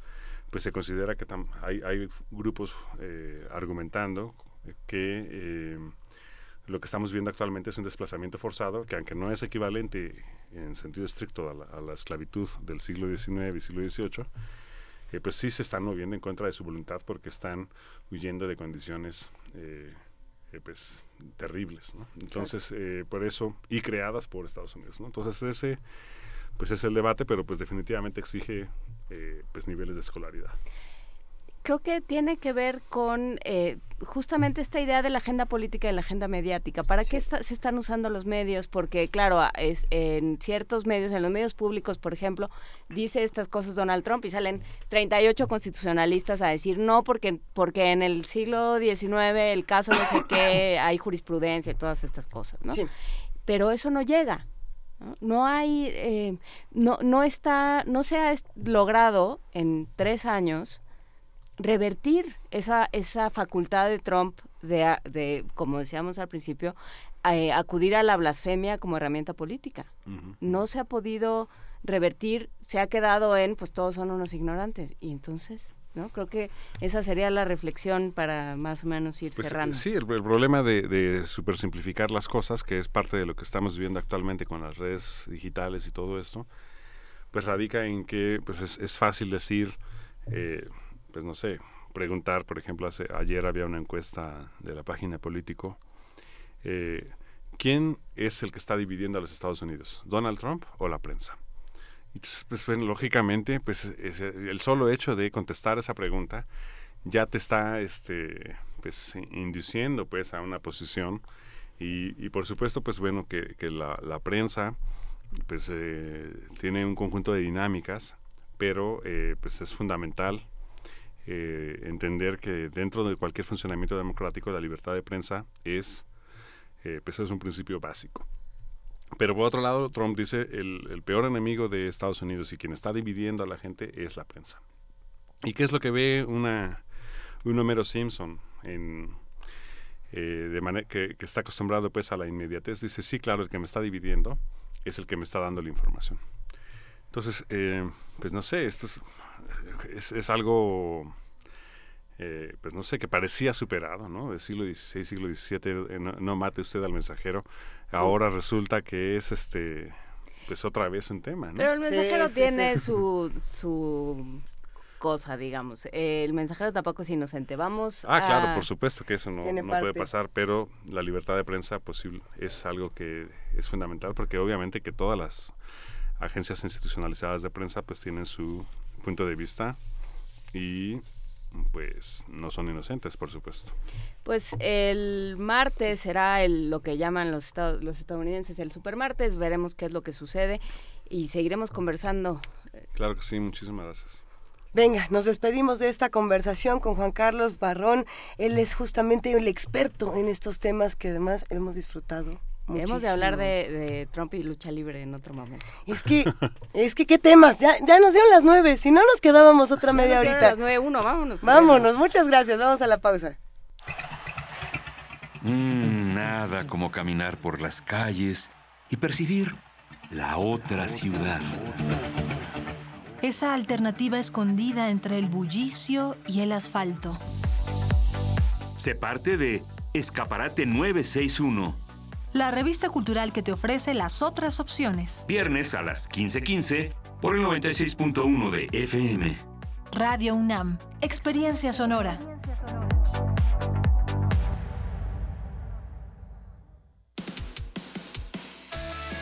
pues se considera que hay, hay grupos eh, argumentando que eh, lo que estamos viendo actualmente es un desplazamiento forzado, que aunque no es equivalente en sentido estricto a la, a la esclavitud del siglo XIX y siglo XVIII, eh, pues sí se están moviendo en contra de su voluntad porque están huyendo de condiciones eh, eh, pues terribles, ¿no? Entonces, eh, por eso, y creadas por Estados Unidos, ¿no? Entonces, ese pues es el debate, pero pues definitivamente exige eh, pues niveles de escolaridad creo que tiene que ver con eh, justamente esta idea de la agenda política y la agenda mediática. ¿Para qué se están usando los medios? Porque, claro, es, en ciertos medios, en los medios públicos, por ejemplo, dice estas cosas Donald Trump y salen 38 constitucionalistas a decir no, porque, porque en el siglo XIX el caso no sé qué, hay jurisprudencia y todas estas cosas, ¿no? Pero eso no llega. ¿no? hay, eh, no, no está, no se ha logrado en tres años revertir esa, esa facultad de Trump de, de como decíamos al principio, eh, acudir a la blasfemia como herramienta política. No se ha podido revertir, se ha quedado en, pues todos son unos ignorantes. Y entonces, ¿no? Creo que esa sería la reflexión para más o menos ir pues, cerrando. Sí, el, problema de, de supersimplificar las cosas, que es parte de lo que estamos viviendo actualmente con las redes digitales y todo esto, pues radica en que pues es, es fácil decir... Eh, pues no sé, preguntar, por ejemplo, hace, ayer había una encuesta de la página Político, eh, ¿quién es el que está dividiendo a los Estados Unidos? ¿Donald Trump o la prensa? Entonces, pues, lógicamente, pues el solo hecho de contestar esa pregunta ya te está este, pues, induciendo pues, a una posición y, por supuesto, pues bueno, que, la, prensa pues eh, tiene un conjunto de dinámicas, pero eh, pues es fundamental eh, entender que dentro de cualquier funcionamiento democrático la libertad de prensa es, eh, pues es un principio básico. Pero por otro lado, Trump dice el, el peor enemigo de Estados Unidos y quien está dividiendo a la gente es la prensa. ¿Y qué es lo que ve una, un Homero Simpson en, eh, de manera que, que, está acostumbrado pues a la inmediatez? Dice, sí, claro, el que me está dividiendo es el que me está dando la información. Entonces, eh, pues no sé, esto es, es, algo, eh, pues no sé, que parecía superado, ¿no? Del siglo XVI, siglo XVII, eh, no, mate usted al mensajero. Ahora resulta que es, este, pues otra vez un tema, ¿no? Pero el mensajero tiene su, su cosa, digamos. el mensajero tampoco es inocente. Vamos Ah, claro, por supuesto que eso no, no puede pasar, pero la libertad de prensa posible es algo que es fundamental porque obviamente que todas las agencias institucionalizadas de prensa pues tienen su punto de vista y pues no son inocentes, por supuesto. Pues el martes será el, lo que llaman los, los estadounidenses el supermartes, veremos qué es lo que sucede y seguiremos conversando. Claro que sí, muchísimas gracias. Venga, nos despedimos de esta conversación con Juan Carlos Barrón. Él es justamente el experto en estos temas que además hemos disfrutado Hemos de hablar de, Trump y lucha libre en otro momento. Es que, es que qué temas, ya, ya nos dieron las nueve, si no nos quedábamos otra media horita. las nueve, uno, vámonos. Vámonos, muchas gracias, vamos a la pausa. Mm, nada como caminar por las calles y percibir la otra ciudad. Esa alternativa escondida entre el bullicio y el asfalto. Se parte de Escaparate 961 la revista cultural que te ofrece las otras opciones. Viernes a las 15:15 por el 96.1 de FM. Radio UNAM, Experiencia Sonora.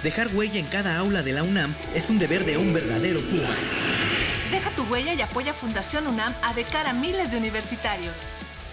Dejar huella en cada aula de la UNAM es un deber de un verdadero Puma. Deja tu huella y apoya Fundación UNAM a de cara a miles de universitarios.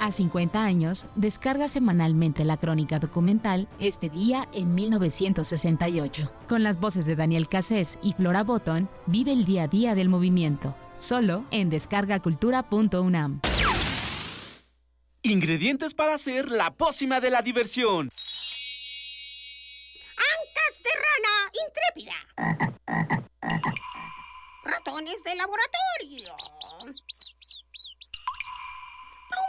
A 50 años, descarga semanalmente la crónica documental Este día en 1968. Con las voces de Daniel Cassés y Flora Botton, vive el día a día del movimiento. Solo en descargacultura.unam. Ingredientes para hacer la pócima de la diversión. Ancas de rana intrépida. Ratones de laboratorio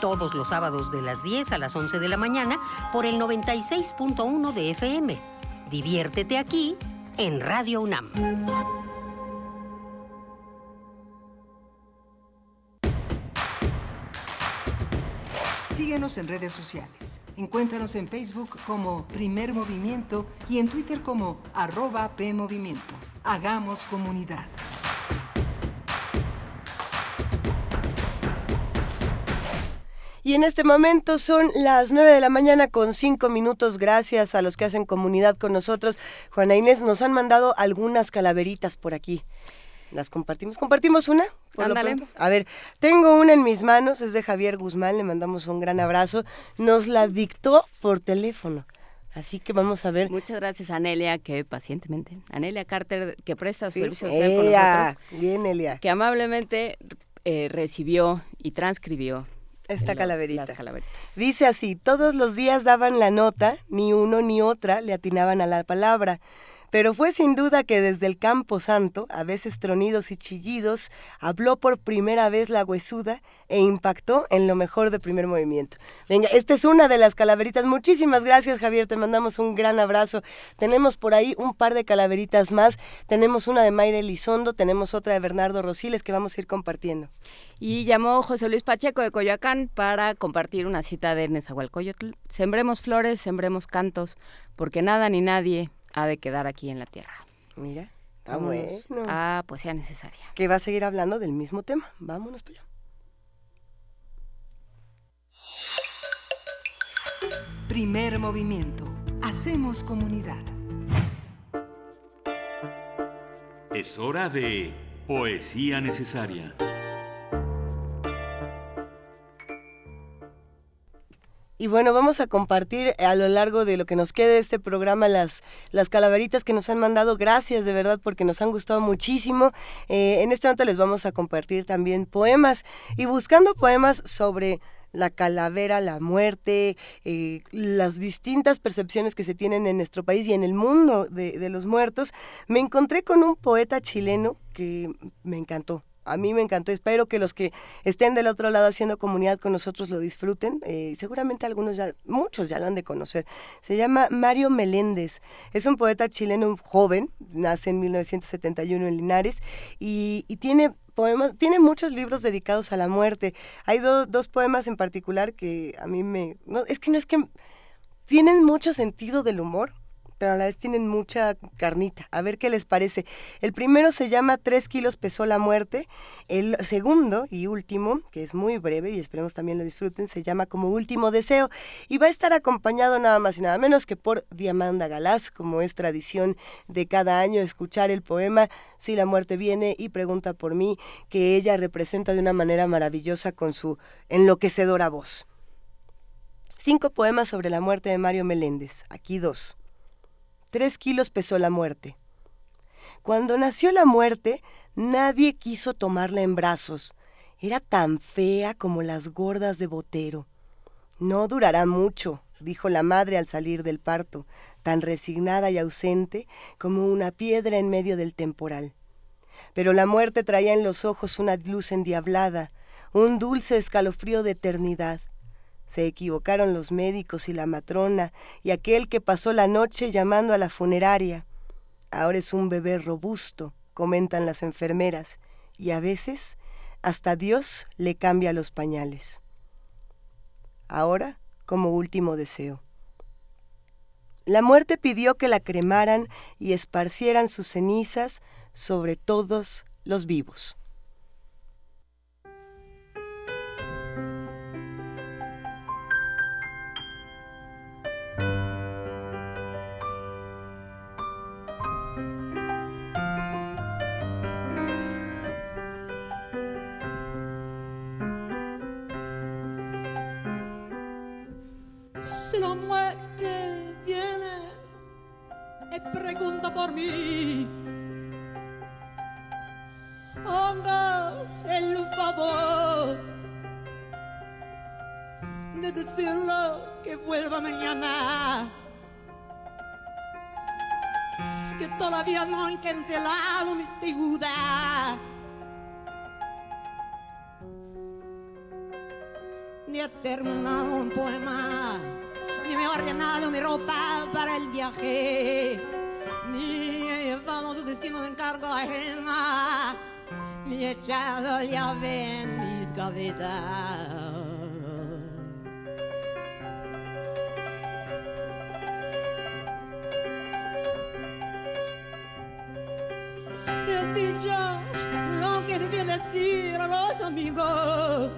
todos los sábados de las 10 a las 11 de la mañana por el 96.1 de FM. Diviértete aquí en Radio UNAM. Síguenos en redes sociales. Encuéntranos en Facebook como Primer Movimiento y en Twitter como arroba PMovimiento. Hagamos comunidad. Y en este momento son las 9 de la mañana con 5 minutos. Gracias a los que hacen comunidad con nosotros. Juana Inés, nos han mandado algunas calaveritas por aquí. Las compartimos. ¿Compartimos una? A ver, tengo una en mis manos, es de Javier Guzmán, le mandamos un gran abrazo. Nos la dictó por teléfono. Así que vamos a ver. Muchas gracias, Anelia, que pacientemente. Anelia Carter, que presta su servicio social con nosotros. Bien, Elia. Que amablemente eh, recibió y transcribió esta los- calaverita. las calaveritas. Dice así, todos los días daban la nota, ni uno ni otra le atinaban a la palabra. Pero fue sin duda que desde el Campo Santo, a veces tronidos y chillidos, habló por primera vez la huesuda e impactó en lo mejor de primer movimiento. Venga, esta es una de las calaveritas. Muchísimas gracias, Javier. Te mandamos un gran abrazo. Tenemos por ahí un par de calaveritas más. Tenemos una de Mayra Elizondo, tenemos otra de Bernardo Rosiles que vamos a ir compartiendo. Y llamó José Luis Pacheco de Coyoacán para compartir una cita de Nezahualcóyotl. Sembremos flores, sembremos cantos, porque nada ni nadie ha de quedar aquí en la tierra. Mira, Vámonos bueno. a poesía necesaria. que va a seguir hablando del mismo tema. Vámonos para allá. Primer movimiento. Hacemos comunidad. Es hora de poesía necesaria. Y bueno, vamos a compartir a lo largo de lo que nos quede de este programa las, las calaveritas que nos han mandado. Gracias de verdad porque nos han gustado muchísimo. Eh, en este momento les vamos a compartir también poemas y buscando poemas sobre la calavera, la muerte, eh, las distintas percepciones que se tienen en nuestro país y en el mundo de los muertos, me encontré con un poeta chileno que me encantó. A mí me encantó. Espero que los que estén del otro lado haciendo comunidad con nosotros lo disfruten. Eh, seguramente algunos ya, muchos ya lo han de conocer. Se llama Mario Meléndez. Es un poeta chileno joven, nace en 1971 en Linares y, y tiene poemas, tiene muchos libros dedicados a la muerte. Hay do- dos poemas en particular que a mí me... No, es que no es que... Tienen mucho sentido del humor, pero a la vez tienen mucha carnita. A ver qué les parece. El primero se llama Tres kilos pesó la muerte. El segundo y último, que es muy breve y esperemos también lo disfruten, se llama como último deseo y va a estar acompañado nada más y nada menos que por Diamanda Galás, como es tradición de cada año escuchar el poema Si la muerte viene y pregunta por mí, que ella representa de una manera maravillosa con su enloquecedora voz. Cinco poemas sobre la muerte de Mario Meléndez. Aquí dos. Tres kilos pesó la muerte. Cuando nació la muerte, nadie quiso tomarla en brazos. Era tan fea como las gordas de Botero. No durará mucho, dijo la madre al salir del parto, tan resignada y ausente como una piedra en medio del temporal. Pero la muerte traía en los ojos una luz endiablada, un dulce escalofrío de eternidad. Se equivocaron los médicos y la matrona y aquel que pasó la noche llamando a la funeraria. Ahora es un bebé robusto, comentan las enfermeras, y a veces hasta Dios le cambia los pañales. Ahora, como último deseo. La muerte pidió que la cremaran y esparcieran sus cenizas sobre todos los vivos. De decirle que vuelva mañana. Que todavía no han cancelado mis deudas. Ni he terminado un poema, ni me he ordenado mi ropa para el viaje, ni he llevado su destino de encargo ajena, ni he echado llave en mis gavetas. Decir a los amigos.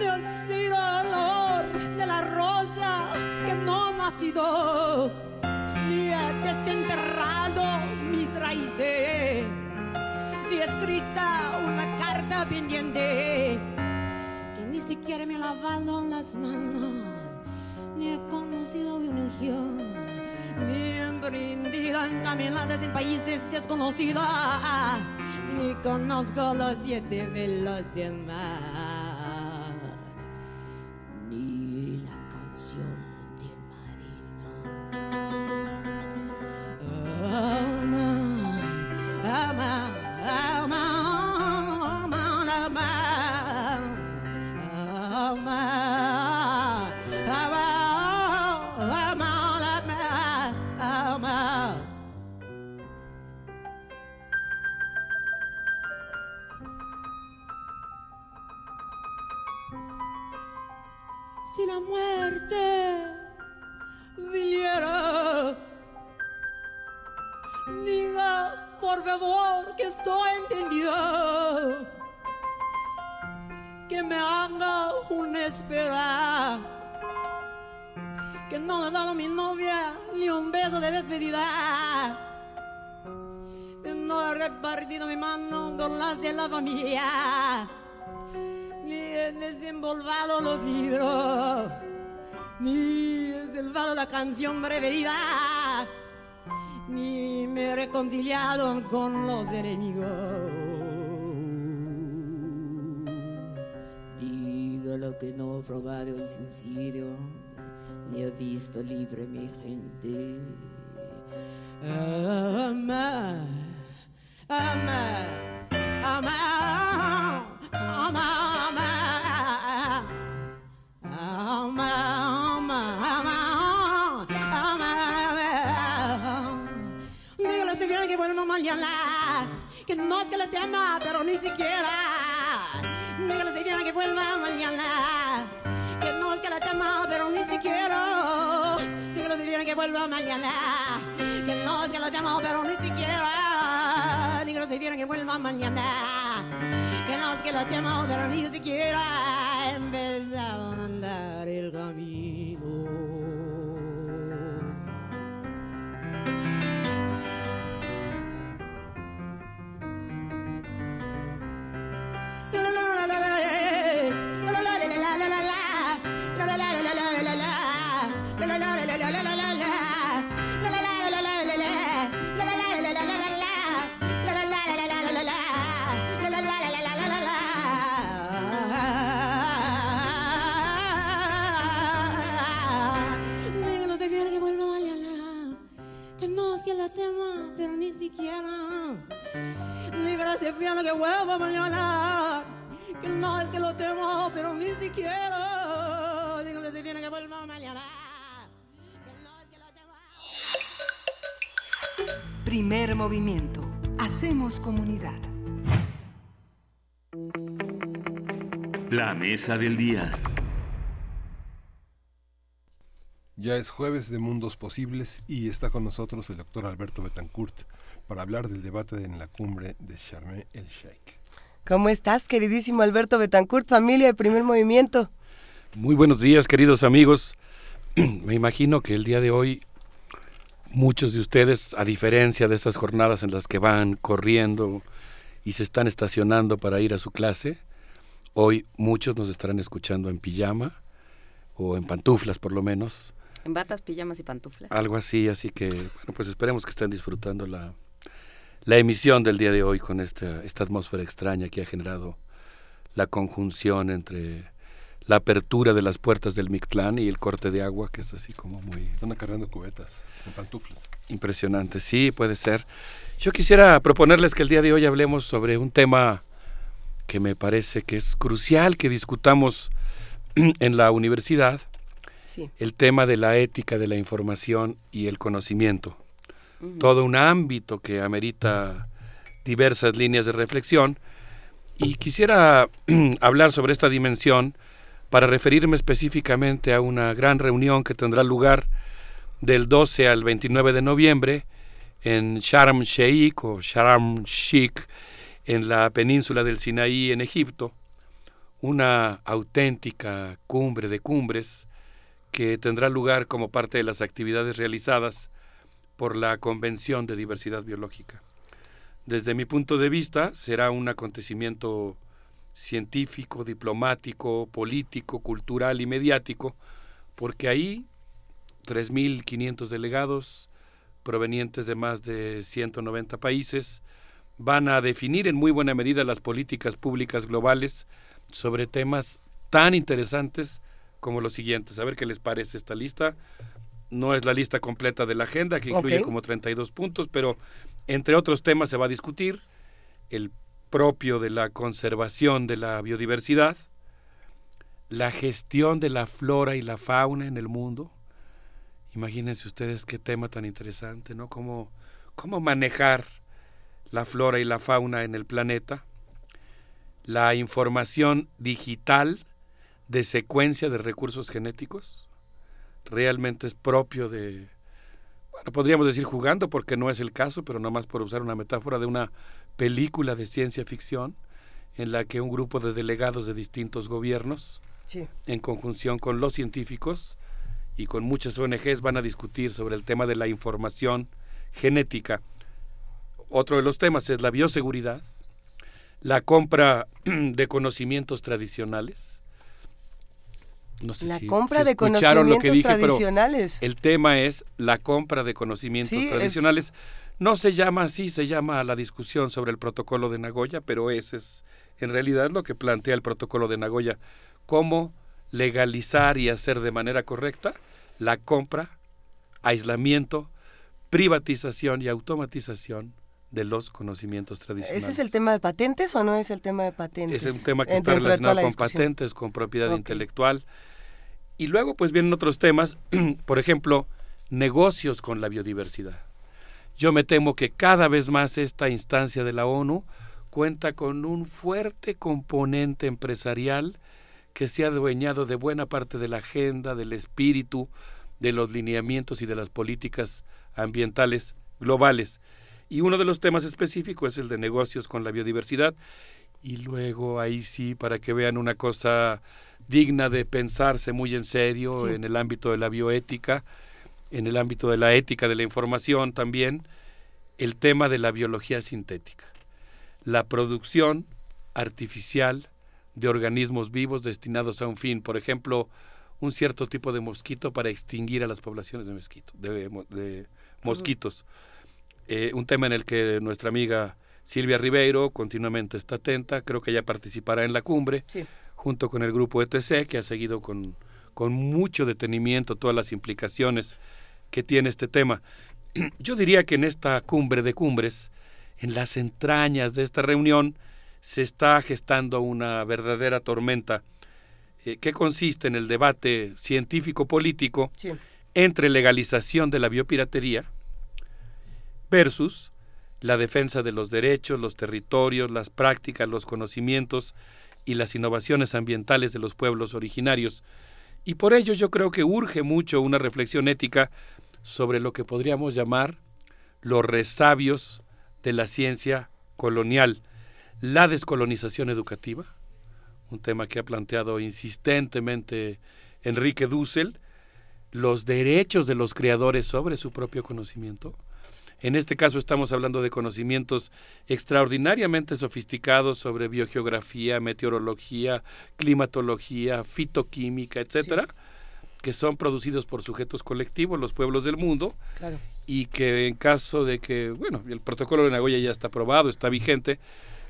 He sido olor de la rosa que no me ha sido. Ni he desenterrado mis raíces. Ni he escrita una carta pendiente. Que ni siquiera me he lavado las manos. Ni he conocido una unción ni emprendido en caminadas en países desconocidos, ni conozco los siete velos del mar, Si la muerte viniera, diga por favor que estoy entendido, que me haga una espera, que no me ha dado mi novia ni un beso de despedida, que no he repartido mi mano con las de la familia he desenvolvado los libros, ni he salvado la canción preferida, ni me he reconciliado con los enemigos. Digo lo que no he probado el suicidio, ni he visto libre mi gente. Ama, ama, ama, ama, ama, que mañana, que no es que le tema, pero ni siquiera. Dígale si bien que vuelva mañana, que no es que le tema, pero ni siquiera. Dígale si bien que vuelva mañana, que no es que le tema, pero ni siquiera. Si bien que vuelva mañana, que no es que le tema, pero ni siquiera. Empezaron a andar el camino. Ni siquiera. Dígale a ese piano que vuelva mañana. Que no es que lo temo, pero ni siquiera. Dígale a ese piano que vuelva mañana. Primer movimiento. Hacemos comunidad. La mesa del día. Ya es jueves de Mundos Posibles y está con nosotros el doctor Alberto Betancourt para hablar del debate en la cumbre de Sharm el Sheikh. ¿Cómo estás, queridísimo Alberto Betancourt, familia de primer movimiento? Muy buenos días, queridos amigos. Me imagino que el día de hoy muchos de ustedes, a diferencia de esas jornadas en las que van corriendo y se están estacionando para ir a su clase, hoy muchos nos estarán escuchando en pijama o en pantuflas por lo menos en batas, pijamas y pantuflas. Algo así, así que, bueno, pues esperemos que estén disfrutando la, la emisión del día de hoy con esta, esta atmósfera extraña que ha generado la conjunción entre la apertura de las puertas del Mictlán y el corte de agua, que es así como muy... Están acarreando cubetas, en pantuflas. Impresionante, sí, puede ser. Yo quisiera proponerles que el día de hoy hablemos sobre un tema que me parece que es crucial que discutamos en la universidad, el tema de la ética de la información y el conocimiento. Todo un ámbito que amerita diversas líneas de reflexión. Y quisiera hablar sobre esta dimensión para referirme específicamente a una gran reunión que tendrá lugar del 12 al 29 de noviembre en Sharm Sheikh o Sharm Sheikh en la península del Sinaí en Egipto, una auténtica cumbre de cumbres que tendrá lugar como parte de las actividades realizadas por la Convención de Diversidad Biológica. Desde mi punto de vista, será un acontecimiento científico, diplomático, político, cultural y mediático, porque ahí 3.500 delegados provenientes de más de 190 países van a definir en muy buena medida las políticas públicas globales sobre temas tan interesantes como los siguientes. A ver qué les parece esta lista. No es la lista completa de la agenda, que incluye como 32 puntos, pero entre otros temas se va a discutir el propio de la conservación de la biodiversidad, la gestión de la flora y la fauna en el mundo. Imagínense ustedes qué tema tan interesante, ¿no? Cómo, cómo manejar la flora y la fauna en el planeta, la información digital de secuencia de recursos genéticos. Realmente es propio de, bueno, podríamos decir jugando porque no es el caso, pero nada más por usar una metáfora de una película de ciencia ficción en la que un grupo de delegados de distintos gobiernos, en conjunción con los científicos y con muchas ONGs, van a discutir sobre el tema de la información genética. Otro de los temas es la bioseguridad, la compra de conocimientos tradicionales, la compra de conocimientos tradicionales. el tema es la compra de conocimientos tradicionales. No se llama así, se llama la discusión sobre el protocolo de Nagoya, pero ese es en realidad lo que plantea el protocolo de Nagoya. Cómo legalizar y hacer de manera correcta la compra, aislamiento, privatización y automatización de los conocimientos tradicionales. ¿Ese es el tema de patentes o no es el tema de patentes? Es un tema que está relacionado con patentes, con propiedad intelectual. Y luego pues vienen otros temas, por ejemplo, negocios con la biodiversidad. Yo me temo que cada vez más esta instancia de la ONU cuenta con un fuerte componente empresarial que se ha adueñado de buena parte de la agenda, del espíritu, de los lineamientos y de las políticas ambientales globales. Y uno de los temas específicos es el de negocios con la biodiversidad. Y luego ahí sí, para que vean una cosa digna de pensarse muy en serio en el ámbito de la bioética, en el ámbito de la ética de la información también, el tema de la biología sintética. La producción artificial de organismos vivos destinados a un fin. Por ejemplo, un cierto tipo de mosquito para extinguir a las poblaciones de, mosquito, de, de mosquitos. Eh, un tema en el que nuestra amiga Silvia Ribeiro continuamente está atenta, creo que ella participará en la cumbre, junto con el grupo ETC, que ha seguido con, con mucho detenimiento todas las implicaciones que tiene este tema. Yo diría que en esta cumbre de cumbres, en las entrañas de esta reunión, se está gestando una verdadera tormenta eh, que consiste en el debate científico-político entre legalización de la biopiratería versus la defensa de los derechos, los territorios, las prácticas, los conocimientos y las innovaciones ambientales de los pueblos originarios. Y por ello yo creo que urge mucho una reflexión ética sobre lo que podríamos llamar los resabios de la ciencia colonial, la descolonización educativa, un tema que ha planteado insistentemente Enrique Dussel, los derechos de los creadores sobre su propio conocimiento. En este caso estamos hablando de conocimientos extraordinariamente sofisticados sobre biogeografía, meteorología, climatología, fitoquímica, etcétera, que son producidos por sujetos colectivos, los pueblos del mundo, y que en caso de que, bueno, el protocolo de Nagoya ya está aprobado, está vigente,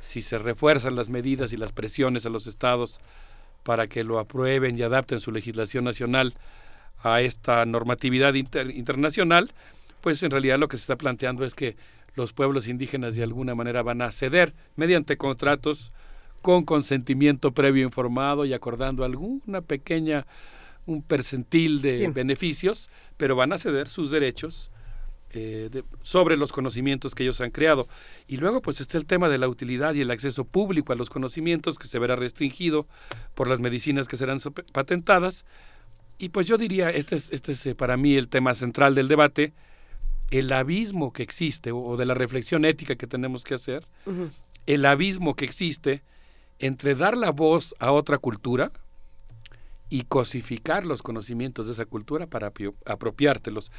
si se refuerzan las medidas y las presiones a los estados para que lo aprueben y adapten su legislación nacional a esta normatividad internacional, pues en realidad lo que se está planteando es que los pueblos indígenas de alguna manera van a ceder mediante contratos con consentimiento previo informado y acordando alguna pequeña un percentil de beneficios, pero van a ceder sus derechos eh, sobre los conocimientos que ellos han creado. Y luego pues está el tema de la utilidad y el acceso público a los conocimientos que se verá restringido por las medicinas que serán patentadas. Y pues yo diría, este es, este es eh, para mí el tema central del debate, el abismo que existe o, de la reflexión ética que tenemos que hacer, el abismo que existe entre dar la voz a otra cultura y cosificar los conocimientos de esa cultura para apropiártelos.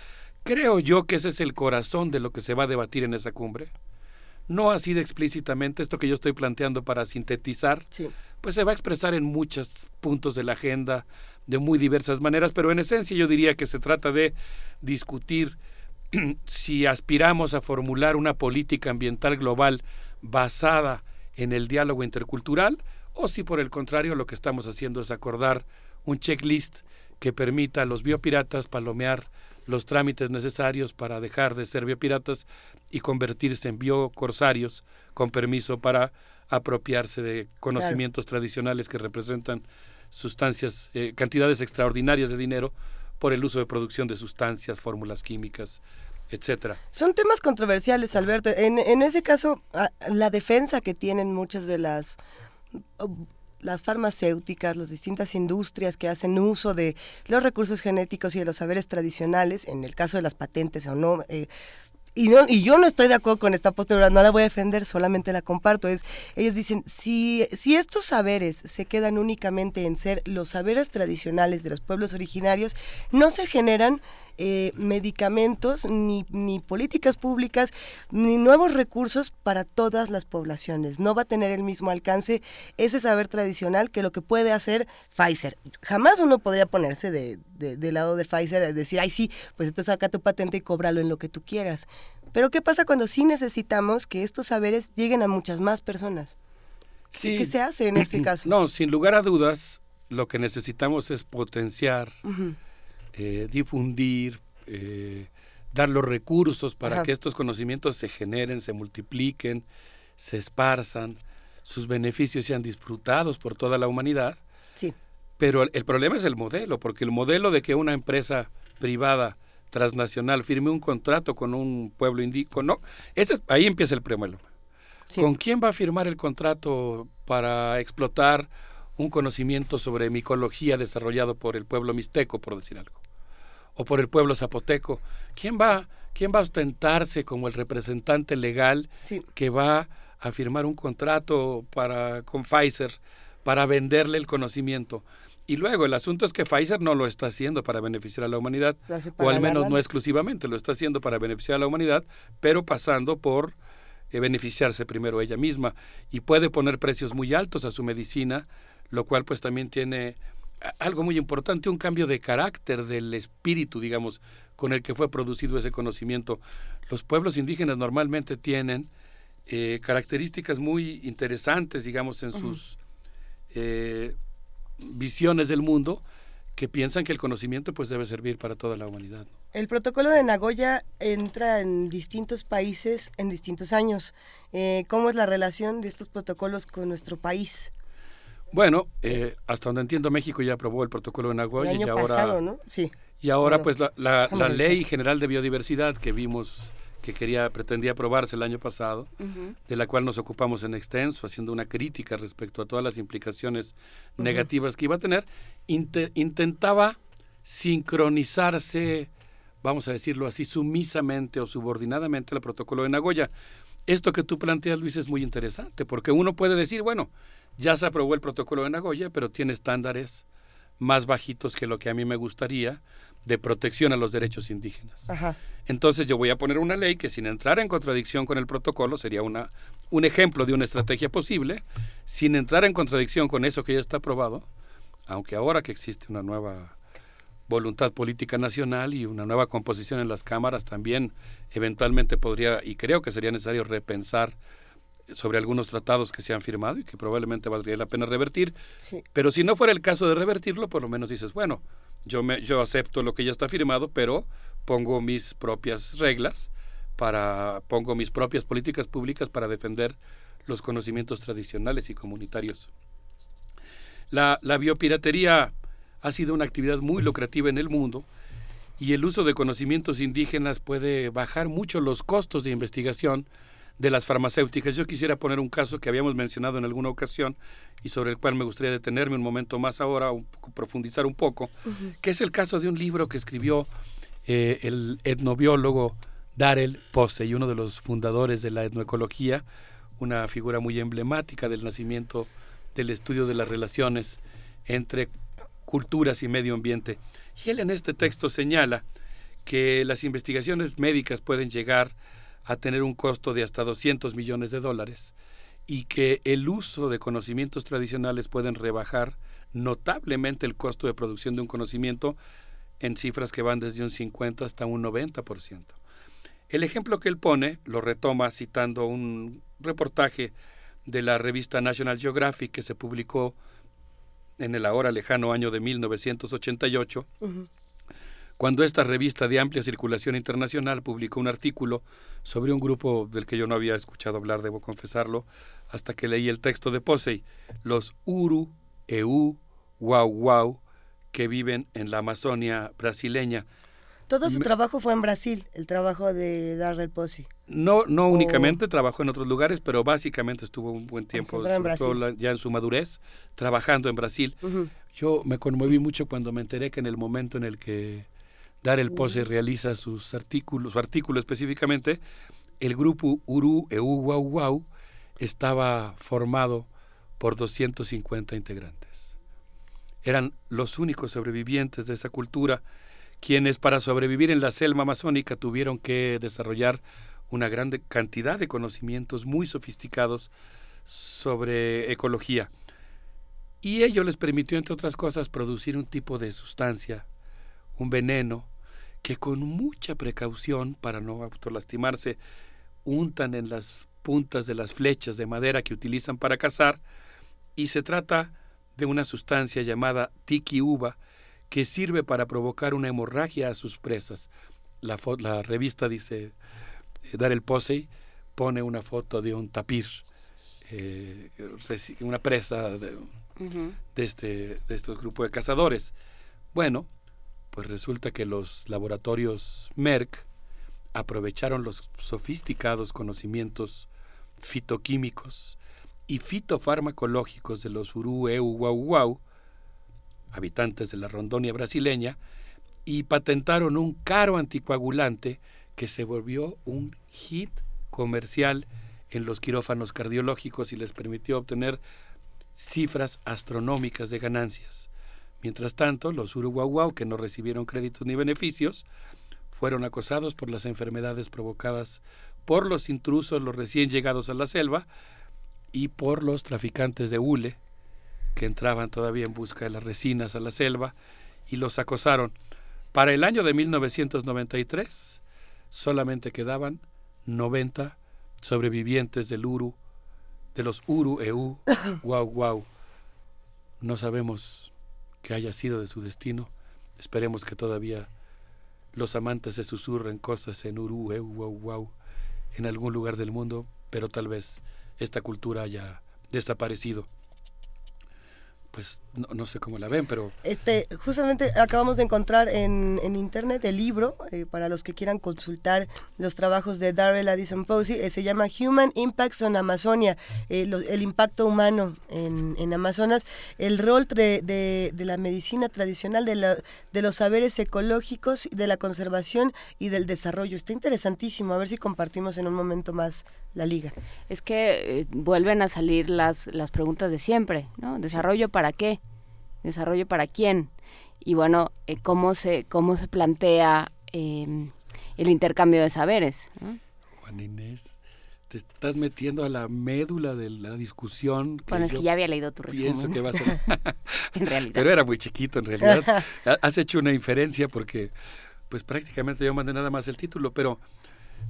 Creo yo que ese es el corazón de lo que se va a debatir en esa cumbre. No así de explícitamente, esto que yo estoy planteando para sintetizar, pues se va a expresar en muchos puntos de la agenda de muy diversas maneras, pero en esencia yo diría que se trata de discutir si aspiramos a formular una política ambiental global basada en el diálogo intercultural o si por el contrario lo que estamos haciendo es acordar un checklist que permita a los biopiratas palomear los trámites necesarios para dejar de ser biopiratas y convertirse en biocorsarios con permiso para apropiarse de conocimientos tradicionales que representan sustancias, eh, cantidades extraordinarias de dinero por el uso de producción de sustancias, fórmulas químicas, etcétera. Son temas controversiales, Alberto. En, en ese caso, la defensa que tienen muchas de las las farmacéuticas, las distintas industrias que hacen uso de los recursos genéticos y de los saberes tradicionales, en el caso de las patentes o no, eh, y, y yo no estoy de acuerdo con esta postura, no la voy a defender, solamente la comparto. Es, ellos dicen, si, si estos saberes se quedan únicamente en ser los saberes tradicionales de los pueblos originarios, no se generan eh, medicamentos, ni, ni políticas públicas, ni nuevos recursos para todas las poblaciones. No va a tener el mismo alcance ese saber tradicional que lo que puede hacer Pfizer. Jamás uno podría ponerse de, del lado de Pfizer y decir, ay sí, pues entonces saca tu patente y cóbralo en lo que tú quieras. Pero ¿qué pasa cuando sí necesitamos que estos saberes lleguen a muchas más personas? ¿Qué se hace en este caso? No, sin lugar a dudas, lo que necesitamos es potenciar eh, difundir, eh, dar los recursos para que estos conocimientos se generen, se multipliquen, se esparzan, sus beneficios sean disfrutados por toda la humanidad. Sí. Pero el, problema es el modelo, porque el modelo de que una empresa privada transnacional firme un contrato con un pueblo indígena, no, ese ahí empieza el problema. ¿Con quién va a firmar el contrato para explotar un conocimiento sobre micología desarrollado por el pueblo mixteco, por decir algo? o por el pueblo zapoteco. ¿Quién va, quién va a ostentarse como el representante legal que va a firmar un contrato para, con Pfizer para venderle el conocimiento? Y luego el asunto es que Pfizer no lo está haciendo para beneficiar a la humanidad, o al menos no exclusivamente, lo está haciendo para beneficiar a la humanidad, pero pasando por eh, beneficiarse primero ella misma y puede poner precios muy altos a su medicina, lo cual pues también tiene algo muy importante, un cambio de carácter del espíritu, digamos, con el que fue producido ese conocimiento. Los pueblos indígenas normalmente tienen eh, características muy interesantes, digamos, en sus eh, visiones del mundo, que piensan que el conocimiento pues debe servir para toda la humanidad. El protocolo de Nagoya entra en distintos países en distintos años. Eh, ¿Cómo es la relación de estos protocolos con nuestro país? Bueno, eh, hasta donde entiendo, México ya aprobó el protocolo de Nagoya el año y ahora, pasado, ¿no? Sí. y ahora Bueno, pues la, ley general de biodiversidad que vimos que quería pretendía aprobarse el año pasado, de la cual nos ocupamos en extenso, haciendo una crítica respecto a todas las implicaciones negativas que iba a tener, inte- intentaba sincronizarse, vamos a decirlo así, sumisamente o subordinadamente al protocolo de Nagoya. Esto que tú planteas, Luis, es muy interesante, porque uno puede decir, bueno, ya se aprobó el protocolo de Nagoya, pero tiene estándares más bajitos que lo que a mí me gustaría de protección a los derechos indígenas. Ajá. Entonces yo voy a poner una ley que sin entrar en contradicción con el protocolo sería una, un ejemplo de una estrategia posible, sin entrar en contradicción con eso que ya está aprobado, aunque ahora que existe una nueva voluntad política nacional y una nueva composición en las cámaras, también eventualmente podría, y creo que sería necesario repensar sobre algunos tratados que se han firmado y que probablemente valdría la pena revertir. Sí. Pero si no fuera el caso de revertirlo, por lo menos dices, bueno, yo, me, yo acepto lo que ya está firmado, pero pongo mis propias reglas, para, pongo mis propias políticas públicas para defender los conocimientos tradicionales y comunitarios. La, la biopiratería ha sido una actividad muy lucrativa en el mundo y el uso de conocimientos indígenas puede bajar mucho los costos de investigación de las farmacéuticas. Yo quisiera poner un caso que habíamos mencionado en alguna ocasión y sobre el cual me gustaría detenerme un momento más ahora, un poco, profundizar un poco, que es el caso de un libro que escribió eh, el etnobiólogo Darrell Posey, uno de los fundadores de la etnoecología, una figura muy emblemática del nacimiento del estudio de las relaciones entre culturas y medio ambiente. Y él en este texto señala que las investigaciones médicas pueden llegar a tener un costo de hasta 200 millones de dólares y que el uso de conocimientos tradicionales pueden rebajar notablemente el costo de producción de un conocimiento en cifras que van desde un 50 hasta un 90%. El ejemplo que él pone lo retoma citando un reportaje de la revista National Geographic que se publicó en el ahora lejano año de 1988, cuando esta revista de amplia circulación internacional publicó un artículo sobre un grupo del que yo no había escuchado hablar, debo confesarlo, hasta que leí el texto de Posey, los Uru, Eu, Wau Wau, que viven en la Amazonia brasileña. Todo su Me- trabajo fue en Brasil, el trabajo de Darrell Posey. No, no O- únicamente trabajó en otros lugares, pero básicamente estuvo un buen tiempo, en la- ya en su madurez, trabajando en Brasil. Ujú. Yo me conmoví mucho cuando me enteré que en el momento en el que Darrell Pose realiza sus artículos, su artículo específicamente, el grupo Uru Eu Wau Wau estaba formado por 250 integrantes. Eran los únicos sobrevivientes de esa cultura, quienes para sobrevivir en la selva amazónica tuvieron que desarrollar una gran cantidad de conocimientos muy sofisticados sobre ecología. Y ello les permitió, entre otras cosas, producir un tipo de sustancia, un veneno, que con mucha precaución, para no autolastimarse, untan en las puntas de las flechas de madera que utilizan para cazar, y se trata de una sustancia llamada tiki uva, que sirve para provocar una hemorragia a sus presas. La, la revista dice, eh, Darrell Posey pone una foto de un tapir, eh, una presa de, de este de estos grupos de cazadores. Bueno, pues resulta que los laboratorios Merck aprovecharon los sofisticados conocimientos fitoquímicos y fitofarmacológicos de los Uru Eu Wau Wau, habitantes de la Rondonia brasileña, y patentaron un caro anticoagulante que se volvió un hit comercial en los quirófanos cardiológicos y les permitió obtener cifras astronómicas de ganancias. Mientras tanto, los Uruguau, que no recibieron créditos ni beneficios, fueron acosados por las enfermedades provocadas por los intrusos, los recién llegados a la selva, y por los traficantes de hule, que entraban todavía en busca de las resinas a la selva y los acosaron. Para el año de 1993 solamente quedaban 90 sobrevivientes del Uru, de los Uru EU, wow, wow. No sabemos qué haya sido de su destino. Esperemos que todavía los amantes se susurren cosas en Uru, EU, wow, wow, en algún lugar del mundo, pero tal vez esta cultura haya desaparecido pues no, no, sé cómo la ven, pero... Este, justamente acabamos de encontrar en, en internet el libro, eh, para los que quieran consultar los trabajos de Darrell Addison Posey, eh, se llama Human Impacts on Amazonia, eh, el impacto humano en, en Amazonas, el rol de, de, de, la medicina tradicional, de, la, de los saberes ecológicos, de la conservación y del desarrollo. Está interesantísimo, a ver si compartimos en un momento más la liga. Es que vuelven a salir las, las preguntas de siempre, ¿no? Desarrollo para para qué, desarrollo para quién y bueno, eh, cómo se cómo se plantea eh, el intercambio de saberes. ¿no? Juan Inés, te estás metiendo a la médula de la discusión. Que bueno, es que ya había leído tu resumen. Pienso que va a ser... en realidad. Pero era muy chiquito en realidad. Has hecho una inferencia porque pues prácticamente yo mandé nada más el título, pero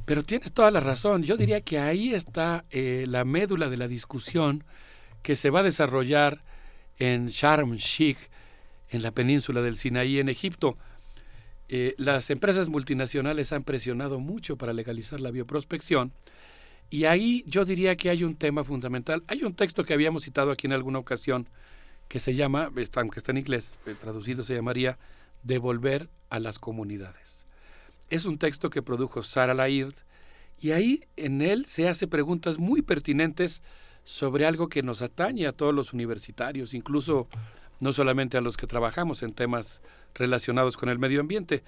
pero tienes toda la razón. Yo diría que ahí está eh, la médula de la discusión que se va a desarrollar en Sharm Sheikh, en la península del Sinaí, en Egipto. Eh, las empresas multinacionales han presionado mucho para legalizar la bioprospección y ahí yo diría que hay un tema fundamental. Hay un texto que habíamos citado aquí en alguna ocasión que se llama, aunque está en inglés, eh, traducido se llamaría Devolver a las comunidades. Es un texto que produjo Sara Laird y ahí en él se hace preguntas muy pertinentes sobre algo que nos atañe a todos los universitarios, incluso no solamente a los que trabajamos en temas relacionados con el medio ambiente.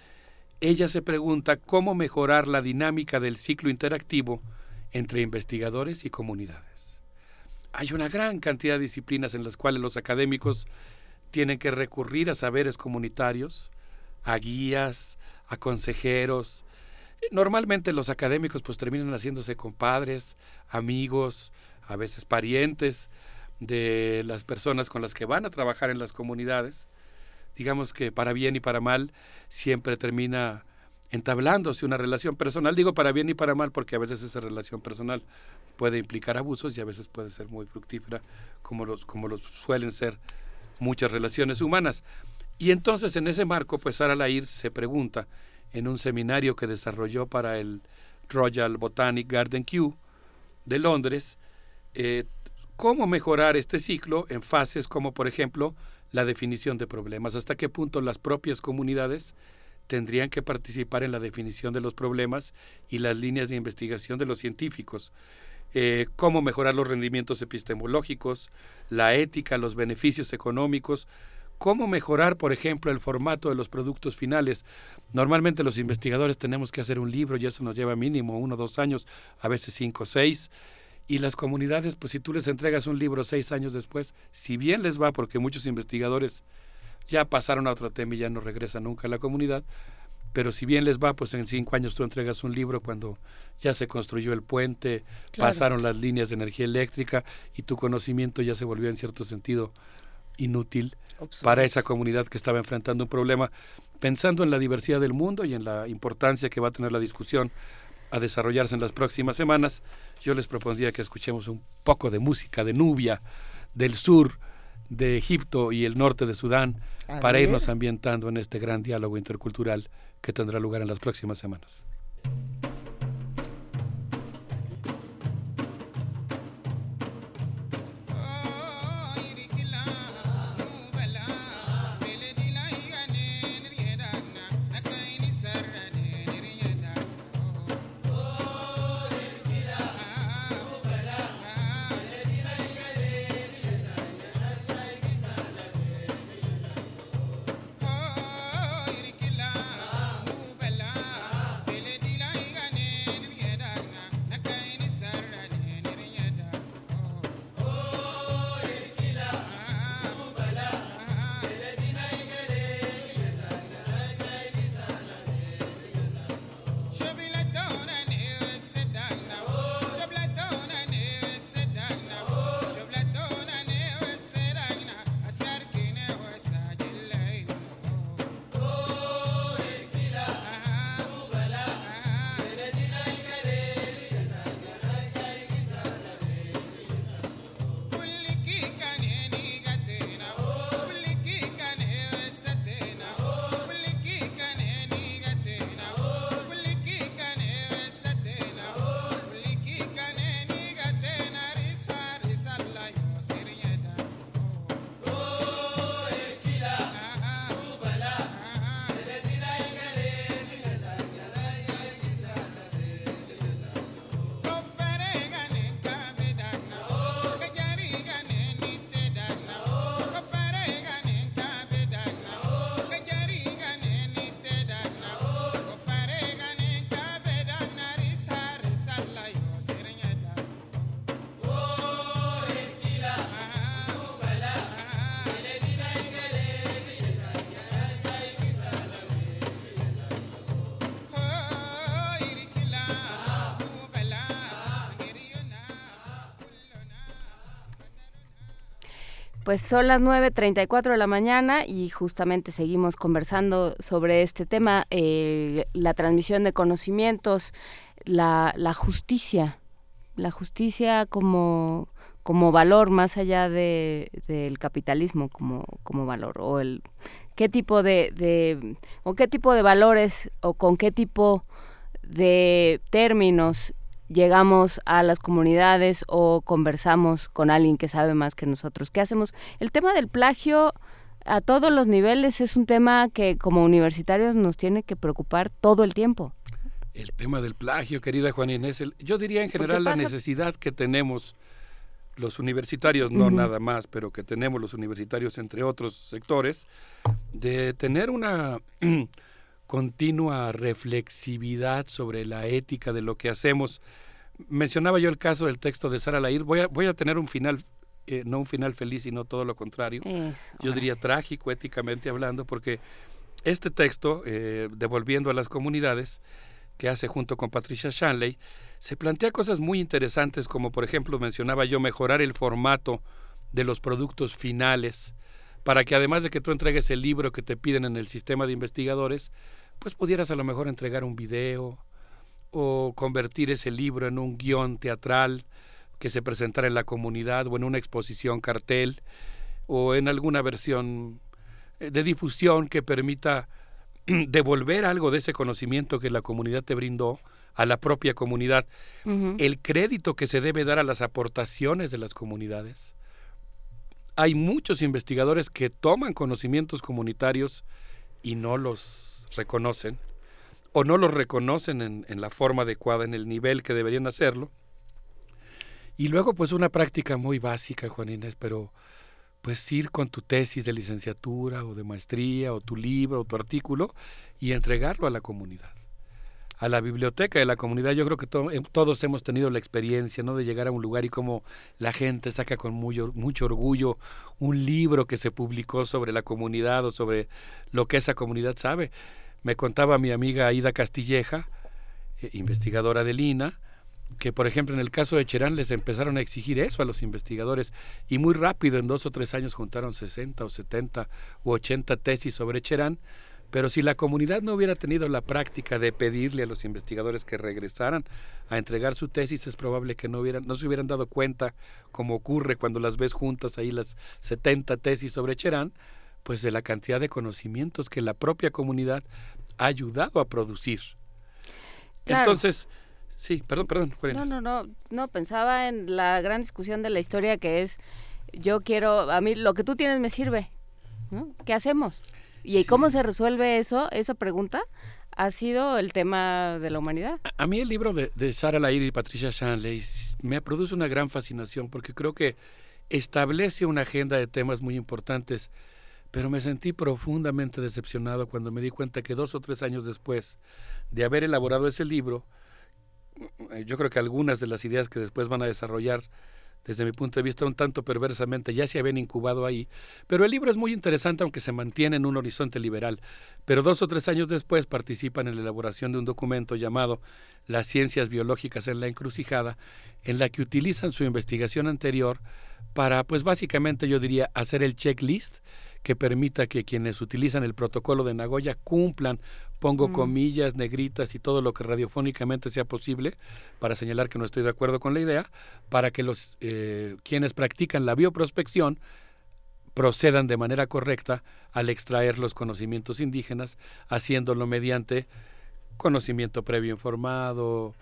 Ella se pregunta cómo mejorar la dinámica del ciclo interactivo entre investigadores y comunidades. Hay una gran cantidad de disciplinas en las cuales los académicos tienen que recurrir a saberes comunitarios, a guías, a consejeros. Normalmente los académicos pues terminan haciéndose compadres, amigos, a veces parientes de las personas con las que van a trabajar en las comunidades. Digamos que para bien y para mal siempre termina entablándose una relación personal. Digo para bien y para mal porque a veces esa relación personal puede implicar abusos y a veces puede ser muy fructífera, como los, como los suelen ser muchas relaciones humanas. Y entonces en ese marco, pues Sara Lair se pregunta en un seminario que desarrolló para el Royal Botanic Garden Kew de Londres, eh, cómo mejorar este ciclo en fases como, por ejemplo, la definición de problemas, hasta qué punto las propias comunidades tendrían que participar en la definición de los problemas y las líneas de investigación de los científicos, eh, cómo mejorar los rendimientos epistemológicos, la ética, los beneficios económicos, cómo mejorar, por ejemplo, el formato de los productos finales. Normalmente los investigadores tenemos que hacer un libro y eso nos lleva mínimo uno o dos años, a veces cinco o seis. Y las comunidades, pues si tú les entregas un libro seis años después, si bien les va, porque muchos investigadores ya pasaron a otro tema y ya no regresan nunca a la comunidad, pero si bien les va, pues en cinco años tú entregas un libro cuando ya se construyó el puente, claro. pasaron las líneas de energía eléctrica y tu conocimiento ya se volvió en cierto sentido inútil Para esa comunidad que estaba enfrentando un problema. Pensando en la diversidad del mundo y en la importancia que va a tener la discusión a desarrollarse en las próximas semanas, yo les propondría que escuchemos un poco de música de Nubia, del sur de Egipto y el norte de Sudán, a para ver. irnos ambientando en este gran diálogo intercultural que tendrá lugar en las próximas semanas. Pues son las 9.34 de la mañana y justamente seguimos conversando sobre este tema, eh, la transmisión de conocimientos, la, la justicia, la justicia como, como valor más allá de, del capitalismo como, como valor o el qué tipo de, de qué tipo de valores o con qué tipo de términos llegamos a las comunidades o conversamos con alguien que sabe más que nosotros. ¿Qué hacemos? El tema del plagio a todos los niveles es un tema que como universitarios nos tiene que preocupar todo el tiempo. El tema del plagio, querida Juan Inés, yo diría en general la necesidad que tenemos los universitarios, no nada más, pero que tenemos los universitarios entre otros sectores, de tener una continua reflexividad sobre la ética de lo que hacemos. Mencionaba yo el caso del texto de Sara Lair. Voy a, voy a tener un final, eh, no un final feliz, sino todo lo contrario. yo diría trágico, éticamente hablando, porque este texto, eh, devolviendo a las comunidades, que hace junto con Patricia Shanley, se plantea cosas muy interesantes, como por ejemplo mencionaba yo, mejorar el formato de los productos finales, para que además de que tú entregues el libro que te piden en el sistema de investigadores, pues pudieras a lo mejor entregar un video o convertir ese libro en un guion teatral que se presentara en la comunidad o en una exposición cartel o en alguna versión eh, de difusión que permita devolver algo de ese conocimiento que la comunidad te brindó a la propia comunidad. El crédito que se debe dar a las aportaciones de las comunidades. Hay muchos investigadores que toman conocimientos comunitarios y no los reconocen o no lo reconocen en, en, la forma adecuada, en el nivel que deberían hacerlo. Y luego, pues una práctica muy básica, Juan Inés, pero pues ir con tu tesis de licenciatura o de maestría o tu libro o tu artículo y entregarlo a la comunidad. A la biblioteca de la comunidad, yo creo que eh, todos hemos tenido la experiencia, ¿no? De llegar a un lugar y como la gente saca con mucho orgullo un libro que se publicó sobre la comunidad o sobre lo que esa comunidad sabe me contaba mi amiga Aida Castilleja, eh, investigadora del INA, que por ejemplo en el caso de Cherán les empezaron a exigir eso a los investigadores y muy rápido, en dos o tres años juntaron 60 o 70 u 80 tesis sobre Cherán, pero si la comunidad no hubiera tenido la práctica de pedirle a los investigadores que regresaran a entregar su tesis, es probable que no, hubieran, no se hubieran dado cuenta, como ocurre cuando las ves juntas ahí las 70 tesis sobre Cherán, pues de la cantidad de conocimientos que la propia comunidad ha ayudado a producir. Entonces, sí, perdón, perdón. No, no, no, no, pensaba en la gran discusión de la historia que es, yo quiero, a mí lo que tú tienes me sirve, ¿Qué hacemos? ¿Y cómo se resuelve eso, esa pregunta? Ha sido el tema de la humanidad. A, mí el libro de, de Sara Lair y Patricia Shanley me produce una gran fascinación porque creo que establece una agenda de temas muy importantes pero me sentí profundamente decepcionado cuando me di cuenta que dos o tres años después de haber elaborado ese libro, eh, yo creo que algunas de las ideas que después van a desarrollar desde mi punto de vista un tanto perversamente ya se habían incubado ahí, pero el libro es muy interesante aunque se mantiene en un horizonte liberal, pero dos o tres años después participan en la elaboración de un documento llamado Las ciencias biológicas en la encrucijada, en la que utilizan su investigación anterior para, pues básicamente yo diría, hacer el checklist que permita que quienes utilizan el protocolo de Nagoya cumplan, pongo mm. comillas, negritas y todo lo que radiofónicamente sea posible para señalar que no estoy de acuerdo con la idea, para que los eh, quienes practican la bioprospección procedan de manera correcta al extraer los conocimientos indígenas, haciéndolo mediante conocimiento previo informado,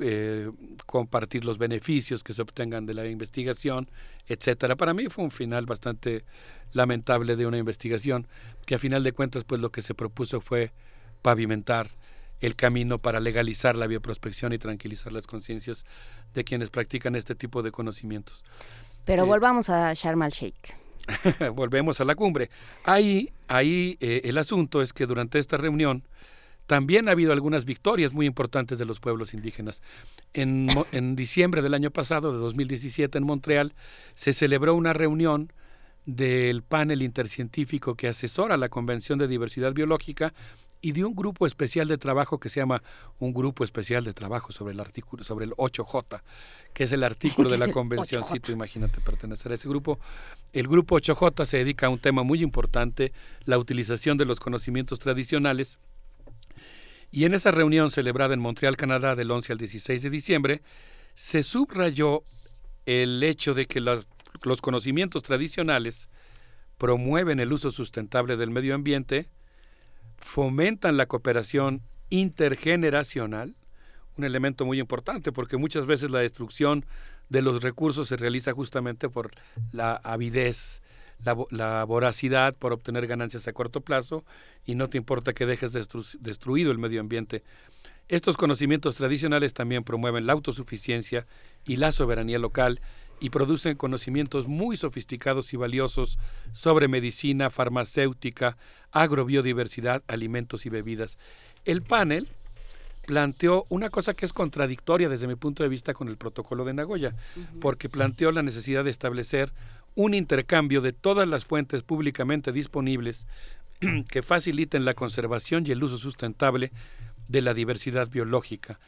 eh, compartir los beneficios que se obtengan de la investigación, etcétera. Para mí fue un final bastante lamentable de una investigación que a final de cuentas pues lo que se propuso fue pavimentar el camino para legalizar la bioprospección y tranquilizar las conciencias de quienes practican este tipo de conocimientos. Pero eh, volvamos a Sharm el Sheikh. volvemos a la cumbre. Ahí, ahí eh, el asunto es que durante esta reunión también ha habido algunas victorias muy importantes de los pueblos indígenas. En, en diciembre del año pasado, de 2017, en Montreal, se celebró una reunión del panel intercientífico que asesora la Convención de Diversidad Biológica y de un grupo especial de trabajo que se llama un grupo especial de trabajo sobre el artículo sobre el 8J, que es el artículo de la convención. Si tú imagínate pertenecer a ese grupo. El grupo 8J se dedica a un tema muy importante, la utilización de los conocimientos tradicionales. Y en esa reunión celebrada en Montreal, Canadá, del 11 al 16 de diciembre, se subrayó el hecho de que los, los conocimientos tradicionales promueven el uso sustentable del medio ambiente, fomentan la cooperación intergeneracional, un elemento muy importante porque muchas veces la destrucción de los recursos se realiza justamente por la avidez, la, la voracidad por obtener ganancias a corto plazo y no te importa que dejes destru- destruido el medio ambiente. Estos conocimientos tradicionales también promueven la autosuficiencia y la soberanía local y producen conocimientos muy sofisticados y valiosos sobre medicina, farmacéutica, agrobiodiversidad, alimentos y bebidas. El panel planteó una cosa que es contradictoria desde mi punto de vista con el protocolo de Nagoya, porque planteó la necesidad de establecer un intercambio de todas las fuentes públicamente disponibles que faciliten la conservación y el uso sustentable de la diversidad biológica.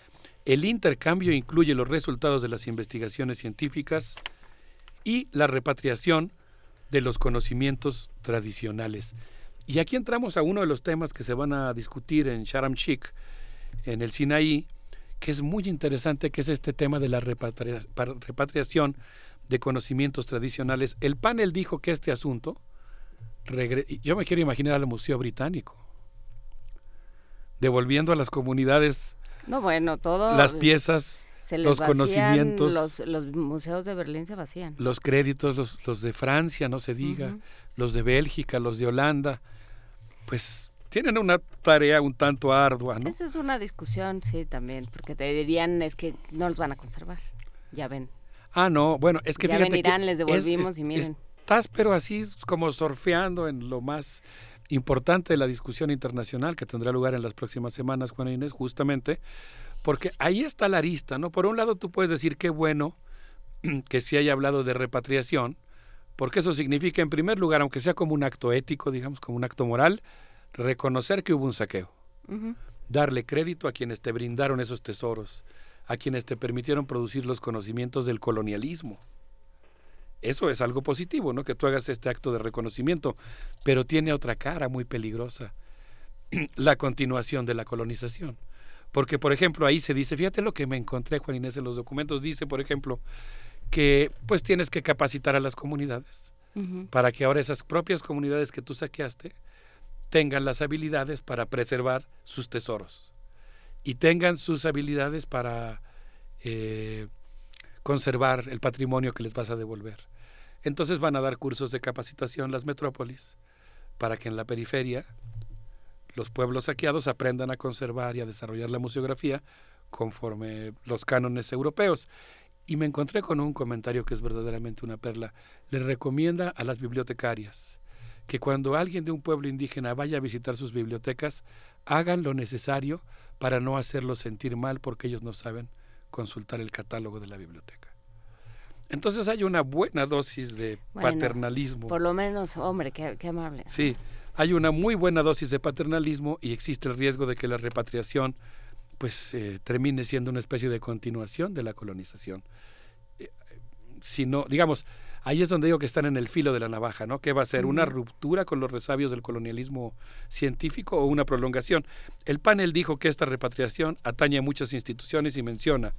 El intercambio incluye los resultados de las investigaciones científicas y la repatriación de los conocimientos tradicionales. Y aquí entramos a uno de los temas que se van a discutir en Sharm Sheikh, en el Sinaí, que es muy interesante, que es este tema de la repatriación de conocimientos tradicionales. El panel dijo que este asunto, yo me quiero imaginar al Museo Británico, devolviendo a las comunidades No, bueno, todo. las piezas, se les los vacían, conocimientos, Los, los museos de Berlín se vacían. los créditos, los, los de Francia, no se diga, los de Bélgica, los de Holanda, pues tienen una tarea un tanto ardua, ¿no? Esa es una discusión, sí, también, porque te dirían es que no los van a conservar. Ya ven. Ah, no, bueno, es que Ya fíjate que venirán, les es- devolvimos es- y miren. Estás pero así como surfeando en lo más importante de la discusión internacional que tendrá lugar en las próximas semanas, Juana Inés, justamente, porque ahí está la arista, ¿no? Por un lado tú puedes decir qué bueno que se haya hablado de repatriación, porque eso significa, en primer lugar, aunque sea como un acto ético, digamos, como un acto moral, reconocer que hubo un saqueo darle crédito a quienes te brindaron esos tesoros, a quienes te permitieron producir los conocimientos del colonialismo. Eso es algo positivo, ¿no? Que tú hagas este acto de reconocimiento, pero tiene otra cara muy peligrosa, la continuación de la colonización. Porque, por ejemplo, ahí se dice, fíjate lo que me encontré, Juan Inés, en los documentos, dice, por ejemplo, que pues tienes que capacitar a las comunidades para que ahora esas propias comunidades que tú saqueaste tengan las habilidades para preservar sus tesoros y tengan sus habilidades para eh, conservar el patrimonio que les vas a devolver. Entonces van a dar cursos de capacitación las metrópolis para que en la periferia los pueblos saqueados aprendan a conservar y a desarrollar la museografía conforme los cánones europeos. Y me encontré con un comentario que es verdaderamente una perla. Le recomienda a las bibliotecarias que cuando alguien de un pueblo indígena vaya a visitar sus bibliotecas, hagan lo necesario para no hacerlo sentir mal porque ellos no saben consultar el catálogo de la biblioteca. Entonces hay una buena dosis de Bueno, paternalismo. Por lo menos, hombre, qué, qué amable. Sí, hay una muy buena dosis de paternalismo y existe el riesgo de que la repatriación pues eh, termine siendo una especie de continuación de la colonización. Eh, si no, digamos, ahí es donde digo que están en el filo de la navaja, ¿no? ¿Qué va a ser? ¿Una ruptura con los resabios del colonialismo científico o una prolongación? El panel dijo que esta repatriación atañe a muchas instituciones y menciona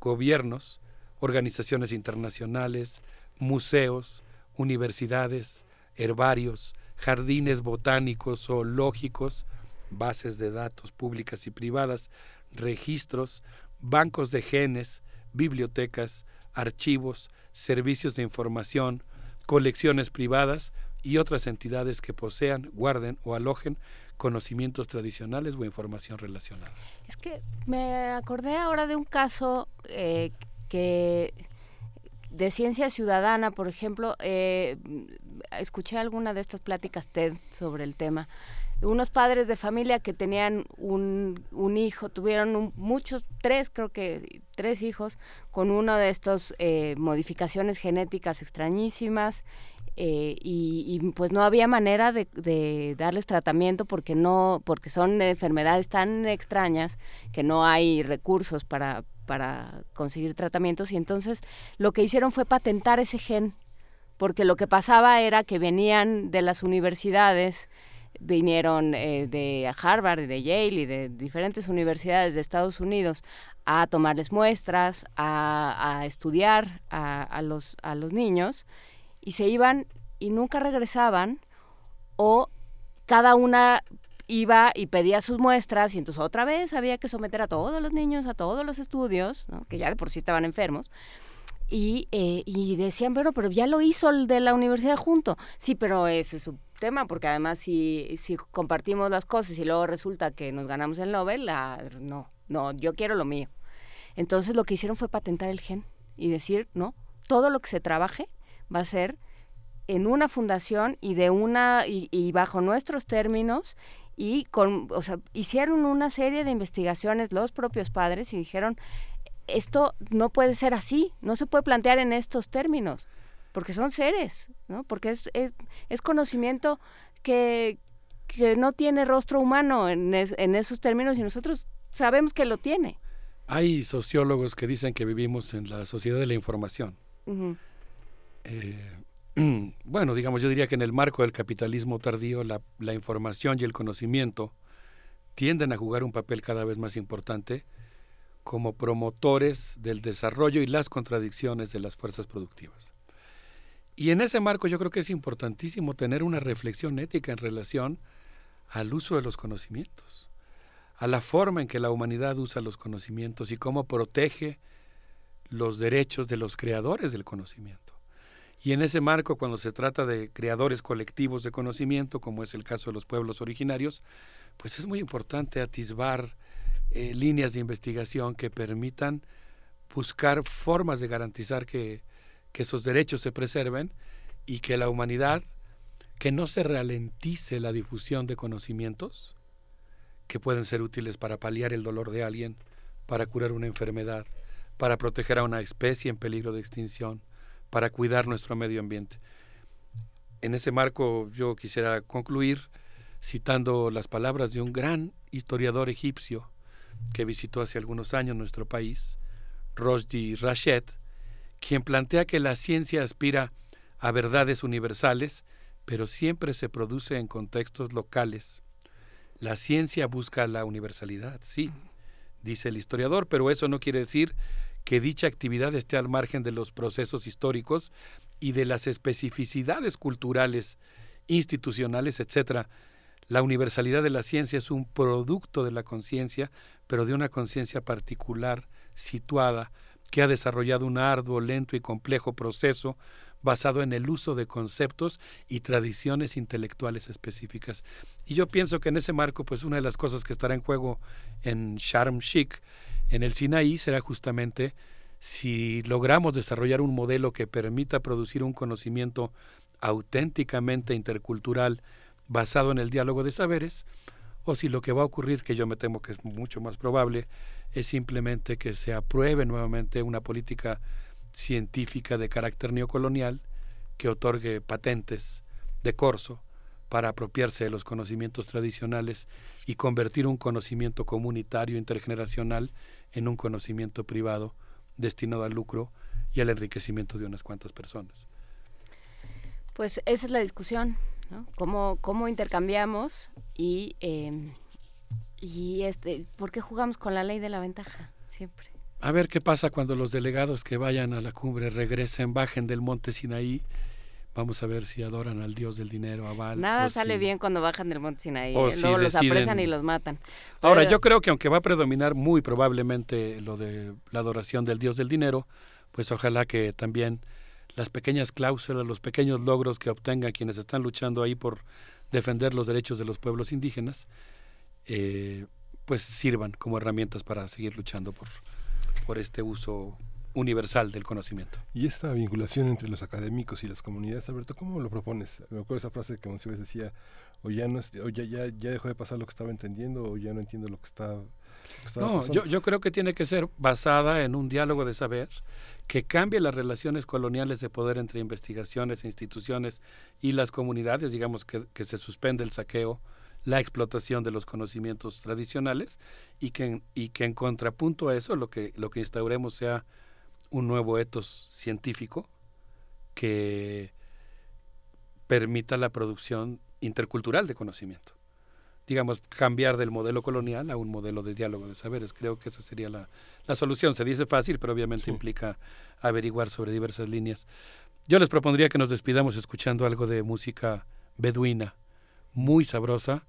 gobiernos, organizaciones internacionales, museos, universidades, herbarios, jardines botánicos, zoológicos, bases de datos públicas y privadas, registros, bancos de genes, bibliotecas, archivos, servicios de información, colecciones privadas y otras entidades que posean, guarden o alojen conocimientos tradicionales o información relacionada. Es que me acordé ahora de un caso eh, que de ciencia ciudadana, por ejemplo, eh, escuché alguna de estas pláticas TED sobre el tema. Unos padres de familia que tenían un, un hijo, tuvieron muchos, tres, creo que tres hijos, con una de estas eh, modificaciones genéticas extrañísimas eh, y, y, pues no había manera de, de, darles tratamiento porque no porque son enfermedades tan extrañas que no hay recursos para para conseguir tratamientos. Y entonces lo que hicieron fue patentar ese gen porque lo que pasaba era que venían de las universidades vinieron eh, de Harvard, de Yale y de diferentes universidades de Estados Unidos a tomarles muestras, a, estudiar a, los, a los niños y se iban y nunca regresaban o cada una iba y pedía sus muestras y entonces otra vez había que someter a todos los niños a todos los estudios, que ya de por sí estaban enfermos. Y, eh, y decían, bueno, pero ya lo hizo el de la universidad junto. Sí, pero ese es su tema, porque además si, si compartimos las cosas y luego resulta que nos ganamos el Nobel, la, no, no, yo quiero lo mío. Entonces lo que hicieron fue patentar el gen y decir, no, todo lo que se trabaje va a ser en una fundación y de una y, y, bajo nuestros términos y con o sea hicieron una serie de investigaciones los propios padres y dijeron esto no puede ser así no se puede plantear en estos términos porque son seres no porque es es, es conocimiento que que no tiene rostro humano en, es, en esos términos y nosotros sabemos que lo tiene hay sociólogos que dicen que vivimos en la sociedad de la información uh -huh. Eh, bueno, digamos, yo diría que en el marco del capitalismo tardío la, la, información y el conocimiento tienden a jugar un papel cada vez más importante como promotores del desarrollo y las contradicciones de las fuerzas productivas. Y en ese marco yo creo que es importantísimo tener una reflexión ética en relación al uso de los conocimientos, a la forma en que la humanidad usa los conocimientos y cómo protege los derechos de los creadores del conocimiento. Y en ese marco, cuando se trata de creadores colectivos de conocimiento, como es el caso de los pueblos originarios, pues es muy importante atisbar eh, líneas de investigación que permitan buscar formas de garantizar que, que esos derechos se preserven y que la humanidad, que no se ralentice la difusión de conocimientos que pueden ser útiles para paliar el dolor de alguien, para curar una enfermedad, para proteger a una especie en peligro de extinción, para cuidar nuestro medio ambiente. En ese marco yo quisiera concluir citando las palabras de un gran historiador egipcio que visitó hace algunos años nuestro país, Rosdi Rashed, quien plantea que la ciencia aspira a verdades universales, pero siempre se produce en contextos locales. La ciencia busca la universalidad, sí, dice el historiador, pero eso no quiere decir que dicha actividad esté al margen de los procesos históricos y de las especificidades culturales, institucionales, etc. La universalidad de la ciencia es un producto de la conciencia, pero de una conciencia particular, situada, que ha desarrollado un arduo, lento y complejo proceso basado en el uso de conceptos y tradiciones intelectuales específicas. Y yo pienso que en ese marco, pues una de las cosas que estará en juego en Sharm Sheikh en el Sinaí será justamente si logramos desarrollar un modelo que permita producir un conocimiento auténticamente intercultural basado en el diálogo de saberes, o si lo que va a ocurrir, que yo me temo que es mucho más probable, es simplemente que se apruebe nuevamente una política científica de carácter neocolonial que otorgue patentes de corso para apropiarse de los conocimientos tradicionales y convertir un conocimiento comunitario intergeneracional en un conocimiento privado destinado al lucro y al enriquecimiento de unas cuantas personas. Pues esa es la discusión, ¿no? ¿Cómo, cómo intercambiamos y, eh, y este, por qué jugamos con la ley de la ventaja siempre? A ver qué pasa cuando los delegados que vayan a la cumbre regresen, bajen del monte Sinaí Vamos a ver si adoran al dios del dinero, a Baal. Nada sale si, bien cuando bajan del monte Sinaí. O ¿eh? si Luego los apresan y los matan. Ahora, yo creo que aunque va a predominar muy probablemente lo de la adoración del dios del dinero, pues ojalá que también las pequeñas cláusulas, los pequeños logros que obtengan quienes están luchando ahí por defender los derechos de los pueblos indígenas, eh, pues sirvan como herramientas para seguir luchando por, por este uso universal del conocimiento. Y esta vinculación entre los académicos y las comunidades, Alberto, ¿cómo lo propones? Me acuerdo esa frase que Monsiváis decía, o ya no es- o ya, ya, ya dejó de pasar lo que estaba entendiendo, o ya no entiendo lo que está No, yo, yo creo que tiene que ser basada en un diálogo de saber que cambie las relaciones coloniales de poder entre investigaciones e instituciones y las comunidades, digamos que, que se suspende el saqueo, la explotación de los conocimientos tradicionales y que, en- y que en contrapunto a eso lo que, lo que instauremos sea un nuevo etos científico que permita la producción intercultural de conocimiento. Digamos, cambiar del modelo colonial a un modelo de diálogo de saberes. Creo que esa sería la, la solución. Se dice fácil, pero obviamente implica averiguar sobre diversas líneas. Yo les propondría que nos despidamos escuchando algo de música beduina, muy sabrosa,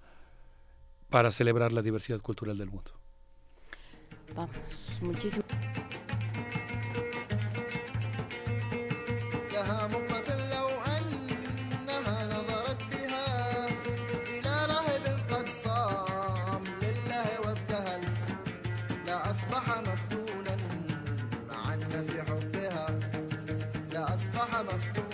para celebrar la diversidad cultural del mundo. Vamos, muchísimo. لها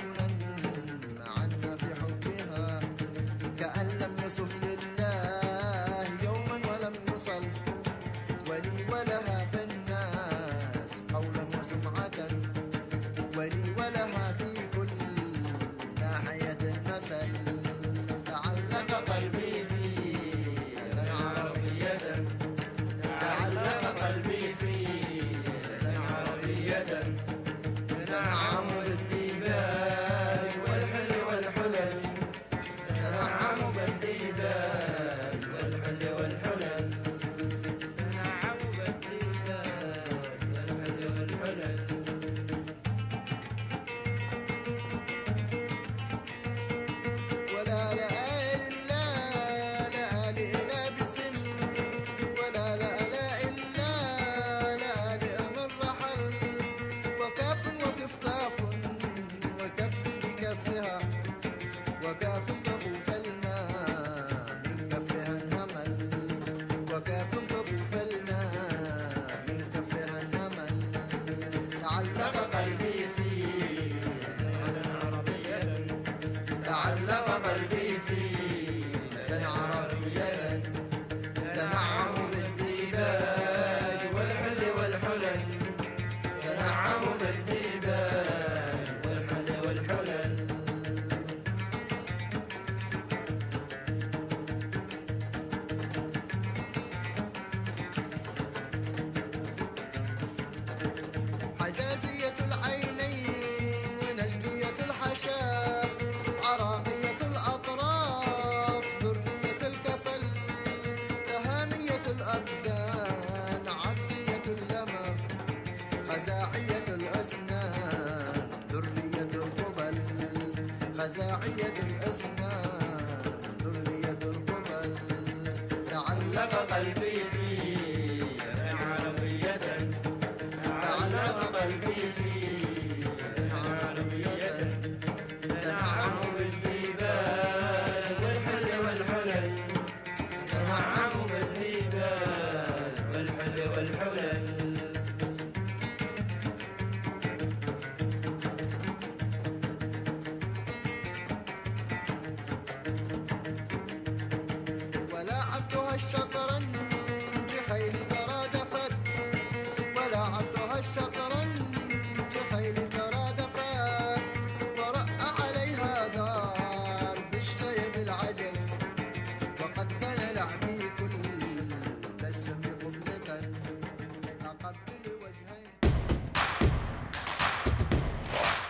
خزاعية الأسنان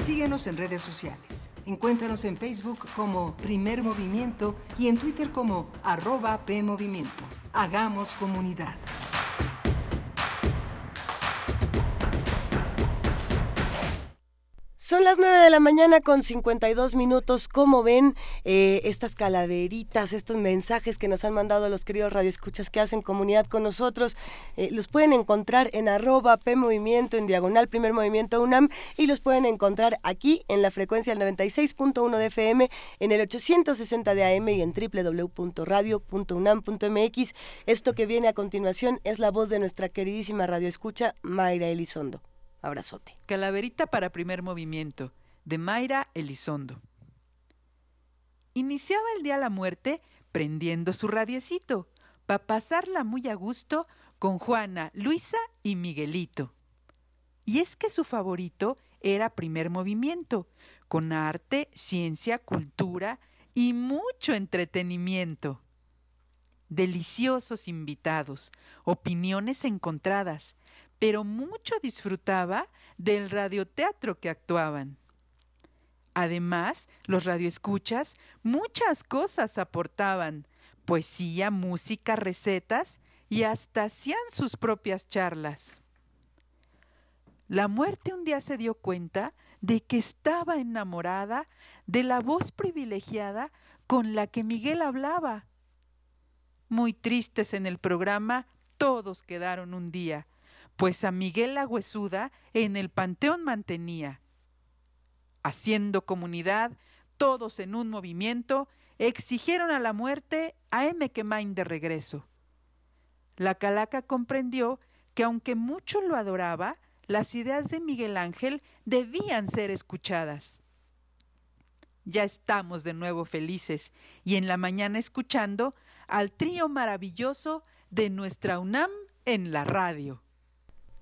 Síguenos en redes sociales. Encuéntranos en Facebook como Primer Movimiento y en Twitter como arroba PMovimiento. Hagamos comunidad. Son las 9 de la mañana con 52 minutos. ¿Cómo ven eh, estas calaveritas, estos mensajes que nos han mandado los queridos radioescuchas que hacen comunidad con nosotros? Eh, los pueden encontrar en arroba PMovimiento, en diagonal Primer Movimiento UNAM, y los pueden encontrar aquí en la frecuencia del 96.1 de FM, en el 860 de AM y en www.radio.unam.mx. Esto que viene a continuación es la voz de nuestra queridísima radioescucha Mayra Elizondo. Abrazote. Calaverita para primer movimiento, de Mayra Elizondo. Iniciaba el día la muerte prendiendo su radiecito, para pasarla muy a gusto con Juana, Luisa y Miguelito. Y es que su favorito era primer movimiento, con arte, ciencia, cultura y mucho entretenimiento. Deliciosos invitados, opiniones encontradas, pero mucho disfrutaba del radioteatro que actuaban. Además, los radioescuchas muchas cosas aportaban, poesía, música, recetas y hasta hacían sus propias charlas. La muerte un día se dio cuenta de que estaba enamorada de la voz privilegiada con la que Miguel hablaba. Muy tristes en el programa, todos quedaron un día, pues a Miguel la huesuda en el panteón mantenía. Haciendo comunidad, todos en un movimiento, exigieron a la muerte a M. Quemain de regreso. La calaca comprendió que aunque mucho lo adoraba, las ideas de Miguel Ángel debían ser escuchadas. Ya estamos de nuevo felices y en la mañana escuchando al trío maravilloso de nuestra UNAM en la radio.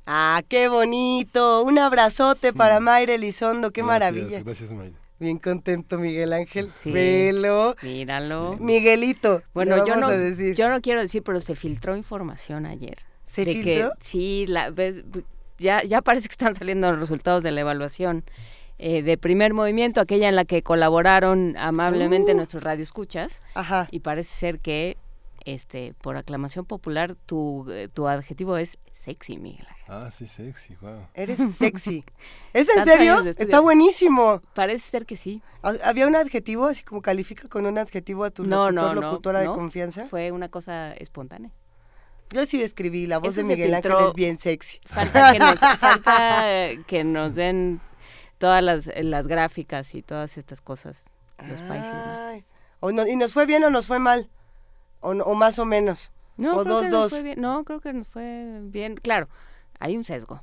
Ah, qué bonito. Un abrazote para Mayra Elizondo, qué Gracias, maravilla. Gracias, Mayra. Bien contento, Miguel Ángel. Sí. Velo. Míralo. Miguelito. Bueno, yo no, decir. yo no quiero decir, pero se filtró información ayer. ¿Se de filtró? Que, sí, la, ves, ya, ya parece que están saliendo los resultados de la evaluación eh, de primer movimiento, aquella en la que colaboraron amablemente Uh. nuestros radioescuchas. Ajá. Y parece ser que, este, por aclamación popular, tu, eh, tu adjetivo es sexy, Miguel. Ángel. Ah, sí, sexy, wow. Eres sexy. ¿Es en serio? Está buenísimo. Parece ser que sí. Ha- ¿Había un adjetivo, así como califica con un adjetivo a tu No, locutor, no, no. locutora de no. confianza? Fue una cosa espontánea. Yo sí escribí, la voz Eso de Miguel Ángel es bien sexy. Falta que nos, falta que nos den todas las, las gráficas y todas estas cosas, los países. O no- ¿Y nos fue bien o nos fue mal? O, no- o más o menos. No, o creo dos, que nos dos. fue bien. No, creo que nos fue bien. Claro, hay un sesgo.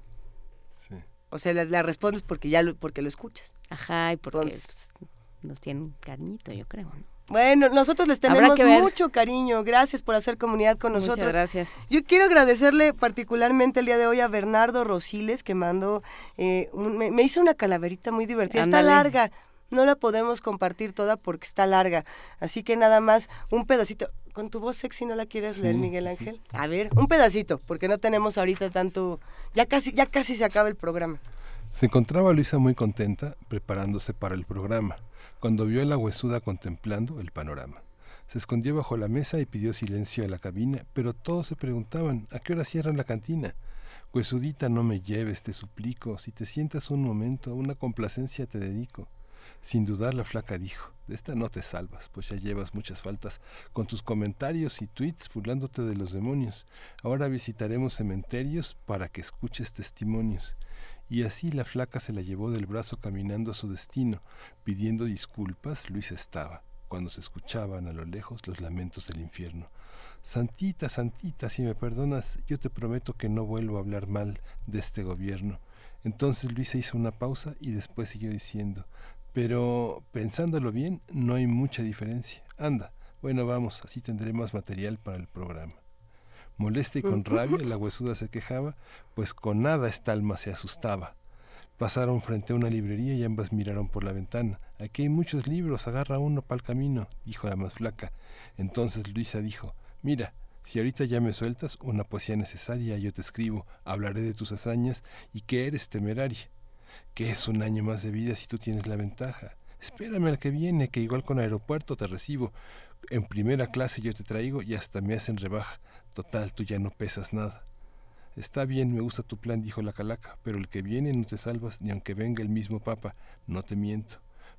O sea, le respondes porque ya lo, porque lo escuchas. Ajá, y porque Entonces- pues, nos tienen cariñito, yo creo. ¿no? Bueno, nosotros les tenemos mucho cariño. Gracias por hacer comunidad con Muchas nosotros. gracias. Yo quiero agradecerle particularmente el día de hoy a Bernardo Rosiles que mandó, eh, un- me, me hizo una calaverita muy divertida. Ándale. Está larga, no la podemos compartir toda porque está larga. Así que nada más un pedacito. Con tu voz sexy no la quieres leer, Miguel sí. Ángel. A ver, un pedacito, porque no tenemos ahorita tanto. Ya casi, ya casi se acaba el programa. Se encontraba Luisa muy contenta, preparándose para el programa, cuando vio a la huesuda contemplando el panorama. Se escondió bajo la mesa y pidió silencio a la cabina, pero todos se preguntaban, ¿a qué hora cierran la cantina? Huesudita, no me lleves, te suplico, si te sientas un momento, una complacencia te dedico. Sin dudar la flaca dijo, de esta no te salvas, pues ya llevas muchas faltas con tus comentarios y tweets burlándote de los demonios. Ahora visitaremos cementerios para que escuches testimonios. Y así la flaca se la llevó del brazo caminando a su destino, pidiendo disculpas, Luis estaba, cuando se escuchaban a lo lejos los lamentos del infierno. Santita, Santita, si me perdonas, yo te prometo que no vuelvo a hablar mal de este gobierno. Entonces Luisa hizo una pausa y después siguió diciendo, pero pensándolo bien, no hay mucha diferencia. Anda, bueno, vamos, así tendré más material para el programa. Molesta y con rabia, la huesuda se quejaba, pues con nada esta alma se asustaba. Pasaron frente a una librería y ambas miraron por la ventana. Aquí hay muchos libros, agarra uno para el camino, dijo la más flaca. Entonces Luisa dijo, mira, si ahorita ya me sueltas una poesía necesaria, yo te escribo, hablaré de tus hazañas y que eres temeraria. ¿Qué es un año más de vida si tú tienes la ventaja? Espérame al que viene, que igual con aeropuerto te recibo. En primera clase yo te traigo y hasta me hacen rebaja. Total, tú ya no pesas nada. Está bien, me gusta tu plan, dijo la calaca, pero el que viene no te salvas ni aunque venga el mismo papa, no te miento.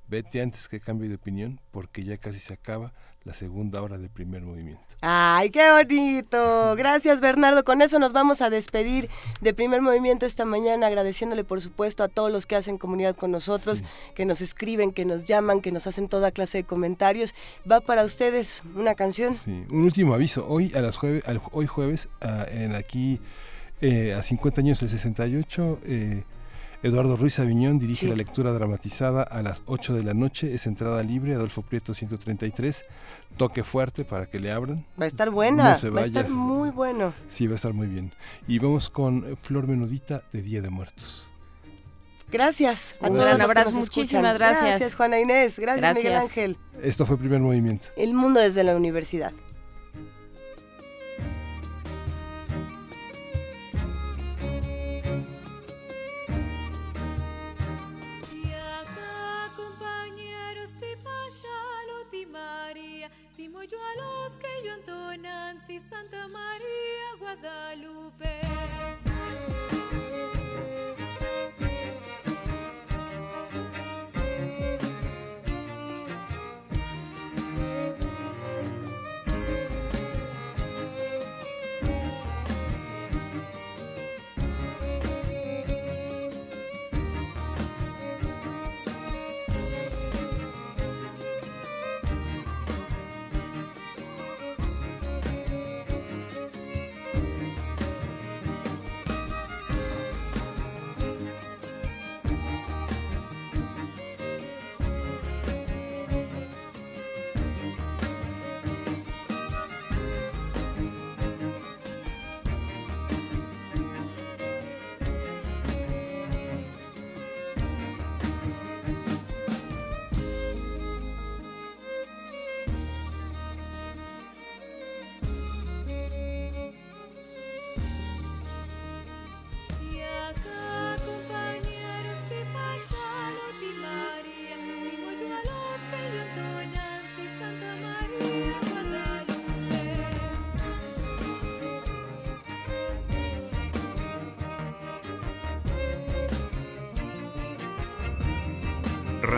Vete antes que cambie de opinión, porque ya casi se acaba la segunda hora del primer movimiento. Ay, qué bonito. Gracias, Bernardo. Con eso nos vamos a despedir de primer movimiento esta mañana, agradeciéndole, por supuesto, a todos los que hacen comunidad con nosotros, que nos escriben, que nos llaman, que nos hacen toda clase de comentarios. Va para ustedes una canción. Sí, un último aviso. Hoy a las jueves, al- hoy jueves, ah, en aquí eh, a 50 años del 68, eh, Eduardo Ruiz Aviñón dirige Sí. la lectura dramatizada a las 8 de la noche. Es entrada libre, Adolfo Prieto 133. Toque fuerte para que le abran. Va a estar buena, No se va a estar muy bueno. Sí, va a estar muy bien. Y vamos con Flor Menudita de Día de Muertos. Gracias. a Un todos que abrazo, muchísimas gracias. Gracias, Juana Inés. Gracias, Miguel Gracias. Ángel. Esto fue primer movimiento. El mundo desde la universidad. María, ti Moyo a los que yo entonan, si Santa María, Guadalupe.